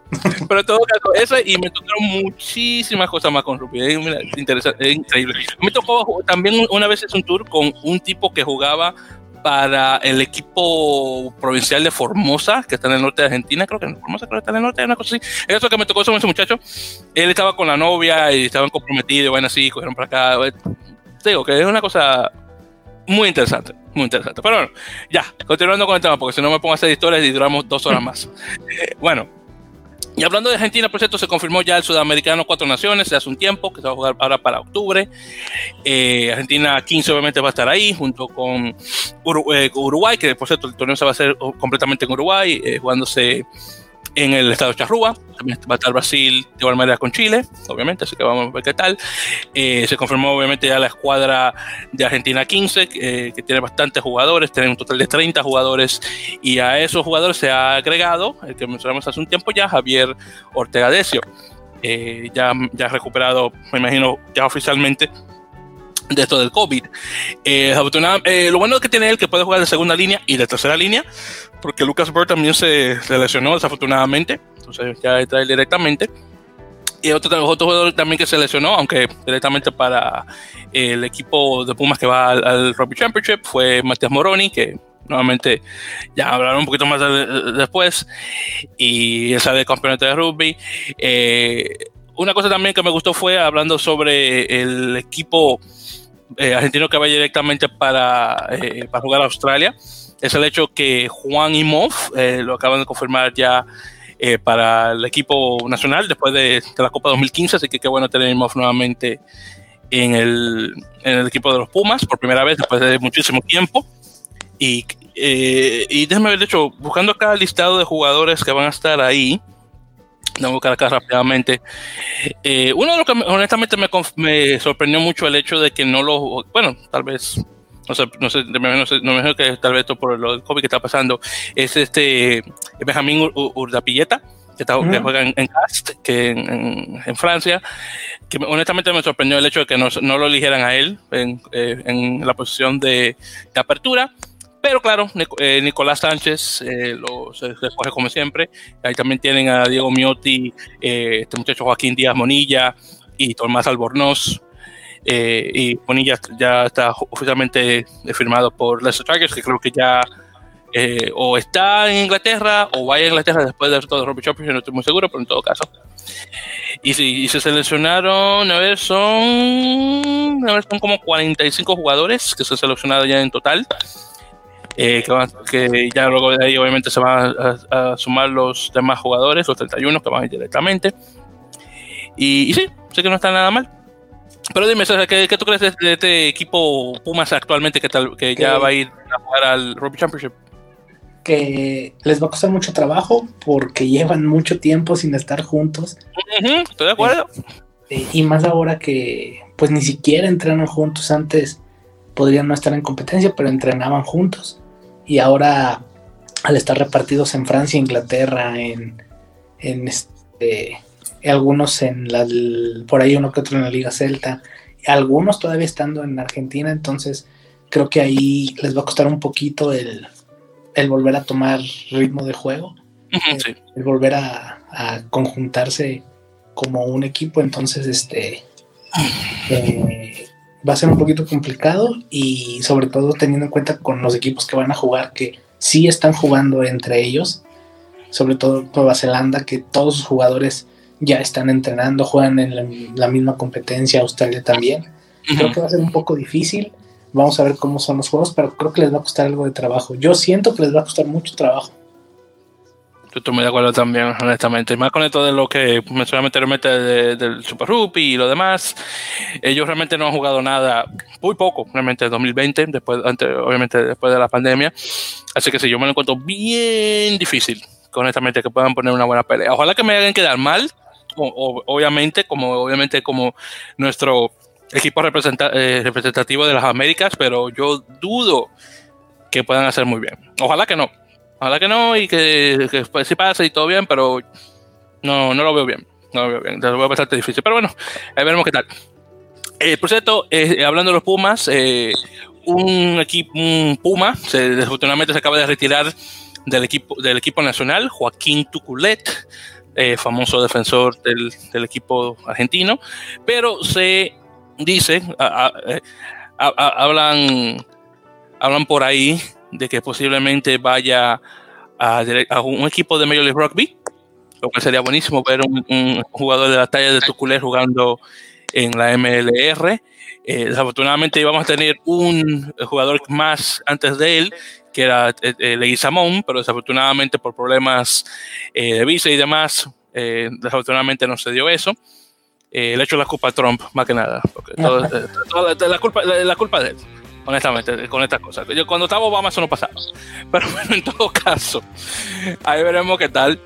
Pero en todo caso, eso y me tocaron muchísimas cosas más con rugby. Es, interesante, es increíble. Me tocó también una vez es un tour con un tipo que jugaba para el equipo provincial de Formosa, que está en el norte de Argentina, creo que en Formosa creo que está en el norte, una cosa así. Eso que me tocó con ese muchacho, él estaba con la novia y estaban comprometidos, bueno, así, cogieron para acá. Digo que es una cosa muy interesante, muy interesante. Pero bueno, ya, continuando con el tema, porque si no me pongo a hacer historias y duramos dos horas más. Eh, bueno, y hablando de Argentina, por cierto, se confirmó ya el sudamericano Cuatro Naciones hace un tiempo, que se va a jugar ahora para octubre. Eh, Argentina 15 obviamente va a estar ahí, junto con eh, Uruguay, que por cierto el torneo se va a hacer completamente en Uruguay, eh, jugándose en el estado de Charrúa. También va a estar Brasil de igual manera con Chile, obviamente, así que vamos a ver qué tal. Eh, se confirmó obviamente ya la escuadra de Argentina 15, eh, que tiene bastantes jugadores, tiene un total de 30 jugadores, y a esos jugadores se ha agregado, el que mencionamos hace un tiempo ya, Javier Ortega Decio. Eh, ya, ya recuperado, me imagino, ya oficialmente de esto del COVID. Eh, lo bueno que tiene él que puede jugar de segunda línea y de tercera línea, porque Lucas Bird también se, lesionó desafortunadamente, entonces ya trae directamente. Y otro, otro jugador también que se lesionó, aunque directamente para el equipo de Pumas que va al, Rugby Championship, fue Matías Moroni, que nuevamente ya hablaron un poquito más después, y él sale campeonato de rugby. Eh, una cosa también que me gustó fue hablando sobre el equipo eh, argentino que va directamente para, eh, para jugar a Australia es el hecho que Juan Moff eh, lo acaban de confirmar ya eh, para el equipo nacional después de, la Copa 2015, así que qué bueno tener Moff nuevamente en el, en el, equipo de los Pumas por primera vez después de muchísimo tiempo. Y, eh, y déjame ver, de hecho, buscando acá el listado de jugadores que van a estar ahí, A buscar acá rápidamente. uno de los que honestamente me, me, sorprendió mucho el hecho de que no lo, bueno, tal vez no sé, no sé, no sé, no me que tal vez esto por lo del COVID que está pasando, es este Benjamín Urdapilleta, que, está, que juega en, Cast, que en, en, Francia, que honestamente me sorprendió el hecho de que no, no lo eligieran a él en, eh, en la posición de, de, apertura. Pero claro, eh, Nicolás Sánchez eh, lo, se, se, escoge como siempre. Ahí también tienen a Diego Miotti, este muchacho Joaquín Díaz Monilla y Tomás Albornoz. Eh, y Bonilla ya está oficialmente firmado por Leicester Tigers, que creo que ya eh, o está en Inglaterra o va a Inglaterra después de todo Robbie Chopper, no estoy muy seguro, pero en todo caso. Y, si, se seleccionaron, a ver, son, a ver, son como 45 jugadores que se han seleccionado ya en total. Eh, que, ya luego de ahí obviamente se van a, sumar los demás jugadores, los 31 que van a ir directamente. Y, y sí, sé que no está nada mal. Pero dime, ¿qué, ¿qué, tú crees de, este equipo Pumas actualmente que, tal, que ya va a ir a jugar al Rugby Championship? Que les va a costar mucho trabajo porque llevan mucho tiempo sin estar juntos. estoy de acuerdo. Eh, y más ahora que pues ni siquiera entrenan juntos. Antes podrían no estar en competencia, pero entrenaban juntos. Y ahora al estar repartidos en Francia, Inglaterra, en, en este algunos en la, por ahí uno que otro en la Liga Celta, algunos todavía estando en Argentina, entonces creo que ahí les va a costar un poquito el, volver a tomar ritmo de juego, el, volver a, conjuntarse como un equipo, entonces este eh, va a ser un poquito complicado y sobre todo teniendo en cuenta con los equipos que van a jugar que sí están jugando entre ellos, sobre todo Nueva Zelanda, que todos sus jugadores ya están entrenando, juegan en la, misma competencia, Australia también. Creo que va a ser un poco difícil. Vamos a ver cómo son los juegos, pero creo que les va a costar algo de trabajo. Yo siento que les va a costar mucho trabajo. Yo estoy muy de acuerdo también, honestamente. Más con esto de lo que mencioné anteriormente del Super Rugby y lo demás. Ellos realmente no han jugado nada, muy poco, realmente, en 2020, después, antes, obviamente después de la pandemia. Así que sí, yo me lo encuentro bien difícil, honestamente, que puedan poner una buena pelea. Ojalá que me hagan quedar mal, obviamente, como obviamente como nuestro equipo eh, representativo de las Américas, pero yo dudo que puedan hacer muy bien. Ojalá que no. Ojalá que no y que, que pues, sí pase y todo bien, pero no, no lo veo bien. No lo veo bien. Lo veo bastante difícil. Pero bueno, ahí veremos qué tal. Eh, por cierto, eh, hablando de los Pumas, eh, un equipo, un Puma, se, desafortunadamente se acaba de retirar del equipo, del equipo nacional, Joaquín Tuculet, eh, famoso defensor del, del, equipo argentino, pero se dice, a, a, eh, a, hablan, hablan por ahí de que posiblemente vaya a, un equipo de Major League Rugby, lo cual sería buenísimo ver un, un jugador de la talla de Tuculet jugando en la MLR. Eh, desafortunadamente íbamos a tener un jugador más antes de él, que era eh, eh Leguizamón, pero desafortunadamente por problemas eh, de visa y demás, desafortunadamente no se dio eso. le echo la culpa a Trump, más que nada, porque todo, todo, la, culpa, la, la, culpa de él, honestamente, con estas cosas. Yo, cuando estaba Obama eso no pasaba. Pero bueno, en todo caso, ahí veremos qué tal.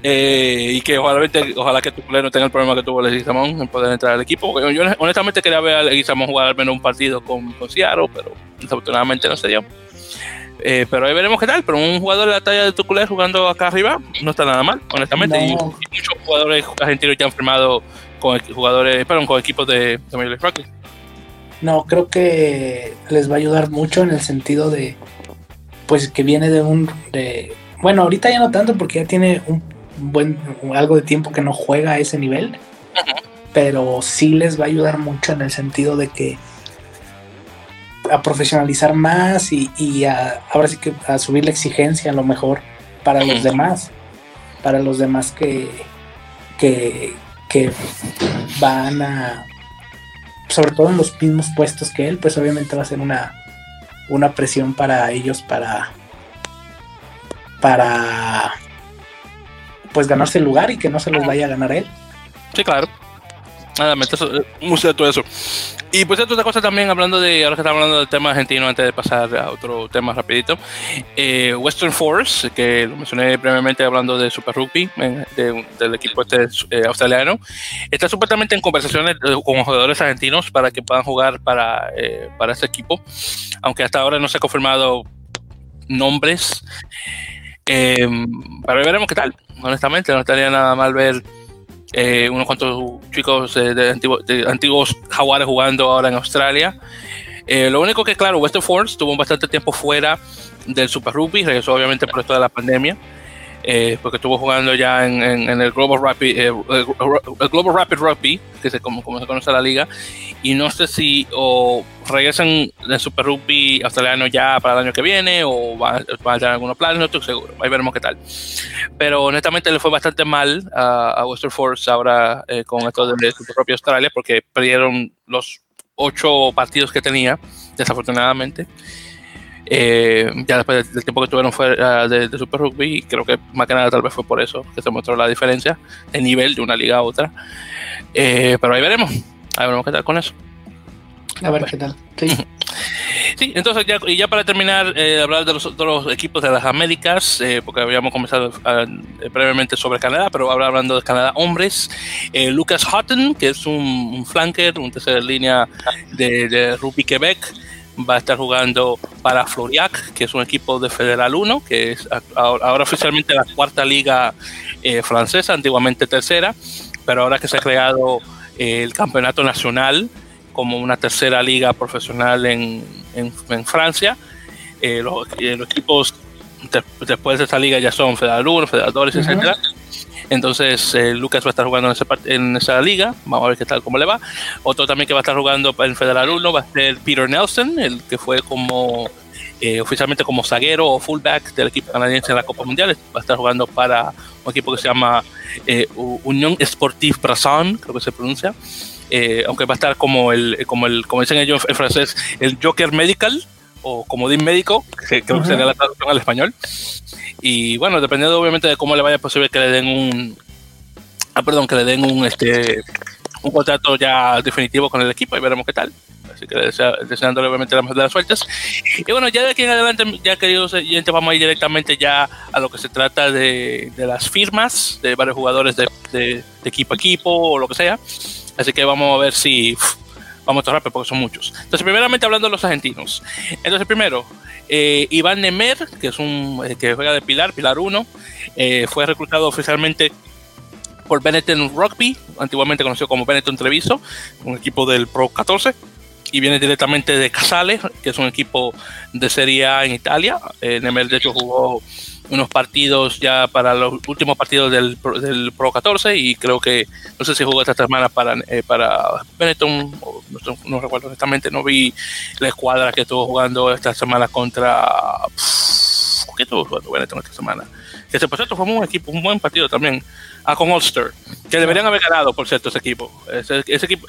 Eh, y que ojalá, ojalá que tu no tenga el problema que tuvo Leguizamón en poder entrar al equipo. Yo honestamente quería ver a Leguizamón jugar al menos un partido con, con Seattle, pero desafortunadamente no se dio. Eh, pero ahí veremos qué tal. Pero un jugador de la talla de Tuculé jugando acá arriba no está nada mal, honestamente. No. Y, y, muchos jugadores argentinos ya han firmado con jugadores, perdón, con equipos de, de Major League. No, creo que les va a ayudar mucho en el sentido de, pues que viene de un, de, bueno, ahorita ya no tanto porque ya tiene un buen algo de tiempo que no juega a ese nivel, uh -huh. pero sí les va a ayudar mucho en el sentido de que a profesionalizar más y, y a, ahora sí que a subir la exigencia a lo mejor para los demás, para los demás que, que, que van a, sobre todo en los mismos puestos que él, pues obviamente va a ser una, una presión para ellos para, para pues ganarse el lugar y que no se los vaya a ganar él. Sí, claro. Nada, eso, muy cierto eso. Y pues otra cosa también, hablando de, ahora que estamos hablando del tema argentino, antes de pasar a otro tema rapidito, eh, Western Force, que lo mencioné brevemente hablando de Super Rugby, eh, de, del equipo este eh, australiano, está supuestamente en conversaciones con jugadores argentinos para que puedan jugar para, eh, para este equipo, aunque hasta ahora no se ha confirmado nombres. Eh, pero veremos qué tal. Honestamente, no estaría nada mal ver eh, unos cuantos chicos de, de, de, antiguos jaguares jugando ahora en Australia. Eh, lo único que, claro, Western Force tuvo bastante tiempo fuera del Super Rugby, regresó obviamente por esto de la pandemia. Eh, porque estuvo jugando ya en, el, Global Rapid, eh, el Global Rapid Rugby, que es como, como se conoce la liga, y no sé si o regresan del Super Rugby australiano ya para el año que viene o van va a tener algunos planes, no estoy seguro, ahí veremos qué tal. Pero honestamente le fue bastante mal a, a Western Force ahora eh, con esto de su propia Australia porque perdieron los ocho partidos que tenía, desafortunadamente. Eh, ya después del tiempo que estuvieron fuera de, de, Super Rugby, creo que más que nada tal vez fue por eso que se mostró la diferencia de nivel de una liga a otra. Eh, pero ahí veremos, ahí veremos qué tal con eso. A ver qué tal. Sí. Sí, entonces ya, y ya para terminar, eh, hablar de los otros equipos de las Américas, eh, porque habíamos comenzado a, eh, brevemente sobre Canadá, pero ahora hablando de Canadá hombres, eh, Lucas Houghton, que es un, un flanker, un tercera línea de, de Rugby Quebec, va a estar jugando para Floriac, que es un equipo de Federal 1, que es ahora oficialmente la cuarta liga eh, francesa, antiguamente tercera, pero ahora que se ha creado eh, el campeonato nacional como una tercera liga profesional en, en, Francia, eh, los, equipos de, después de esta liga ya son Federal 1, Federal 2, uh -huh. etcétera. Entonces, eh, Lucas va a estar jugando en, ese, en, esa liga. Vamos a ver qué tal, cómo le va. Otro también que va a estar jugando en Federal 1 va a ser Peter Nelson, el que fue como eh, oficialmente como zaguero o fullback del equipo canadiense en la Copa Mundial. Va a estar jugando para un equipo que se llama eh, Unión Sportive Brazon, creo que se pronuncia. Eh, aunque va a estar como el, como el, como dicen ellos en francés, el Joker Medical o comodín médico, que creo uh -huh. que sería la traducción al español. Y bueno, dependiendo obviamente de cómo le vaya, es posible que le den un. Ah, perdón, que le den un este un contrato ya definitivo con el equipo y veremos qué tal. Así que desea, deseándole obviamente la mejor de las suertes. Y bueno, ya de aquí en adelante, ya queridos oyentes, vamos a ir directamente ya a lo que se trata de, de las firmas de varios jugadores de, de, de, equipo a equipo o lo que sea. Así que vamos a ver si vamos a rápido porque son muchos. Entonces, primeramente hablando de los argentinos. Entonces, primero, eh, Iván Nemer, que es un eh, que juega de Pilar, Pilar 1, eh, fue reclutado oficialmente por Benetton Rugby, antiguamente conocido como Benetton Treviso, un equipo del Pro 14 y viene directamente de Casale, que es un equipo de Serie A en Italia. Eh, Nemer, de hecho, jugó unos partidos ya para los últimos partidos del, del, Pro 14 y creo que, no sé si jugó esta semana para, eh, para Benetton, no, no, recuerdo exactamente, no vi la escuadra que estuvo jugando esta semana contra... ¿Qué estuvo jugando Benetton esta semana? Que se pasó, fue un equipo, un buen partido también a con Ulster, que deberían haber ganado, por cierto, ese equipo. Ese, ese, equipo.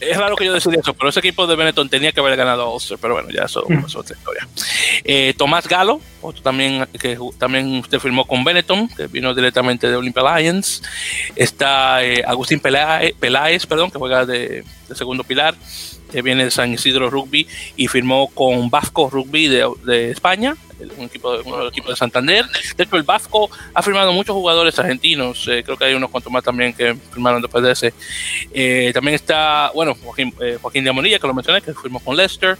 Es raro que yo decida eso, pero ese equipo de Benetton tenía que haber ganado a Ulster, pero bueno, ya eso es otra historia. Eh, Tomás Galo, otro también que también usted firmó con Benetton, que vino directamente de Olympia Lions. Está eh, Agustín Peláez, Peláez, perdón, que juega de, de segundo pilar viene de San Isidro Rugby y firmó con Vasco Rugby de, de España, un equipo, de de Santander. De hecho, el Vasco ha firmado muchos jugadores argentinos, eh, creo que hay unos cuantos más también que firmaron después de ese. Eh, también está, bueno, Joaquín, eh, Joaquín de Amonilla, que lo mencioné, que firmó con Leicester.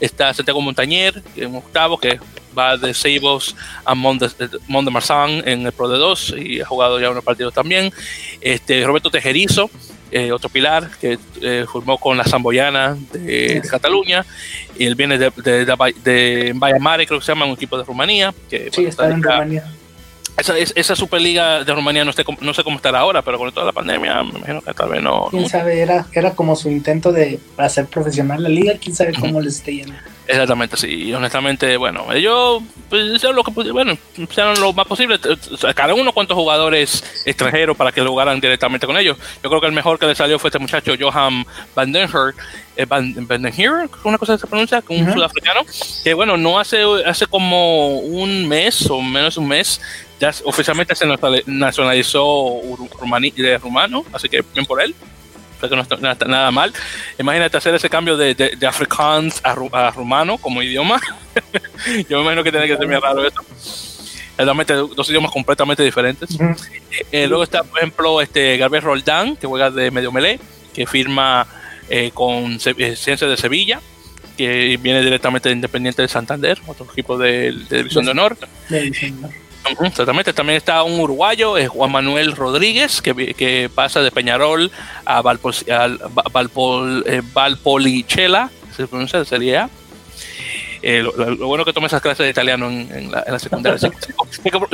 Está Santiago Montañer, en octavo, que va de Seibos a Mont de, de Marsan en el Pro de 2 y ha jugado ya unos partidos también. Este, Roberto Tejerizo, eh, otro pilar que eh, formó con la Zamboyana de, de, Cataluña y él viene de, de, de, de Bayamare, creo que se llama, un equipo de Rumanía. Que, sí, bueno, está, en Rumanía. Esa, esa Superliga de Rumanía no, esté, no sé cómo estará ahora, pero con toda la pandemia me imagino que tal vez no. Quién sabe, era, era como su intento de hacer profesional la liga, quién sabe cómo les esté yendo. Exactamente, sí. Y honestamente, bueno, ellos pues, hicieron lo que bueno, hicieron lo más posible. Cada uno cuantos jugadores extranjeros para que lo jugaran directamente con ellos. Yo creo que el mejor que le salió fue este muchacho, Johan Van Den Her, eh, Van, Van Den Her, una cosa que se pronuncia, un uh -huh. sudafricano, que bueno, no hace, hace como un mes o menos un mes, ya oficialmente se nacionalizó de rumano, así que bien por él que no está nada, nada, mal. Imagínate hacer ese cambio de, de, de afrikaans a, a, rumano como idioma. Yo me imagino que tiene que ser muy raro eso. Realmente dos idiomas completamente diferentes. Uh -huh. eh, luego está, por ejemplo, este Gabriel Roldán, que juega de medio melee, que firma eh, con eh, Ciencia de Sevilla, que viene directamente de Independiente de Santander, otro equipo de, de División de Honor. De Exactamente, también está un uruguayo, es Juan Manuel Rodríguez, que, que pasa de Peñarol a, Valpol, a eh, Valpolichela, se pronuncia de Serie A. Eh, lo, lo, bueno que tome esas clases de italiano en, en, la, en la, secundaria. sé,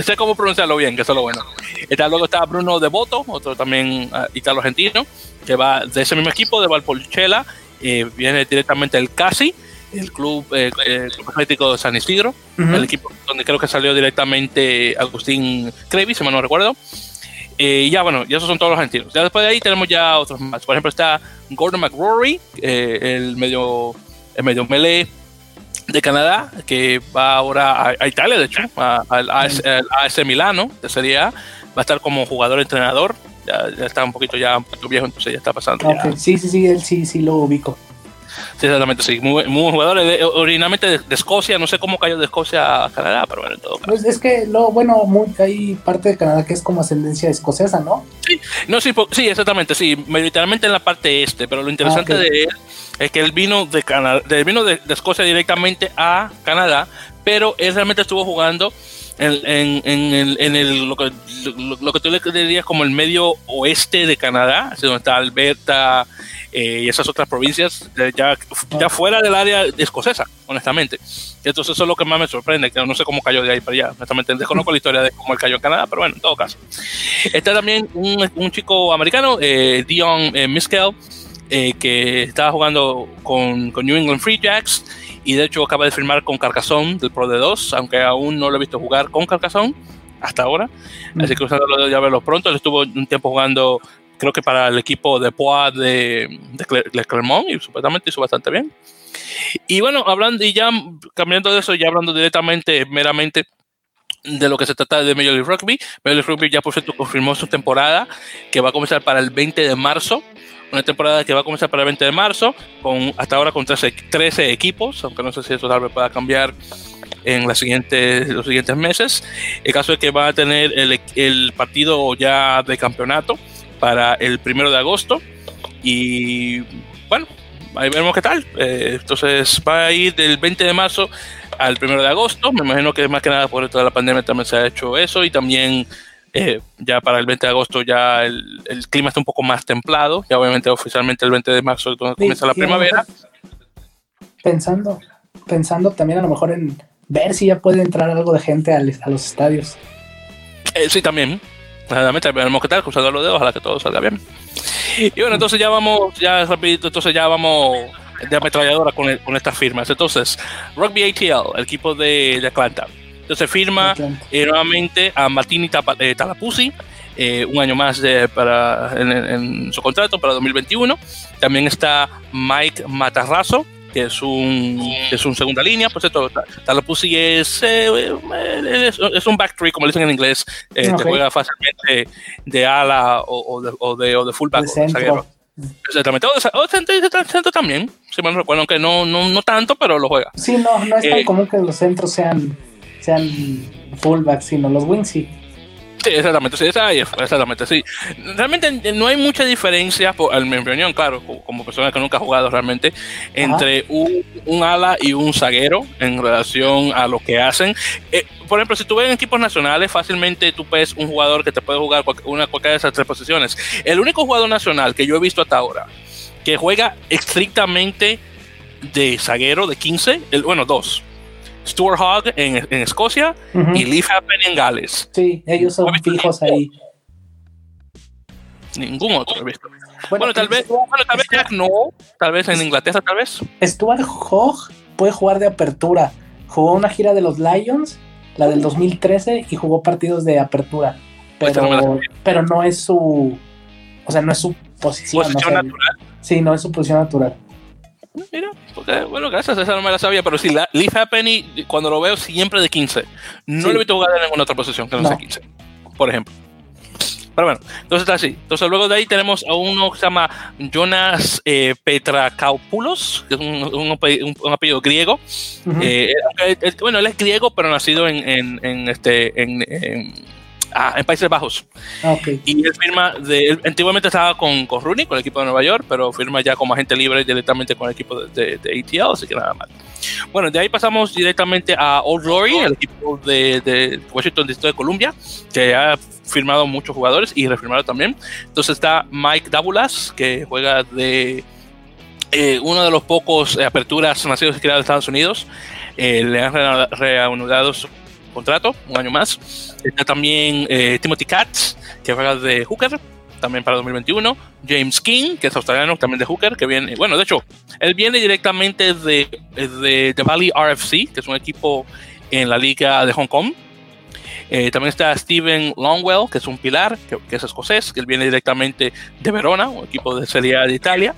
sé, cómo pronunciarlo bien, que eso es lo bueno. Está, luego está Bruno Devoto, otro también uh, italo-argentino, que va de ese mismo equipo, de Valpolichela, eh, viene directamente del Casi el club, eh, el club atlético de San Isidro, uh -huh. el equipo donde creo que salió directamente Agustín Crevi, si mal no recuerdo. Eh, y ya, bueno, y esos son todos los argentinos. Ya después de ahí tenemos ya otros más. Por ejemplo, está Gordon McRory, eh, el medio el medio melee de Canadá, que va ahora a, a Italia, de hecho, al AS, AS, Milano, de Serie A. Va a estar como jugador-entrenador. Ya, ya, está un poquito ya un poquito viejo, entonces ya está pasando. Okay. Ya. Sí, sí, sí, él sí, sí lo ubico. Sí, exactamente, sí. Muy, muy jugador, de, originalmente de, de, Escocia, no sé cómo cayó de Escocia a Canadá, pero bueno, en todo caso. Pues es que, lo, bueno, muy, hay parte de Canadá que es como ascendencia escocesa, ¿no? Sí, no, sí, sí, exactamente, sí, mayoritariamente en la parte este, pero lo interesante ah, okay. de él es que él vino de Canadá, vino de, de, Escocia directamente a Canadá, pero él realmente estuvo jugando en, en, en, el, en el, lo, que, lo, lo, que tú le dirías como el medio oeste de Canadá, donde está Alberta, eh, y esas otras provincias ya, ya fuera del área escocesa, honestamente. Entonces eso es lo que más me sorprende, que no sé cómo cayó de ahí para allá, honestamente desconozco la historia de cómo él cayó en Canadá, pero bueno, en todo caso. Está también un, un chico americano, eh, Dion eh, Miskel, eh, que estaba jugando con, con, New England Free Jacks y de hecho acaba de firmar con Carcassonne del Pro de 2, aunque aún no lo he visto jugar con Carcassonne hasta ahora, mm. así que usándolo ya verlo pronto, él estuvo un tiempo jugando creo que para el equipo de de, de, de Clermont y supuestamente hizo bastante bien. Y bueno, hablando y ya cambiando de eso, ya hablando directamente, meramente de lo que se trata de Major League Rugby, Major League Rugby ya por cierto confirmó su temporada que va a comenzar para el 20 de marzo. Una temporada que va a comenzar para el 20 de marzo, con hasta ahora con 13, 13 equipos, aunque no sé si eso tal vez pueda cambiar en las siguientes, los siguientes meses. El caso es que va a tener el, el partido ya de campeonato, para el primero de agosto. Y bueno, ahí veremos qué tal. Eh, entonces va a ir del 20 de marzo al primero de agosto. Me imagino que más que nada por toda la pandemia también se ha hecho eso y también Eh, ya para el 20 de agosto ya el, el, clima está un poco más templado. Ya obviamente oficialmente el 20 de marzo comienza la primavera. Pensando, pensando también a lo mejor en ver si ya puede entrar algo de gente a, a los estadios. Eh, sí, también. Realmente tenemos que estar cruzando los dedos, ojalá que todo salga bien. Y bueno, entonces ya vamos, ya rapidito, entonces ya vamos de ametralladora con, con estas firmas. Entonces, Rugby ATL, el equipo de, de Atlanta. Entonces firma eh, nuevamente a Martini eh, Talapuzzi, eh, un año más de, para, en, en, su contrato para 2021. También está Mike Matarrazo, que es un, que es un segunda línea. Por cierto, Talapuzzi es, eh, es, es, un back three, como dicen en inglés. Eh, okay. Te juega fácilmente de ala o, o, de, o, de, o de fullback. De. Exactamente. O, centro, centro también, si me recuerdo, aunque no, no, no tanto, pero lo juega. Sí, no, no es tan eh, común que los centros sean, sean fullbacks, sino los wings sí. Sí, exactamente, sí, exactamente, sí. Realmente no hay mucha diferencia, por, en mi opinión, claro, como persona que nunca ha jugado realmente, entre un, un, ala y un zaguero en relación a lo que hacen. Eh, por ejemplo, si tú ves en equipos nacionales, fácilmente tú ves un jugador que te puede jugar una, cualquiera de esas tres posiciones. El único jugador nacional que yo he visto hasta ahora que juega estrictamente de zaguero de 15, el, bueno, dos, Stuart Hogg en, en Escocia uh -huh. y Leaf Happen en Gales. Sí, ellos son fijos ahí. Ningún otro he visto. Bueno, bueno tal vez, Stuart, bueno, tal vez Jack no, tal vez en Inglaterra, tal vez. Stuart Hogg puede jugar de apertura. Jugó una gira de los Lions, la del 2013, y jugó partidos de apertura. Pero, no, pero no es su. O sea, no es su posición. ¿Posición no sé, natural? Sí, no es su posición natural. Mira, porque, bueno, gracias, esa no me la sabía, pero sí, la, Leaf Penny, cuando lo veo, siempre de 15. No sí. lo he visto jugar en ninguna otra posición que no, no. sea 15, por ejemplo. Pero bueno, entonces está así. Entonces luego de ahí tenemos a uno que se llama Jonas eh, Petrakopoulos, que es un, un, un, un apellido griego. Uh -huh. eh, él, bueno, él es griego, pero nacido en, en, en este, en, en ah, en Países Bajos. Okay. Y él firma, de, él antiguamente estaba con, con Rooney, con el equipo de Nueva York, pero firma ya como agente libre directamente con el equipo de, de, de ATL, así que nada mal. Bueno, de ahí pasamos directamente a Old Glory, el equipo de, de Washington Distrito de Columbia, que ha firmado muchos jugadores y refirmado también. Entonces está Mike Dabulas, que juega de eh, uno de los pocos aperturas nacidos y creados de Estados Unidos. Eh, le han reanudado su contrato, un año más. Está también eh, Timothy Katz, que juega de Hooker, también para 2021. James King, que es australiano, también de Hooker, que viene, bueno, de hecho, él viene directamente de, de, de Valley RFC, que es un equipo en la liga de Hong Kong. Eh, también está Steven Longwell, que es un pilar, que, que, es escocés, que él viene directamente de Verona, un equipo de Serie A de Italia.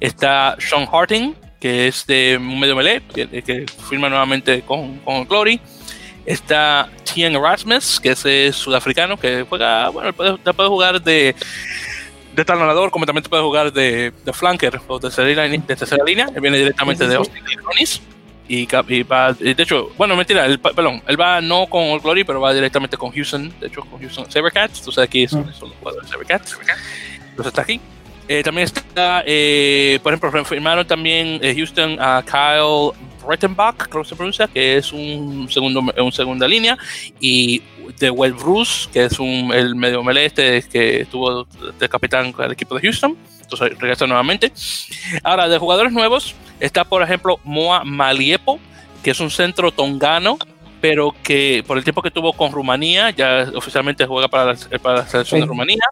Está Sean Harting, que es de medio melee, que, que firma nuevamente con, con Glory está Tien Erasmus, que es eh, sudafricano, que juega, bueno, puede, puede jugar de, de talonador, como también puede jugar de, de flanker o de tercera línea, de tercera línea. Él viene directamente sí, sí, de Austin. Y, y, va, de hecho, bueno, mentira, él, perdón, él va no con Old Glory, pero va directamente con Houston, de hecho, con Houston Sabercats. Entonces aquí son, mm. son los jugadores de Sabercats. Entonces está aquí. Eh, también está, eh, por ejemplo, firmaron también eh, Houston a Kyle Rettenbach, creo que se pronuncia, que es un segundo, un segunda línea, y de Will Bruce, que es un, el medio melee este que estuvo de capitán del equipo de Houston. Entonces regresa nuevamente. Ahora, de jugadores nuevos, está por ejemplo Moa Maliepo, que es un centro tongano, pero que por el tiempo que tuvo con Rumanía, ya oficialmente juega para la, para la selección sí. de Rumanía,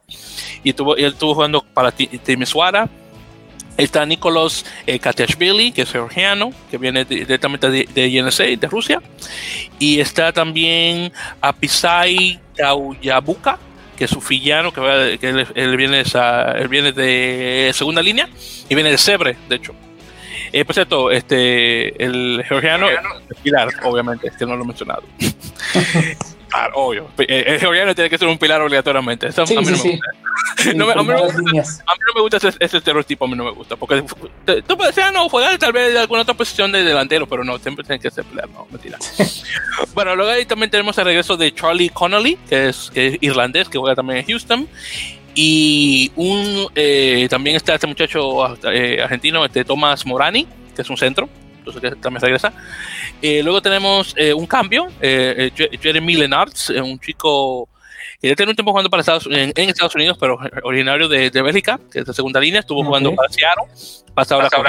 y, tuvo, y él estuvo jugando para Timisoara. Está Nicolás eh, Katiashvili, que es georgiano, que viene directamente de, de INSA, de Rusia. Y está también Apisai Kauyabuka, que es un fillano, que, va, que él, él, viene esa, él, viene de segunda línea y viene de Sebre, de hecho. Eh, por cierto, este, el georgiano, el pilar, obviamente, es que no lo he mencionado. claro, obvio. El georgiano tiene que ser un pilar obligatoriamente. Eso sí, a mí no sí, me gusta. Sí. No, a, mí no me gusta, a, mí no me gusta, ese, ese, estereotipo, a mí no me gusta. Porque tú puedes ser, no, jugar tal vez de alguna otra posición de delantero, pero no, siempre tiene que ser pilar, no, mentira. bueno, luego ahí también tenemos el regreso de Charlie Connolly, que es, que es irlandés, que juega también en Houston. Y un, eh, también está este muchacho eh, argentino, este Tomás Morani, que es un centro, entonces que también regresa. Eh, luego tenemos eh, un cambio, eh, Jeremy Lenartz, un chico que ya tiene un tiempo jugando para Estados, en, en Estados Unidos, pero originario de, de Bélgica, que es de segunda línea, estuvo jugando para Seattle, pasa ahora con.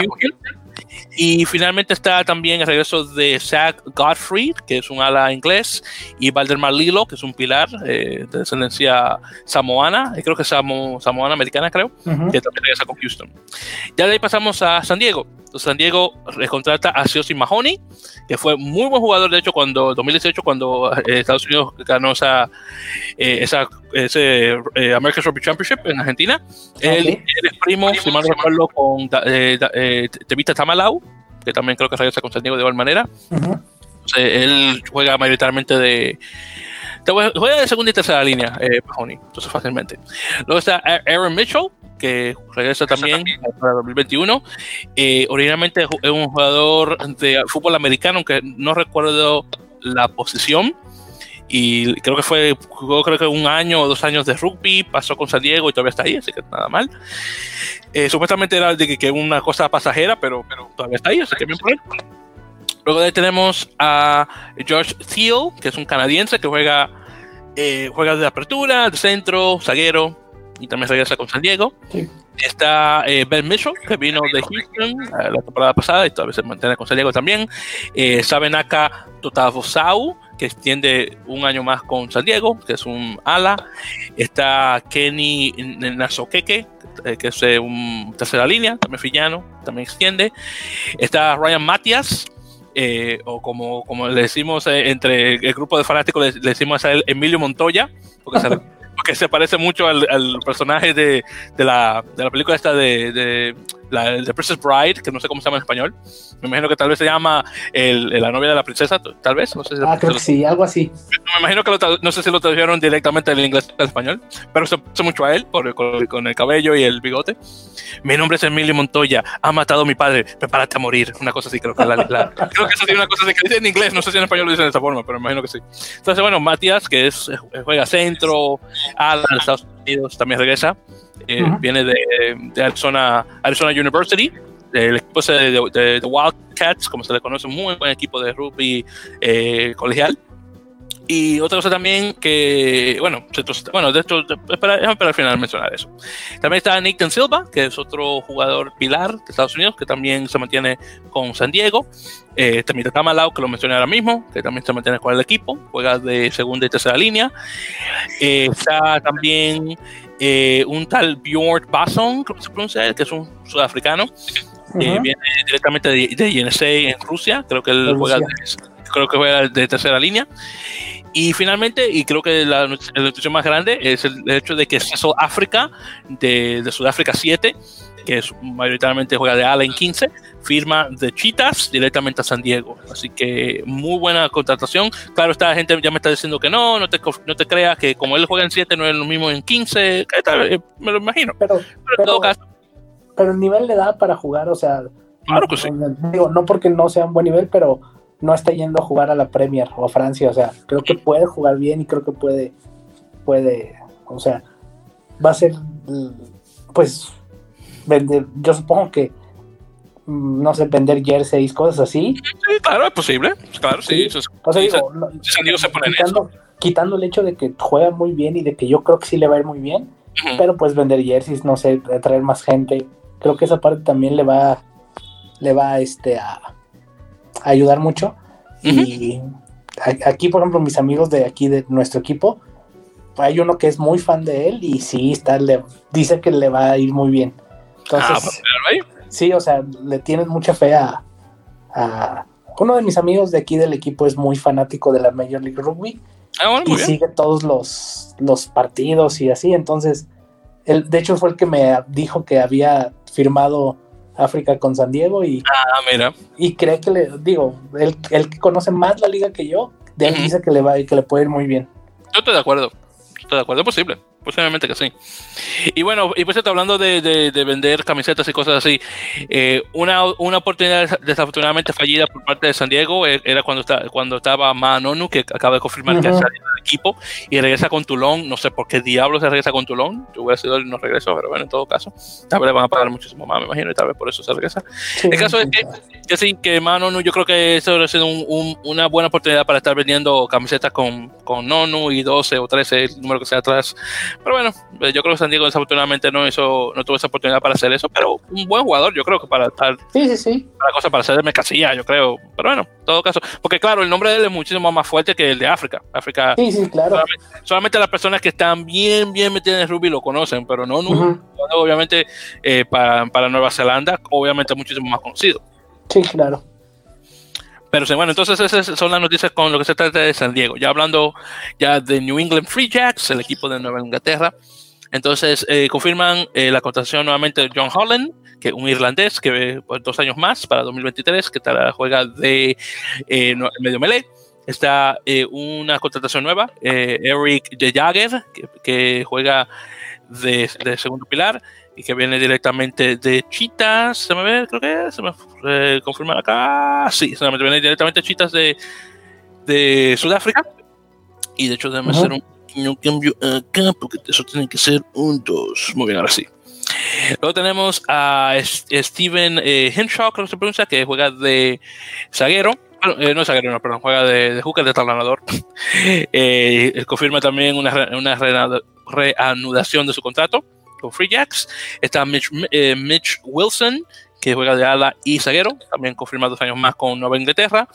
Y finalmente está también el regreso de Zach Godfrey, que es un ala inglés, y Valdemar Lilo, que es un pilar eh, de descendencia samoana, creo que es samo, samoana americana, creo, uh -huh. que también regresa con Houston. Ya de ahí pasamos a San Diego. San Diego recontrata a Siosi Mahoney, que fue muy buen jugador, de hecho, cuando 2018, cuando eh, Estados Unidos ganó esa, eh, esa ese eh, American Rugby Championship en Argentina. Okay. Él, él, es primo, si mal no recuerdo, con eh, Tevita Tamalau, que también creo que regresa con San Diego de igual manera. Uh -huh. Entonces, él juega mayoritariamente de juega de segunda y tercera línea, eh, Mahoney, entonces fácilmente. Luego está Aaron Mitchell, que regresa también, también. para 2021. Eh, originalmente es un jugador de fútbol americano, que no recuerdo la posición. Y creo que fue, jugó creo que un año o dos años de rugby, pasó con San Diego y todavía está ahí, así que nada mal. Eh, supuestamente era de que, que, una cosa pasajera, pero, pero todavía está ahí, así que bien por él. Luego de ahí tenemos a George Thiel, que es un canadiense que juega, eh, juega de apertura, de centro, zaguero, y también regresa con San Diego. Sí. Está eh, Ben Mitchell, que vino de Houston eh, la temporada pasada y todavía se mantiene con San Diego también. Eh, Sabenaka Totavosau, que extiende un año más con San Diego, que es un ala. Está Kenny Nasokeke, que es un tercera línea, también fillano, también extiende. Está Ryan Matias, eh, o como, como le decimos eh, entre el grupo de fanáticos, le, le, decimos a él Emilio Montoya, porque, se, porque se, parece mucho al, al personaje de, la, de, la, película esta de, la, de Princess Bride, que no sé cómo se llama en español. Me imagino que tal vez se llama el, la novia de la princesa, tal vez. No sé si ah, creo que sí, algo así. Me imagino que lo, no sé si lo tradujeron directamente del inglés al español, pero se parece mucho a él por, con, con, el cabello y el bigote. Mi nombre es Emilio Montoya, ha matado a mi padre, prepárate a morir. Una cosa así, creo que la, la creo que eso tiene una cosa así que dice en inglés, no sé si en español lo dicen de esa forma, pero me imagino que sí. Entonces, bueno, Matías, que es juega centro, ala en Estados Unidos, también regresa. Eh, uh -huh. Viene de, de Arizona, Arizona University, el equipo de, de, de, Wildcats, como se le conoce, un muy buen equipo de rugby eh, colegial. Y otra cosa también que, bueno, bueno de esto, espera, espera al final mencionar eso. También está Nathan Silva, que es otro jugador pilar de Estados Unidos, que también se mantiene con San Diego. Eh, también está Malau, que lo mencioné ahora mismo, que también se mantiene con el equipo, juega de segunda y tercera línea. Eh, está también eh, un tal Bjorn Basson, creo que se pronuncia, que es un sudafricano, uh -huh. viene directamente de, de en Rusia, creo que él juega de, creo que juega de tercera línea. Y finalmente, y creo que la, la noticia más grande es el, el hecho de que Cecil África, de, de, Sudáfrica 7, que es mayoritariamente juega de ala en 15, firma de Chitas directamente a San Diego. Así que muy buena contratación. Claro, esta gente ya me está diciendo que no, no te, no te creas que como él juega en 7 no es lo mismo en 15, me lo imagino. Pero, pero, pero en todo caso. Pero el nivel le da para jugar, o sea. Claro que sí. Digo, no porque no sea un buen nivel, pero no está yendo a jugar a la Premier o a Francia, o sea, creo que puede jugar bien y creo que puede, puede, o sea, va a ser, pues, vender, yo supongo que, no sé, vender jerseys, cosas así. Sí, claro, es posible, claro, sí. sí. o sea, digo, no, se pone quitando, quitando, el hecho de que juega muy bien y de que yo creo que sí le va a ir muy bien, uh -huh. pero pues vender jerseys, no sé, atraer más gente, creo que esa parte también le va, le va, este, a ayudar mucho. Uh -huh. Y aquí, por ejemplo, mis amigos de aquí de nuestro equipo, hay uno que es muy fan de él y sí, está, le, dice que le va a ir muy bien. Entonces, ah, sí, o sea, le tienen mucha fe a, a, Uno de mis amigos de aquí del equipo es muy fanático de la Major League Rugby ah, bueno, y sigue todos los, los partidos y así. Entonces, él, de hecho, fue el que me dijo que había firmado África con San Diego y, ah, mira. y cree que le digo, él, él que conoce más la liga que yo, de él uh -huh. dice que le va y que le puede ir muy bien. Yo estoy de acuerdo, estoy de acuerdo, es posible, posiblemente que sí. Y bueno, y pues está hablando de, de, vender camisetas y cosas así. Eh, una, una oportunidad desafortunadamente fallida por parte de San Diego eh, era cuando, está, cuando estaba Manonu, que acaba de confirmar que salido del equipo, y regresa con Tulón. No sé por qué diablos se regresa con Tulón. Yo hubiera sido no regresó, pero bueno, en todo caso, tal vez le van a pagar muchísimo más, me imagino, y tal vez por eso se regresa. el caso es que, que sí, que Manonu, yo creo que eso ha sido un, una buena oportunidad para estar vendiendo camisetas con, con Nonu y 12 o 13, el número que sea atrás pero bueno, eh, yo creo que San Diego desafortunadamente no hizo, no tuvo esa oportunidad para hacer eso, pero un buen jugador, yo creo que para estar. Sí, sí, sí. Para cosa para hacer de mercancía, yo creo. Pero bueno, en todo caso. Porque claro, el nombre de él es muchísimo más fuerte que el de África. África. Sí, sí, claro. Solamente, las personas que están bien, bien metidas en rugby lo conocen, pero no, no obviamente, eh, para, para Nueva Zelanda, obviamente muchísimo más conocido. Sí, claro. Pero bueno, entonces esas son las noticias con lo que se trata de San Diego. Ya hablando ya de New England Free Jacks, el equipo de Nueva Inglaterra. Entonces eh, confirman eh, la contratación nuevamente de John Holland, que un irlandés que por dos años más para 2023, que juega de eh, medio melee. Está una contratación nueva, Eric de Jagger, que, juega de, de segundo pilar y que viene directamente de Chitas, se me ve, creo que se me eh, confirma acá, sí, se me viene directamente de Chitas de, de Sudáfrica, y de hecho déjame hacer un pequeño cambio acá, porque eso tiene que ser un 2, muy bien, ahora sí. Luego tenemos a Steven eh, Henshaw, creo que se pronuncia, que juega de zaguero, eh, no es zaguero, no, perdón, juega de, de hooker, de talanador. eh, confirma también una, una reanudación de su contrato con Free Jacks. Está eh, Mitch, Wilson, que juega de ala y zaguero, también confirmado dos años más con Nueva Inglaterra.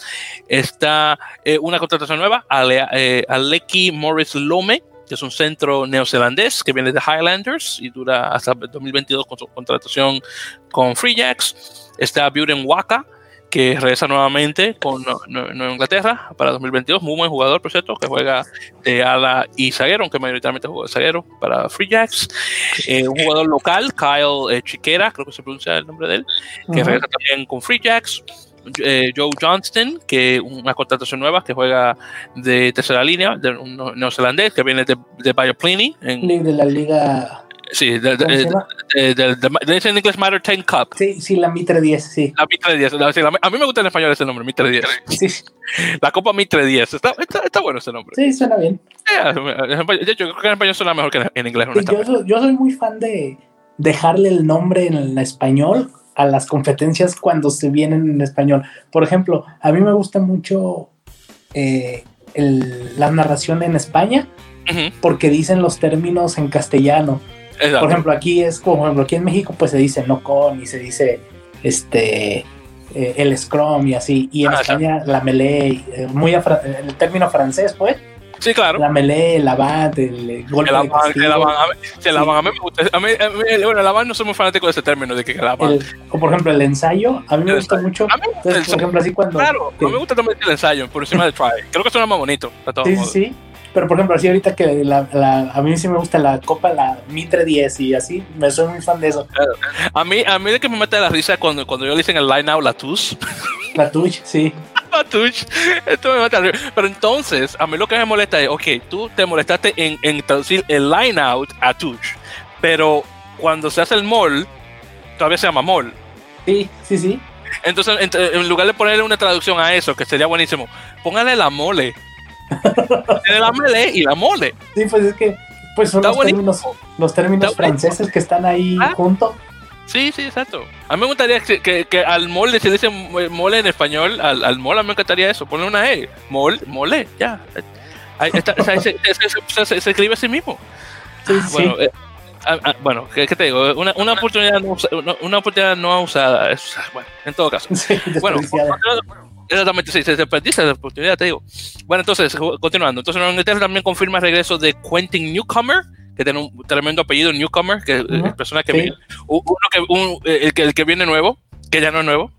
Está eh, una contratación nueva, Ale, eh, Aleki Morris Lome, que es un centro neozelandés que viene de Highlanders y dura hasta 2022 con su contratación con Free Jacks. Está Buren Waka, que regresa nuevamente con Nueva Inglaterra para 2022. Muy buen jugador, por cierto, que juega de ala y zaguero, aunque mayoritariamente juega de zaguero para Free Jacks. Eh, un jugador local, Kyle eh, Chiquera, creo que se pronuncia el nombre de él, que regresa también con Free Jacks. Eh, Joe Johnston, que una contratación nueva, que juega de tercera línea, de un neozelandés, que viene de, de Bioplini. En, de la liga Sí, de, de, de, en inglés Matter 10 Cup. Sí, sí, la Mitre 10, sí. La Mitre 10. a mí me gusta en español ese nombre, Mitre 10. Sí. La Copa Mitre 10. Está, está, está, bueno ese nombre. Sí, suena bien. de hecho, creo que en español suena mejor que en inglés. yo, soy, yo soy muy fan de dejarle el nombre en español a las competencias cuando se vienen en español. Por ejemplo, a mí me gusta mucho eh, el, la narración en España porque dicen los términos en castellano. Por ejemplo, aquí es como, por ejemplo, aquí en México pues se dice no con y se dice este eh, el scrum y así. Y en ah, España la melee, eh, muy el término francés pues. Sí, claro. La melee, el avant, el golpe el avant, el a, mí, el avant, a mí me gusta. A mí, a mí, bueno, el avant no soy muy fanático de ese término de que el avant. o por ejemplo, el ensayo, a mí me gusta mucho. A mí gusta por ejemplo, así cuando. Claro, a mí me gusta también el ensayo por encima del try. Creo que suena más bonito. sí, sí, sí. Pero por ejemplo, así ahorita que la, la, a mí sí me gusta la Copa, la Mitre 10 y así, me soy muy fan de eso. A mí, a mí de que me mete la risa cuando, cuando yo le dicen el line out la touch. La touch, sí. la touch. Esto me mata la risa. Pero entonces, a mí lo que me molesta es, ok, tú te molestaste en, en traducir el line out a touch. Pero cuando se hace el mall, todavía se llama mall. Sí, sí, sí. Entonces, en, lugar de ponerle una traducción a eso, que sería buenísimo, póngale la mole. Tiene la melee y la mole. Sí, pues es que pues son los términos, los términos, franceses que están ahí ah. juntos. Sí, sí, exacto. A mí me gustaría que, que, al mole, si dice mole en español, al, al mole a mí me encantaría eso, ponle una E, mole, mole, ya. se, escribe así mismo. Sí, ah, bueno, eh, ah, bueno ¿qué, te digo? Una, una, oportunidad no, una oportunidad no usada, es, bueno, en todo caso. bueno, Exactamente, sí, se desperdicia la oportunidad, te digo. Bueno, entonces, continuando. Entonces, Nueva Inglaterra también confirma el regreso de Quentin Newcomer, que tiene un tremendo apellido, Newcomer, que es persona que viene, uno que, un, el, que, el que viene nuevo, que ya no es nuevo,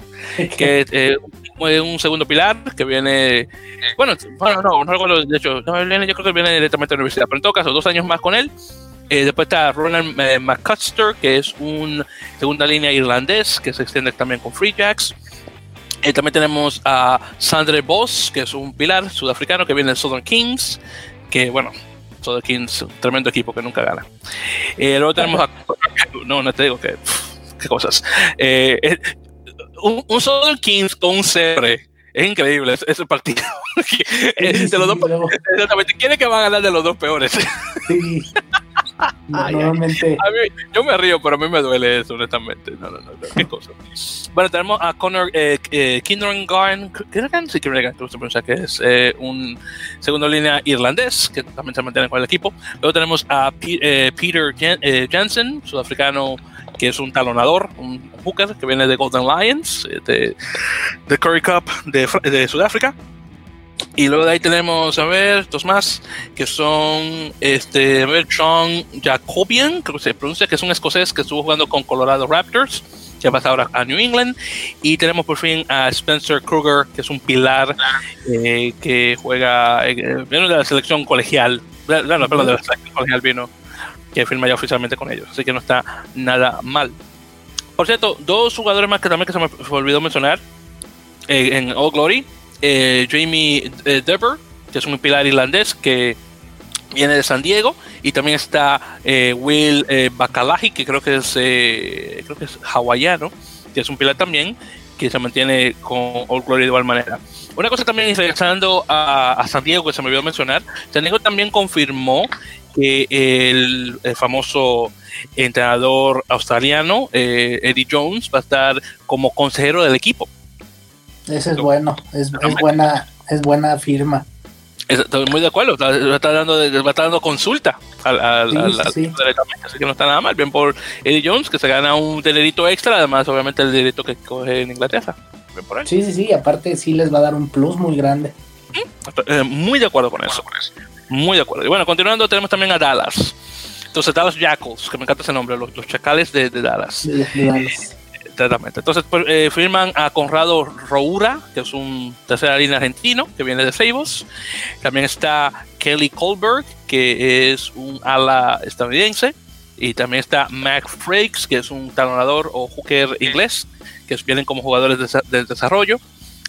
que es eh, un segundo pilar, que viene, bueno, bueno, no, no recuerdo, de hecho, no, yo creo que viene directamente de la universidad, pero en todo caso, dos años más con él. Eh, después está Ronald eh, McCuster, que es un segunda línea irlandés, que se extiende también con Free Jacks. Eh, también tenemos a Sandre Boss, que es un pilar sudafricano que viene de Southern Kings, que bueno, Southern Kings, tremendo equipo que nunca gana. Eh, luego tenemos a. No, no te digo que. Qué cosas. Eh, un, un Southern Kings con un cebre. Es increíble ese, ese partido. Eh, de los dos, exactamente. ¿Quién es que va a ganar de los dos peores? Sí. Ay, Normalmente. A mí, yo me río, pero a mí me duele eso, honestamente. No, no, no, no, qué cosa. Bueno, tenemos a Connor eh, eh, Kindergarten, Kindergarten, sí, que se pronuncia, que es eh, un segundo línea irlandés, que también se mantiene con el equipo. Luego tenemos a P- eh, Peter Jen- eh, Jensen, sudafricano, que es un talonador, un hooker, que viene de Golden Lions, eh, de, de Curry Cup de, de Sudáfrica. Y luego de ahí tenemos, a ver, dos más, que son, este, a ver, Sean Jacobian, creo que se pronuncia, que es un escocés que estuvo jugando con Colorado Raptors, que pasa ahora a New England. Y tenemos por fin a Spencer Kruger, que es un pilar eh, que juega, eh, de la selección colegial, no, perdón, de la selección colegial vino, que firma ya oficialmente con ellos, así que no está nada mal. Por cierto, dos jugadores más que también que se me olvidó mencionar eh, en All Glory, eh, Jamie eh, Dever, que es un pilar irlandés que viene de San Diego, y también está eh, Will Bacalaji, que creo que es creo que es hawaiano, que es un pilar también, que se mantiene con All Glory de igual manera. Una cosa también, regresando a, San Diego, que se me olvidó mencionar, San Diego también confirmó que el, famoso entrenador australiano, Eddie Jones, va a estar como consejero del equipo. Ese es bueno. Es, es buena, es buena firma. Es- Estoy muy de acuerdo, está, va a estar dando, estar dando consulta al, al, Sí, al- sí, al sí. equipo directamente, así que no está nada mal. Bien por Eddie Jones, que se gana un dinerito extra, además, obviamente, el dinerito que coge en Inglaterra. Bien por él. Sí, sí, sí. Aparte, sí les va a dar un plus muy grande. Eh, muy de acuerdo con eso. Muy de acuerdo. Y bueno, continuando, tenemos también a Dallas. Entonces, Dallas Jackals, que me encanta ese nombre, los, los chacales de, de Dallas. de- de Dallas. Exactamente. Entonces pues, eh, firman a Conrado Roura, que es un tercera línea argentino que viene de Seibos. También está Kelly Colberg, que es un ala estadounidense. Y también está Mac Frakes, que es un talonador o hooker inglés, que vienen como jugadores de, de desarrollo.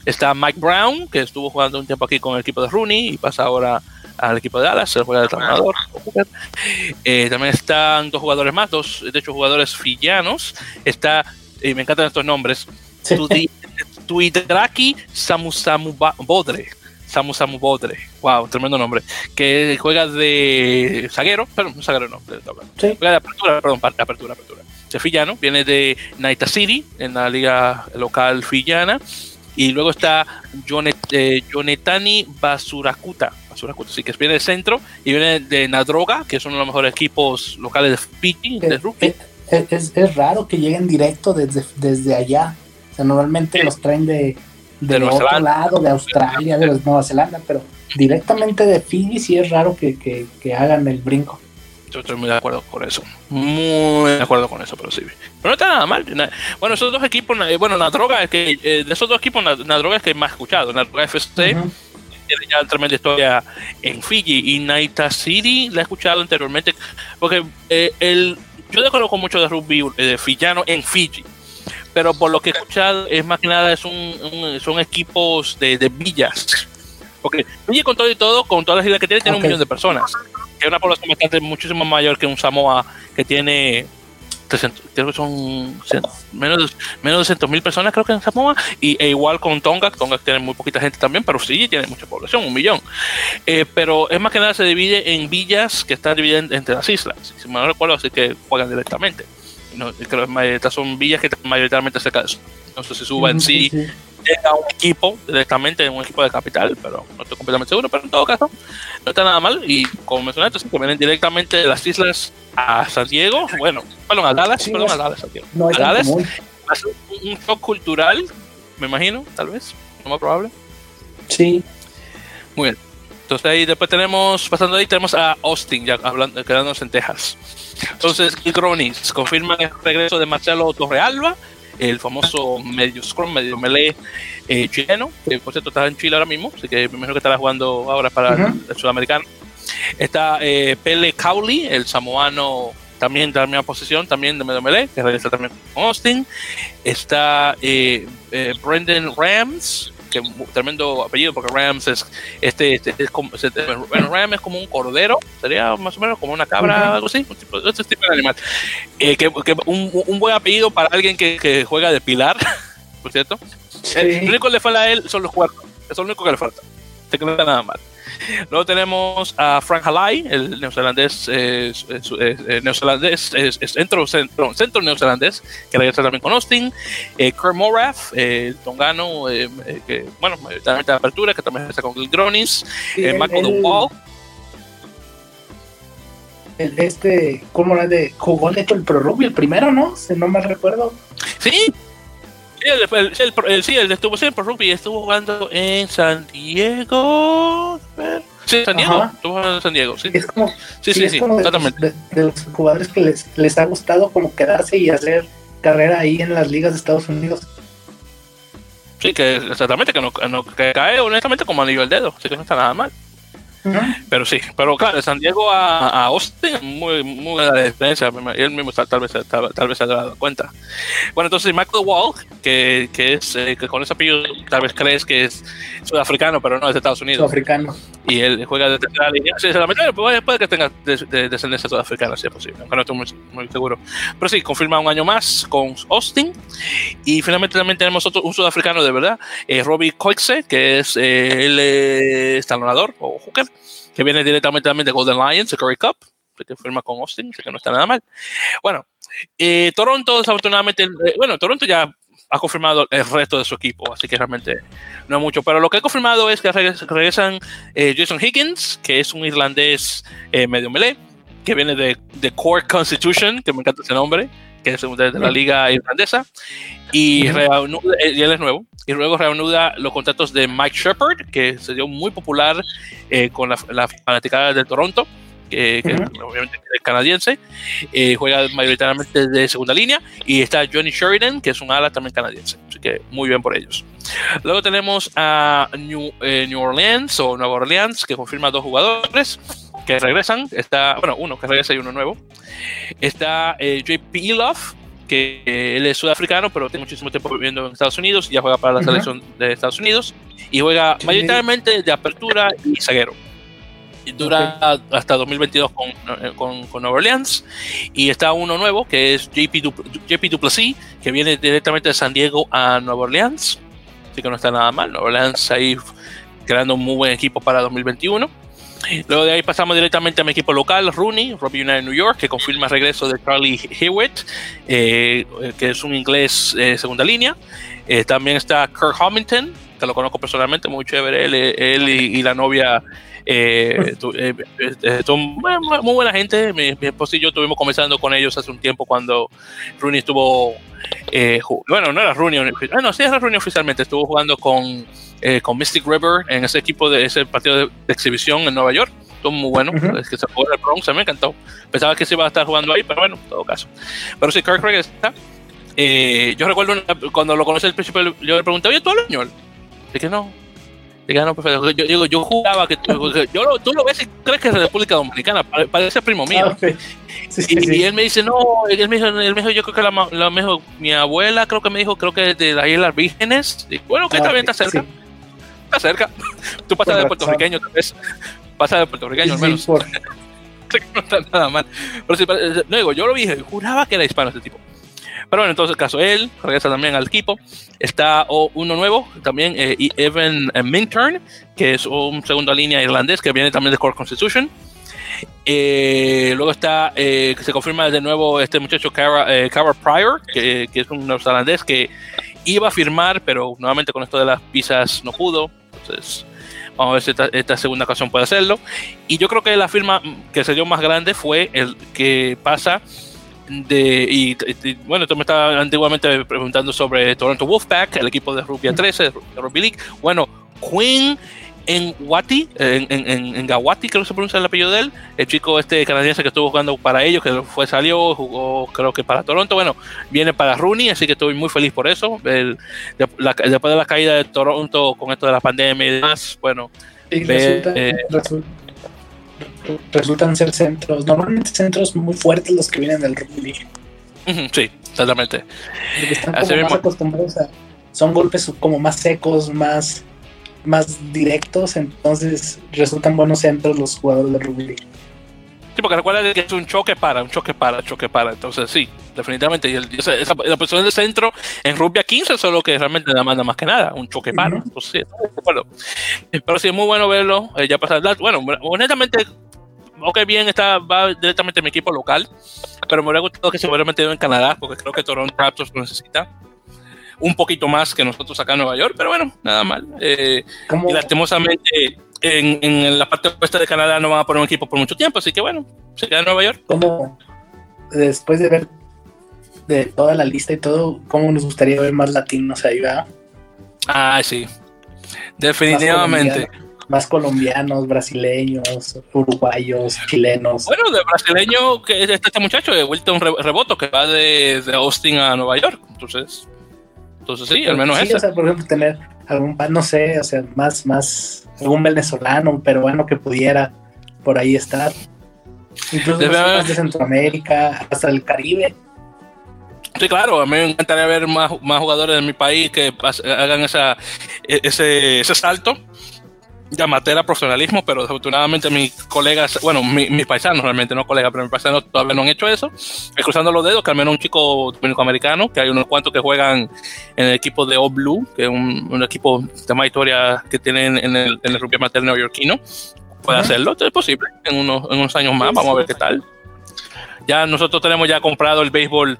Está Mike Brown, que estuvo jugando un tiempo aquí con el equipo de Rooney y pasa ahora al equipo de Dallas, el juega de hooker. Eh, también están dos jugadores más, dos de hecho jugadores fillanos. Está, y me encantan estos nombres, Sí. Tuidraki Samusamu Ba- Bodre. Samu Samu Bodre. Wow, tremendo nombre. Que juega de zaguero, pero no zaguero no. Sí. Juega de apertura, perdón, apertura, apertura. Es fillano, viene de Naita City, en la liga local fillana. Y luego está Jonet, eh, Jonetani Basurakuta. Basurakuta, sí, que viene del centro. Y viene de Nadroga, que es uno de los mejores equipos locales de Fiji, de rugby. Es, es raro que lleguen directo desde, desde allá. O sea, normalmente los traen de, De de, otro lado, de Australia, de Nueva Zelanda, pero directamente de Fiji sí es raro que, que- que hagan el brinco. Yo estoy muy de acuerdo con eso. Muy de acuerdo con eso, pero sí. Pero no está nada mal. Bueno, esos dos equipos, eh, bueno, la droga es que, eh, de esos dos equipos, la, droga es que más escuchado. La droga FC Ujú. tiene ya tremenda historia en Fiji y Naita City la he escuchado anteriormente. Porque eh, el, yo desconozco mucho de rugby eh, de fillano en Fiji. Pero por lo que he escuchado, es más que nada es un, un- son equipos de, de villas. Porque Fiji con todo y todo, con todas las islas que tiene, tiene un millón de personas. Que es una población bastante muchísimo mayor que un Samoa que tiene 300, creo que son menos menos de 200 mil personas creo que en Samoa y e igual con Tonga Tonga tiene muy poquita gente también pero sí tiene mucha población un millón. Eh, pero es más que nada se divide en villas que están divididas entre las islas si me no recuerdo así que juegan directamente no, que estas son villas que mayoritariamente de eso no sé si suba en Ujú, sí llega un equipo directamente, un equipo de capital, pero no estoy completamente seguro, pero en todo caso, no está nada mal. Y como mencionaste, sí, que vienen directamente de las islas a San Diego, bueno, perdón, a Dallas, Sí, perdón, no- a Dallas. No A Dallas, común. va a un un shock cultural, me imagino, tal vez, lo más probable. Sí, Muy bien. Entonces ahí después tenemos, pasando ahí, tenemos a Austin, ya hablando, quedándonos en Texas. Entonces, el Cronis confirman el regreso de Marcelo Torrealba, el famoso medio scrum, medio melee eh, chileno, que por cierto está en Chile ahora mismo, así que me imagino que estará jugando ahora para Ujú. el, el sudamericano. Está eh, Pele Cowley, el samoano también de la misma posición, también de medio melee, que regresa también con Austin. Está eh, eh, Brendan Rams, que tremendo apellido, porque Rams es, este, este es como, bueno, Ram es como un cordero, sería más o menos como una cabra, algo así, un tipo, este tipo de animal. Eh, que, que un, un, buen apellido para alguien que, que juega de pilar, por cierto. El único que le falta a él son los cuartos, es lo único que le falta. Te queda nada mal. Luego tenemos a Frank Halai, el neozelandés, eh, eh, neozelandés es, centro, centro, centro, neozelandés, que regresa también con Austin. Eh, Kurt Morath, el tongano, que, bueno, también de apertura, que también está con Gronis. Michael el, Wall. El, este, ¿cómo era de? Jugó de hecho el Pro Rugby, el primero, ¿no? Si no me recuerdo. Sí, Sí, el, el, sí, el estuvo siempre rugby estuvo jugando en San Diego. Sí, San Diego. Estuvo jugando en San Diego, sí. Es como, sí, sí, sí, totalmente. De, los jugadores que les, les ha gustado como quedarse y hacer carrera ahí en las ligas de Estados Unidos. Sí, que exactamente, que, no, que cae honestamente como anillo el dedo, así que no está nada mal. Pero sí, pero claro, de San Diego a, a Austin, muy, muy buena diferencia. Él mismo tal, vez, tal, vez se ha dado cuenta. Bueno, entonces Michael Wall, que, que es eh, que con ese apellido tal vez crees que es sudafricano, pero no es de Estados Unidos. Sudafricano. Y él juega de tercera línea. Sí, puede, puede que tenga de, descendencia sudafricana, si es posible, aunque no estoy muy, muy, seguro. Pero sí, confirma un año más con Austin. Y finalmente también tenemos otro, un sudafricano de verdad, eh, Robbie Coixe, que es eh, el estalonador o hooker que viene directamente también de Golden Lions, de Curry Cup, que firma con Austin, así que no está nada mal. Bueno, eh, Toronto, desafortunadamente, eh, bueno, Toronto ya ha confirmado el resto de su equipo, así que realmente no mucho. Pero lo que ha confirmado es que regresan eh, Jason Higgins, que es un irlandés medio melee, que viene de, de Core Constitution, que me encanta ese nombre, que es de, la liga irlandesa, y, y él es nuevo y luego reanuda los contratos de Mike Shepard, que se dio muy popular eh, con la, la fanaticada de Toronto, que, obviamente es canadiense, eh, juega mayoritariamente de segunda línea, y está Johnny Sheridan, que es un ala también canadiense, así que muy bien por ellos. Luego tenemos a New, eh, New Orleans o Nueva Orleans, que confirma dos jugadores que regresan, está, bueno, uno que regresa y uno nuevo. Está JP Love, que él es sudafricano, pero tiene muchísimo tiempo viviendo en Estados Unidos y ya juega para la selección de Estados Unidos y juega mayoritariamente de apertura y zaguero. Y dura hasta 2022 con, eh, con, con, Nueva Orleans. Y está uno nuevo que es JP, du JP Duplessis, que viene directamente de San Diego a Nueva Orleans. Así que no está nada mal. Nueva Orleans ahí creando un muy buen equipo para 2021. Luego de ahí pasamos directamente a mi equipo local, Rooney, Robbie United New York, que confirma el regreso de Charlie Hewitt, eh, que es un inglés eh, segunda línea. Eh, también está Kirk Hamilton, que lo conozco personalmente, muy chévere, él, y, la novia. son muy buena gente. Mi, esposo y yo estuvimos conversando con ellos hace un tiempo cuando Rooney estuvo. bueno, no era Rooney, bueno, sí era Rooney oficialmente, estuvo jugando con eh, con Mystic River en ese equipo de ese partido de, exhibición en Nueva York. Estuvo muy bueno. Es que se jugó en el Bronx, me encantó. Pensaba que se iba a estar jugando ahí, pero bueno, en todo caso. Pero sí, Kirk Craig está. Eh, yo recuerdo cuando lo conocí al principio, yo le pregunté, oye, ¿tú hablas español? que no. Dije, no, perfecto. Yo digo, yo jugaba que tú, yo tú lo ves y crees que es República Dominicana, parece primo mío. Ah, y, él me dice, no, él me dijo, él me dijo yo creo que la, la mejor, mi abuela creo que me dijo, creo que de las Islas Vírgenes. Y, bueno, que ah, también está cerca cerca. Tú pasas de puertorriqueño, tal vez. Pasas de puertorriqueño, al menos. no está nada mal. Pero si, no digo, yo lo vi, juraba que era hispano este tipo. Pero bueno, entonces, caso él, regresa también al equipo. Está uno nuevo, también eh, Evan Minturn, que es un segunda línea irlandés que viene también de Core Constitution. Eh, luego está, eh, se confirma de nuevo este muchacho Cara, eh, Pryor, que, que, es un neozelandés que iba a firmar, pero nuevamente con esto de las visas no pudo. Entonces, vamos a ver si esta, segunda ocasión puede hacerlo. Y yo creo que la firma que se dio más grande fue el que pasa de. Bueno, tú me estabas antiguamente preguntando sobre Toronto Wolfpack, el equipo de Rugby 13, de Rugby League. Bueno, Queen en Wati, en, en, en, Gawati, creo que se pronuncia el apellido de él, el chico este canadiense que estuvo jugando para ellos, que fue salió, jugó creo que para Toronto, bueno, viene para Rooney, así que estoy muy feliz por eso. El, después de la caída de Toronto con esto de la pandemia y demás, bueno, eh, resultan ser centros, normalmente centros muy fuertes los que vienen del rugby. Sí, exactamente. están como más acostumbrados a son golpes como más secos, más, más directos, entonces resultan buenos centros los jugadores de rugby. Sí, porque recuerda que es un choque para, un choque para, choque para. Entonces, sí, definitivamente. Y esa, la posición de centro en rugby a 15 es lo que realmente demanda más que nada, un choque para. Entonces, bueno, pero sí, es muy bueno verlo. Eh, ya pasar, bueno, honestamente, ok, bien, está, va directamente a mi equipo local, pero me hubiera gustado que se hubiera metido en Canadá, porque creo que Toronto Raptors lo necesita un poquito más que nosotros acá en Nueva York, pero bueno, nada mal. Eh, y lastimosamente en, en, la parte oeste de Canadá no van a poner un equipo por mucho tiempo, así que bueno, se queda en Nueva York. Como después de ver de toda la lista y todo, ¿cómo nos gustaría ver más latinos ahí, va? Ah, sí. Definitivamente. Más colombianos, brasileños, uruguayos, chilenos. Bueno, de brasileño, que es este muchacho de Wilton Reboto, que va de, de Austin a Nueva York. Entonces, entonces sí, al menos sí, O sea, por ejemplo, tener algún, no sé, o sea, más, más, algún venezolano, un peruano que pudiera por ahí estar. Incluso de Centroamérica, hasta el Caribe. Sí, claro, a mí me encantaría ver más, más jugadores de mi país que hagan esa, e-, ese, ese salto llamatera profesionalismo, pero desafortunadamente mis colegas, bueno, mis paisanos realmente, no colegas, pero mis paisanos todavía no han hecho eso. cruzando los dedos, que al menos un chico dominico-americano, que hay unos cuantos que juegan en el equipo de O Blue, que es un, equipo de más historia que tienen en el, en el rugby amateur neoyorquino, puede hacerlo, es posible, en unos, en unos años más, vamos a ver qué tal. Ya nosotros tenemos ya comprado el béisbol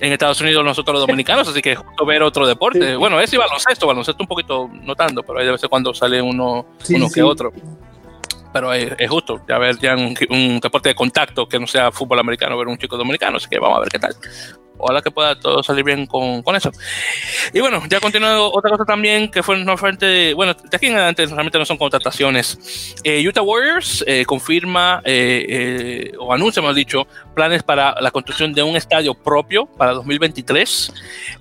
en Estados Unidos nosotros los dominicanos, así que justo ver otro deporte. Bueno, ese baloncesto, baloncesto un poquito no tanto, pero hay de vez cuando sale uno, uno que otro. Pero es, justo, ya ver ya un, un, deporte de contacto que no sea fútbol americano, ver un chico dominicano, así que vamos a ver qué tal ojalá que pueda todo salir bien con, con eso. Y bueno, ya continuando, otra cosa también que fue no frente, bueno, de aquí en adelante realmente no son contrataciones. Eh, Utah Warriors eh, confirma eh, o anuncia, hemos dicho, planes para la construcción de un estadio propio para 2023,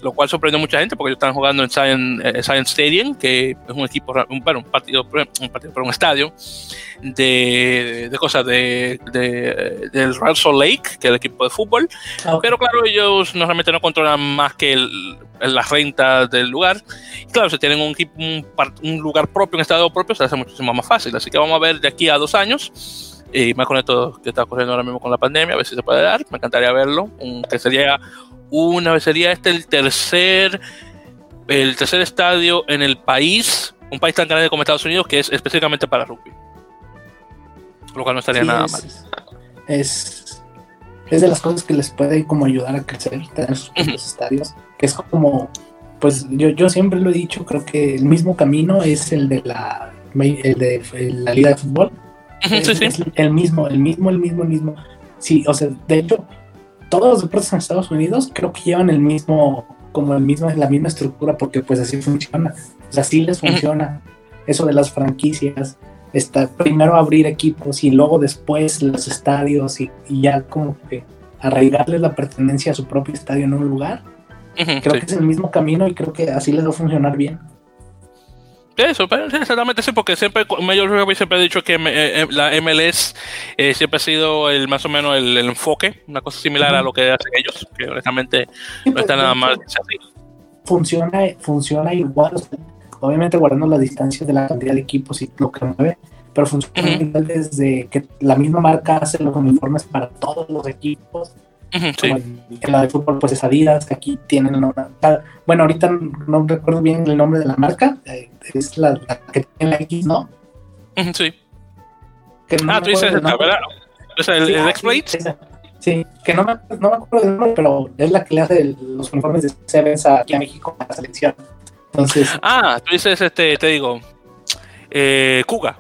lo cual sorprendió a mucha gente porque ellos están jugando en Science, Stadium, que es un equipo, un, bueno, un partido, un partido, por un estadio de, de cosas de, de, del Salt Lake, que es el equipo de fútbol. Ah, Pero claro, ellos no, realmente no controlan más que el, la renta del lugar. Y claro, si tienen un, un, un, lugar propio, un estado propio, se hace muchísimo más fácil. Así que vamos a ver de aquí a dos años. Y más con esto que está ocurriendo ahora mismo con la pandemia, a ver si se puede dar. Me encantaría verlo. que sería una vez sería este el tercer el tercer estadio en el país, un país tan grande como Estados Unidos, que es específicamente para rugby lo cual no estaría nada mal. Es, es de las cosas que les puede como ayudar a crecer, tener sus propios estadios, que es como, pues yo, yo siempre lo he dicho, creo que el mismo camino es el de la, el de la liga de fútbol. es, el mismo, el mismo, el mismo, el mismo. Sí, o sea, de hecho, todos los deportes en Estados Unidos creo que llevan el mismo, como el mismo, la misma estructura, porque pues así funciona. O sea, así les funciona. Eso de las franquicias, primero abrir equipos y luego después los estadios y, ya como que arraigarles la pertenencia a su propio estadio en un lugar. creo que es el mismo camino y creo que así les va a funcionar bien. Eso, exactamente sí, porque siempre, yo siempre he dicho que eh, eh, la MLS eh, siempre ha sido el más o menos el, enfoque, una cosa similar a lo que hacen ellos, que honestamente no está nada mal. Funciona, funciona igual, obviamente guardando las distancias de la cantidad de equipos y lo que mueve, pero funciona desde que la misma marca hace los uniformes para todos los equipos. en, la de fútbol, pues es Adidas, aquí tienen bueno, ahorita no recuerdo bien el nombre de la marca, eh, es la, que tiene la X, ¿no? sí. ah, tú dices, ¿verdad? O sea, el, el X-Blade. Sí, que no me, no me acuerdo del nombre, pero es la que le hace los uniformes de Sevens aquí a México a la selección. Ah, tú dices, este, te digo, eh, Cuga.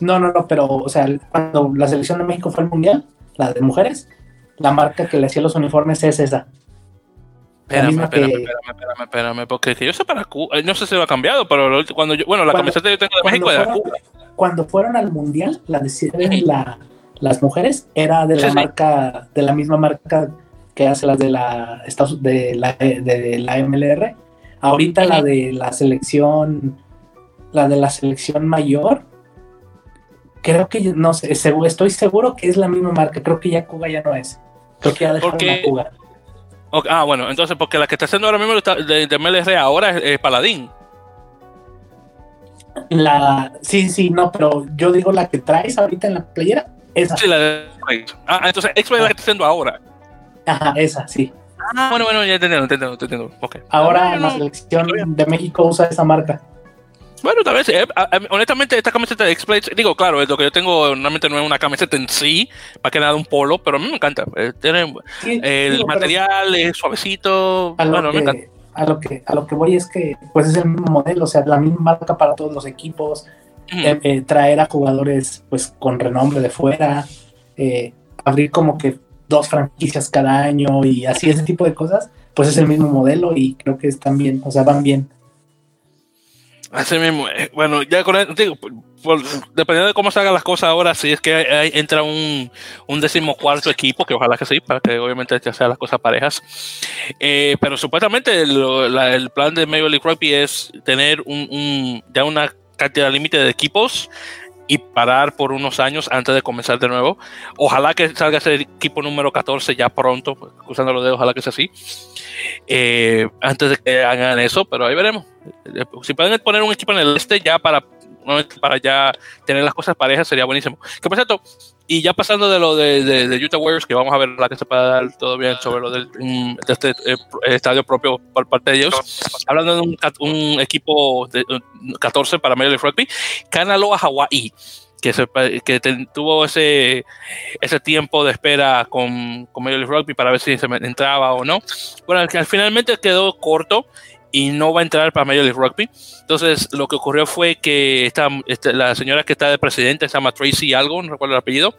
No, no, no, pero, o sea, cuando la selección de México fue al mundial, la de mujeres, la marca que le hacía los uniformes es esa. Espérame, espérame, espérame, espérame, espérame, porque yo sé para Cuba, no sé si lo ha cambiado, pero cuando yo, bueno, la camiseta que yo tengo de México era Cuba. Cuando fueron al mundial, la de la, las mujeres era de la marca, de la misma marca que hace las de la, de la, de la MLR, Ahorita la de la selección, la de la selección mayor, creo que no sé, estoy seguro que es la misma marca. Creo que ya Cuba ya no es. Creo que ya dejaron porque, Cuba. ah, bueno, entonces, porque la que está haciendo ahora mismo de, de MLR ahora es, Paladín. La, sí, sí, no, pero yo digo la que traes ahorita en la playera, esa. Sí, la de Ah, entonces X es la que está haciendo ahora. Ajá, esa, sí. Ah, bueno, bueno, ya entiendo, entiendo, entiendo. Okay. Ahora la selección de México usa esa marca. Bueno, tal vez, eh, honestamente, esta camiseta de x digo, claro, lo que yo tengo normalmente no es una camiseta en sí, más que nada un polo, pero a mí me encanta. Eh, tiene, el material es suavecito, bueno, me encanta. A lo, que, a lo que voy es que pues es el mismo modelo, o sea, la misma marca para todos los equipos, eh, traer a jugadores pues con renombre de fuera, abrir como que dos franquicias cada año y así ese tipo de cosas, pues es el mismo modelo y creo que están bien, o sea, van bien. Así mismo, eh, bueno, ya con digo, dependiendo de cómo se hagan las cosas ahora, si es que entra un, un decimocuarto equipo, que ojalá que sí, para que obviamente ya sean las cosas parejas. Eh, pero supuestamente el plan de Major League Rugby es tener un, ya una cantidad límite de equipos y parar por unos años antes de comenzar de nuevo. Ojalá que salga ese equipo número 14 ya pronto, cruzando los dedos, ojalá que sea así. Eh, antes de que hagan eso, pero ahí veremos. Si pueden poner un equipo en el este ya para, para ya tener las cosas parejas sería buenísimo. Que por cierto, y ya pasando de lo de, de, Utah Warriors, que vamos a ver la que se puede dar bien sobre lo del, mm, de este eh, estadio propio por parte de ellos, hablando de un, un equipo de 14 para Major League Rugby, Kanaloa, Hawaii que, se, que tuvo ese, ese tiempo de espera con, con Major League Rugby para ver si se entraba o no. Bueno, que finalmente quedó corto y no va a entrar para Major League Rugby. Entonces, lo que ocurrió fue que esta, este, la señora que está de presidente, se llama Tracy algo, no recuerdo el apellido,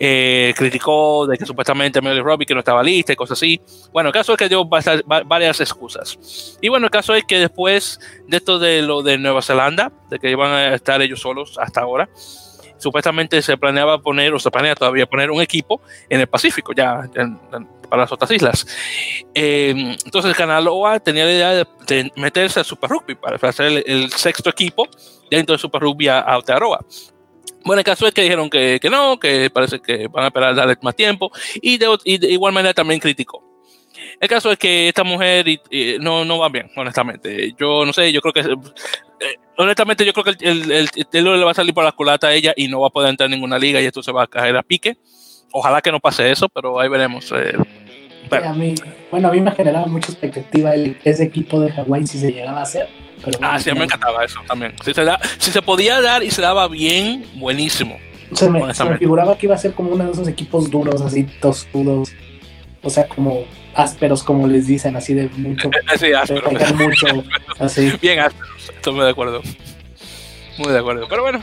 eh, criticó de que supuestamente Major League Rugby que no estaba lista y cosas así. Bueno, el caso es que dio varias excusas. Y bueno, el caso es que después de esto de lo de Nueva Zelanda, de que iban a estar ellos solos hasta ahora, supuestamente se planeaba poner, o se planea todavía poner un equipo en el Pacífico, ya para las otras islas. Eh, entonces Canaloa tenía la idea de, meterse al Super Rugby para hacer el, sexto equipo dentro del Super Rugby a, Aotearoa. Bueno, el caso es que dijeron que, que, no, que parece que van a esperar darle más tiempo y de, igual manera también criticó. El caso es que esta mujer no, no va bien, honestamente. Yo no sé, yo creo que eh, honestamente yo creo que el, el, le va a salir por la culata a ella y no va a poder entrar en ninguna liga y esto se va a caer a pique. Ojalá que no pase eso, pero ahí veremos. Eh, a mí, bueno, a mí me generaba mucha expectativa el, ese equipo de Hawái si se llegaba a hacer. ah, sí, me encantaba eso también. Si se, da, si se podía dar y se daba bien, buenísimo. Se me, figuraba que iba a ser como uno de esos equipos duros, así tostudos. O sea, como ásperos, como les dicen, así de mucho. Sí, ásperos. mucho, así. Bien ásperos, estoy de acuerdo. Muy de acuerdo. Pero bueno,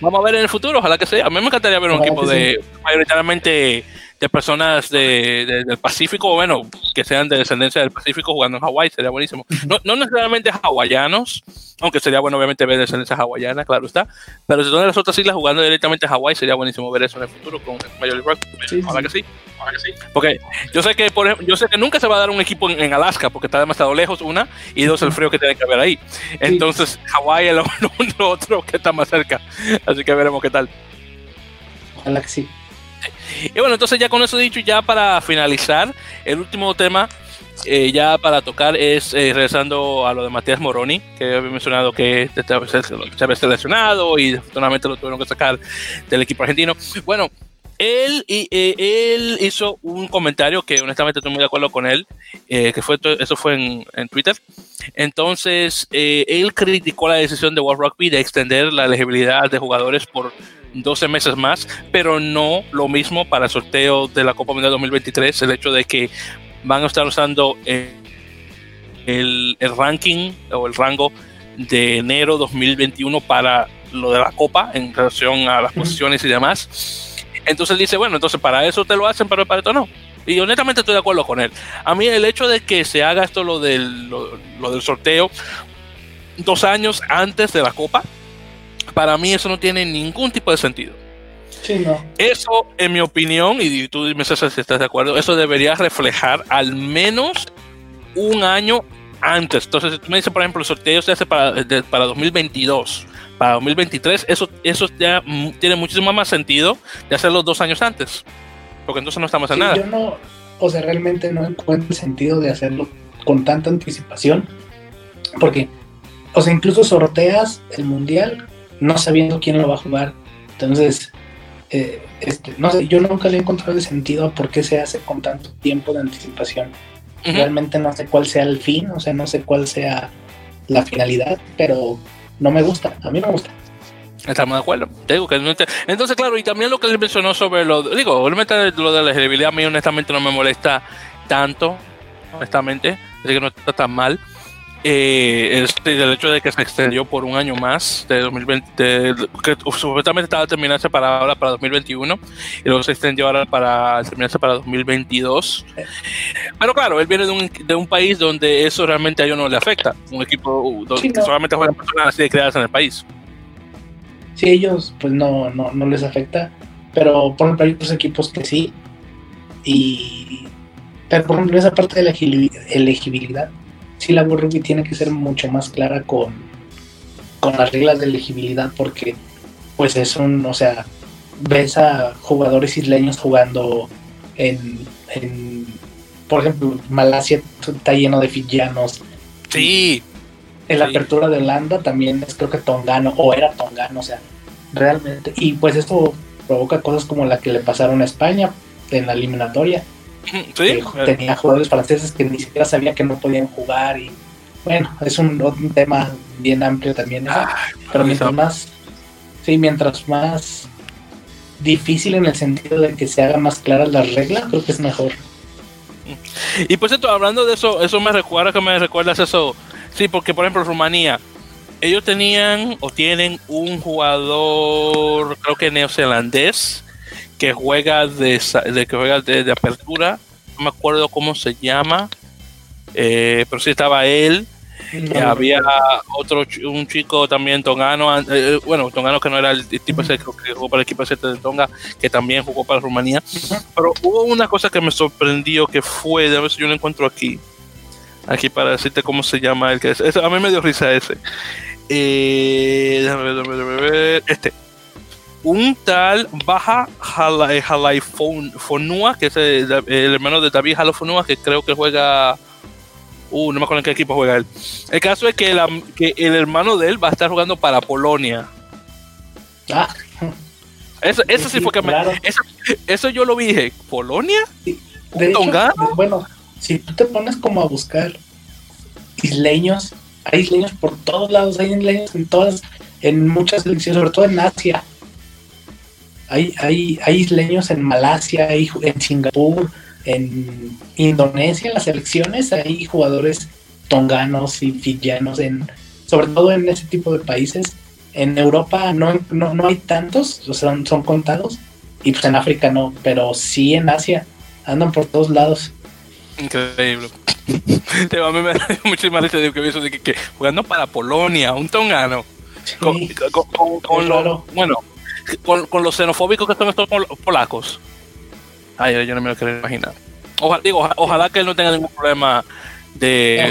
vamos a ver en el futuro, ojalá que sea. A mí me encantaría ver un equipo de mayoritariamente de personas de, del Pacífico, bueno, que sean de descendencia del Pacífico jugando en Hawái, sería buenísimo. No, no necesariamente hawaianos, aunque sería bueno obviamente ver descendencia hawaiana, claro está, pero si son de las otras islas jugando directamente a Hawái, sería buenísimo ver eso en el futuro con Major League Rugby. ojalá que sí. Que sí. Porque yo sé que por ejemplo, yo sé que nunca se va a dar un equipo en, Alaska porque está demasiado lejos, una, y dos, el frío que tiene que haber ahí. Entonces, Hawái es lo, lo, otro que está más cerca. Así que veremos qué tal. Ojalá que sí. Y bueno, entonces ya con eso dicho, ya para finalizar, el último tema eh, ya para tocar es eh, regresando a lo de Matías Moroni, que había mencionado que se había seleccionado y afortunadamente lo tuvieron que sacar del equipo argentino. Bueno, él, y, eh, él hizo un comentario que honestamente estoy muy de acuerdo con él, que fue eso fue en, en Twitter. Entonces, él criticó la decisión de World Rugby de extender la elegibilidad de jugadores por 12 meses más, pero no lo mismo para el sorteo de la Copa Mundial 2023, el hecho de que van a estar usando el, ranking o el rango de enero 2021 para lo de la Copa en relación a las posiciones y demás. Entonces dice, bueno, entonces para eso te lo hacen, pero para esto no. Y honestamente estoy de acuerdo con él. A mí el hecho de que se haga esto lo del, lo del sorteo dos años antes de la Copa, para mí eso no tiene ningún tipo de sentido. Eso, en mi opinión, y tú dime si estás de acuerdo, eso debería reflejar al menos un año antes. Entonces, si tú me dices, por ejemplo, el sorteo se hace para, para 2022, para 2023, eso, eso ya tiene muchísimo más sentido de hacerlo dos años antes. Porque entonces no estamos en nada. Yo no, o sea, realmente no encuentro el sentido de hacerlo con tanta anticipación, porque, o sea, incluso sorteas el mundial no sabiendo quién lo va a jugar. Entonces, eh, este, no sé, yo nunca le he encontrado el sentido a por qué se hace con tanto tiempo de anticipación. Realmente no sé cuál sea el fin, o sea, no sé cuál sea la finalidad, pero no me gusta, a mí me gusta. Estamos de acuerdo. digo que entonces, claro, y también lo que él mencionó sobre lo, digo, lo de la elegibilidad a mí honestamente no me molesta tanto, honestamente, así que no está tan mal. Eh, el hecho de que se extendió por un año más, de 2020, que supuestamente estaba terminarse para ahora para 2021 y luego se extendió ahora para terminarse para 2022. Pero claro, él viene de un, de un país donde eso realmente a ellos no le afecta, un equipo donde solamente juegan personas así de creadas en el país. Sí, ellos pues no, no, no les afecta, pero por ejemplo hay otros equipos que sí. Y pero por ejemplo esa parte de la elegibilidad sí la Rugby tiene que ser mucho más clara con, con las reglas de elegibilidad porque pues es un, o sea, ves a jugadores isleños jugando en, en por ejemplo, Malasia está lleno de fijianos. Sí. En la apertura de Holanda también es creo que tongano, o era tongano, o sea, realmente. Y pues esto provoca cosas como la que le pasaron a España en la eliminatoria, tenía jugadores franceses que ni siquiera sabía que no podían jugar y bueno, es un, tema bien amplio también. pero mientras más, sí, mientras más difícil en el sentido de que se hagan más claras las reglas, creo que es mejor. Y por cierto, hablando de eso, eso me recuerda que me recuerdas eso. Sí, porque por ejemplo Rumanía, ellos tenían o tienen un jugador, creo que neozelandés, que juega de, que juega de, apertura, no me acuerdo cómo se llama, eh, pero sí estaba él. había otro un chico también tongano, eh, eh, bueno, tongano que no era el tipo ese que jugó para el equipo de Tonga, que también jugó para Rumanía. Pero hubo una cosa que me sorprendió que fue, a ver si yo lo encuentro aquí, aquí para decirte cómo se llama el que es. a mí me dio risa ese. déjame ver, déjame ver, este un tal Baja Fonua, que es el, hermano de David Halafonua, que creo que juega. Uh, no me acuerdo en qué equipo juega él. El caso es que, el hermano de él va a estar jugando para Polonia. Ah. Eso, eso sí, fue que me, eso, yo lo vi dije, ¿Polonia? De bueno, si tú te pones como a buscar isleños, hay isleños por todos lados, hay isleños en todas, en muchas selecciones, sobre todo en Asia hay, hay, isleños en Malasia, hay, en Singapur, en Indonesia, en las elecciones, hay jugadores tonganos y fijianos, en, sobre todo en ese tipo de países. En Europa no, no, hay tantos, o sea, son, contados, y pues en África no, pero sí en Asia, andan por todos lados. Increíble. a mí me da muchísima risa que eso de que, jugando para Polonia, un tongano. con, bueno, con, con los xenofóbicos que son estos polacos. Ay, yo no me lo quiero imaginar. Ojalá, digo, ojalá que él no tenga ningún problema de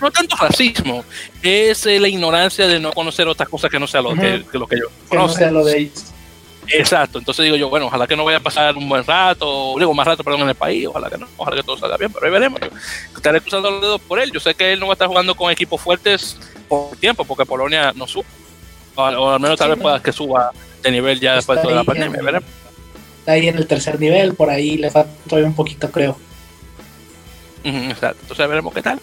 no, tanto racismo es eh, la ignorancia de no conocer otras cosas que no sea lo, que, lo que yo no sea lo de ellos. Exacto entonces digo yo bueno ojalá que no vaya a pasar un buen rato digo más rato perdón en el país ojalá que no ojalá que todo salga bien pero ahí veremos. Yo estaré cruzando los dedos por él yo sé que él no va a estar jugando con equipos fuertes por tiempo porque Polonia no sube o, al menos tal vez pueda que suba de nivel ya después de la pandemia, veremos. Está ahí en el tercer nivel, por ahí le falta todavía un poquito, creo. Exacto, entonces veremos qué tal.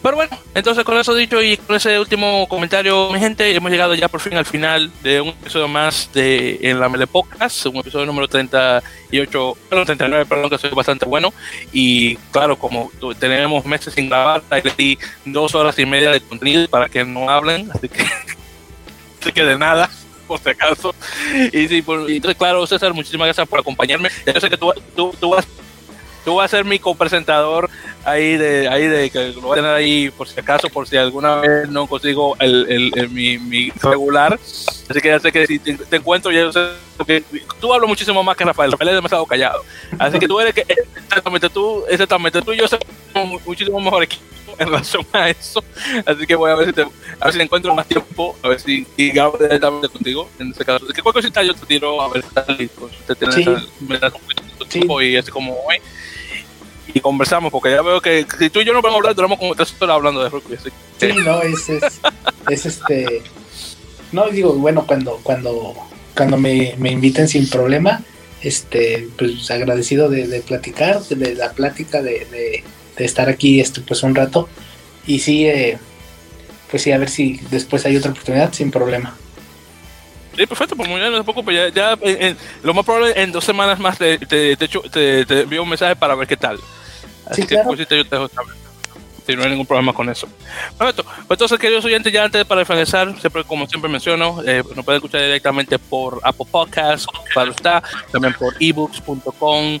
Pero bueno, entonces con eso dicho y con ese último comentario, mi gente, hemos llegado ya por fin al final de un episodio más de En la Mele Podcast, un episodio número 38, perdón, 39, perdón, que soy bastante bueno. Y claro, como tenemos meses sin grabar, le di dos horas y media de contenido para que no hablen, así que que de nada, por si acaso. Y sí, por, claro, César, muchísimas gracias por acompañarme. Yo sé que tú, tú, tú vas tú vas a ser mi copresentador ahí de ahí de que lo voy a tener ahí por si acaso por si alguna vez no consigo el, el, mi, mi, regular así que ya sé que si te, encuentro ya sé que tú hablas muchísimo más que Rafael Rafael es demasiado callado así que tú eres que exactamente tú exactamente tú y yo somos muchísimo mejor equipo en relación a eso. Así que voy a ver si, te, a ver si encuentro más tiempo, a ver si y grabo directamente contigo. En ese caso, que cualquier cosita yo te tiro a ver si estás listo. Si te tienes Sí. me das un poquito de tiempo y así como hoy. Y conversamos, porque ya veo que si tú y yo no podemos hablar, duramos como tres horas hablando de rugby. Así que, Sí, no, es, es, es este. No, digo, bueno, cuando, cuando, cuando me, me inviten sin problema, este, pues agradecido de, de platicar, de la plática, de, de, de estar aquí este, pues un rato. Y sí, eh, pues sí, a ver si después hay otra oportunidad, sin problema. Sí, perfecto, pues muy bien, hace poco, pues ya, ya en- en- lo más probable en dos semanas más te, te, te, te- te envío un mensaje para ver qué tal. Así Sí, que claro. pues, yo te dejo saber. Si no hay ningún problema con eso. Perfecto. Pues entonces, queridos oyentes, ya antes para finalizar, siempre, como siempre menciono, eh, nos pueden escuchar directamente por Apple Podcasts, claro está, también por ebooks.com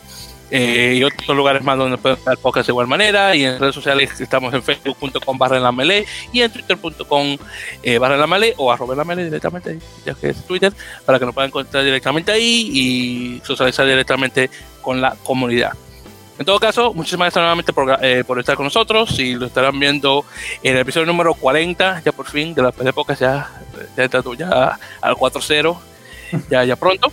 eh, y otros lugares más donde pueden dar podcast de igual manera. Y en redes sociales estamos en facebook.com barra en la melee y en twitter.com eh, barra la melee o arroba la melee directamente, ya que es Twitter, para que nos puedan encontrar directamente ahí y socializar directamente con la comunidad. En todo caso, muchísimas gracias nuevamente por, eh, por estar con nosotros y lo estarán viendo en el episodio número 40, ya por fin, de las épocas, ya, ya, ya al 4-0, ya, ya pronto.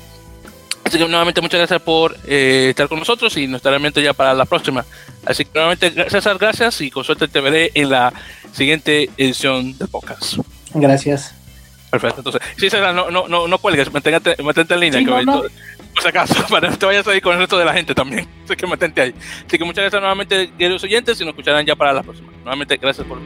Así que nuevamente muchas gracias por eh, estar con nosotros y nos estarán viendo ya para la próxima. Así que nuevamente, César, gracias y con suerte te veré en la siguiente edición del podcast. Gracias. Perfecto, entonces, sí, César, no, no, no, no cuelgues, manténgate, mantente en línea, Sí, que no, por si acaso, para que te vayas a ir con el resto de la gente también. Así que mantente ahí. Así que muchas gracias nuevamente, queridos oyentes, y nos escucharán ya para la próxima. Nuevamente, gracias por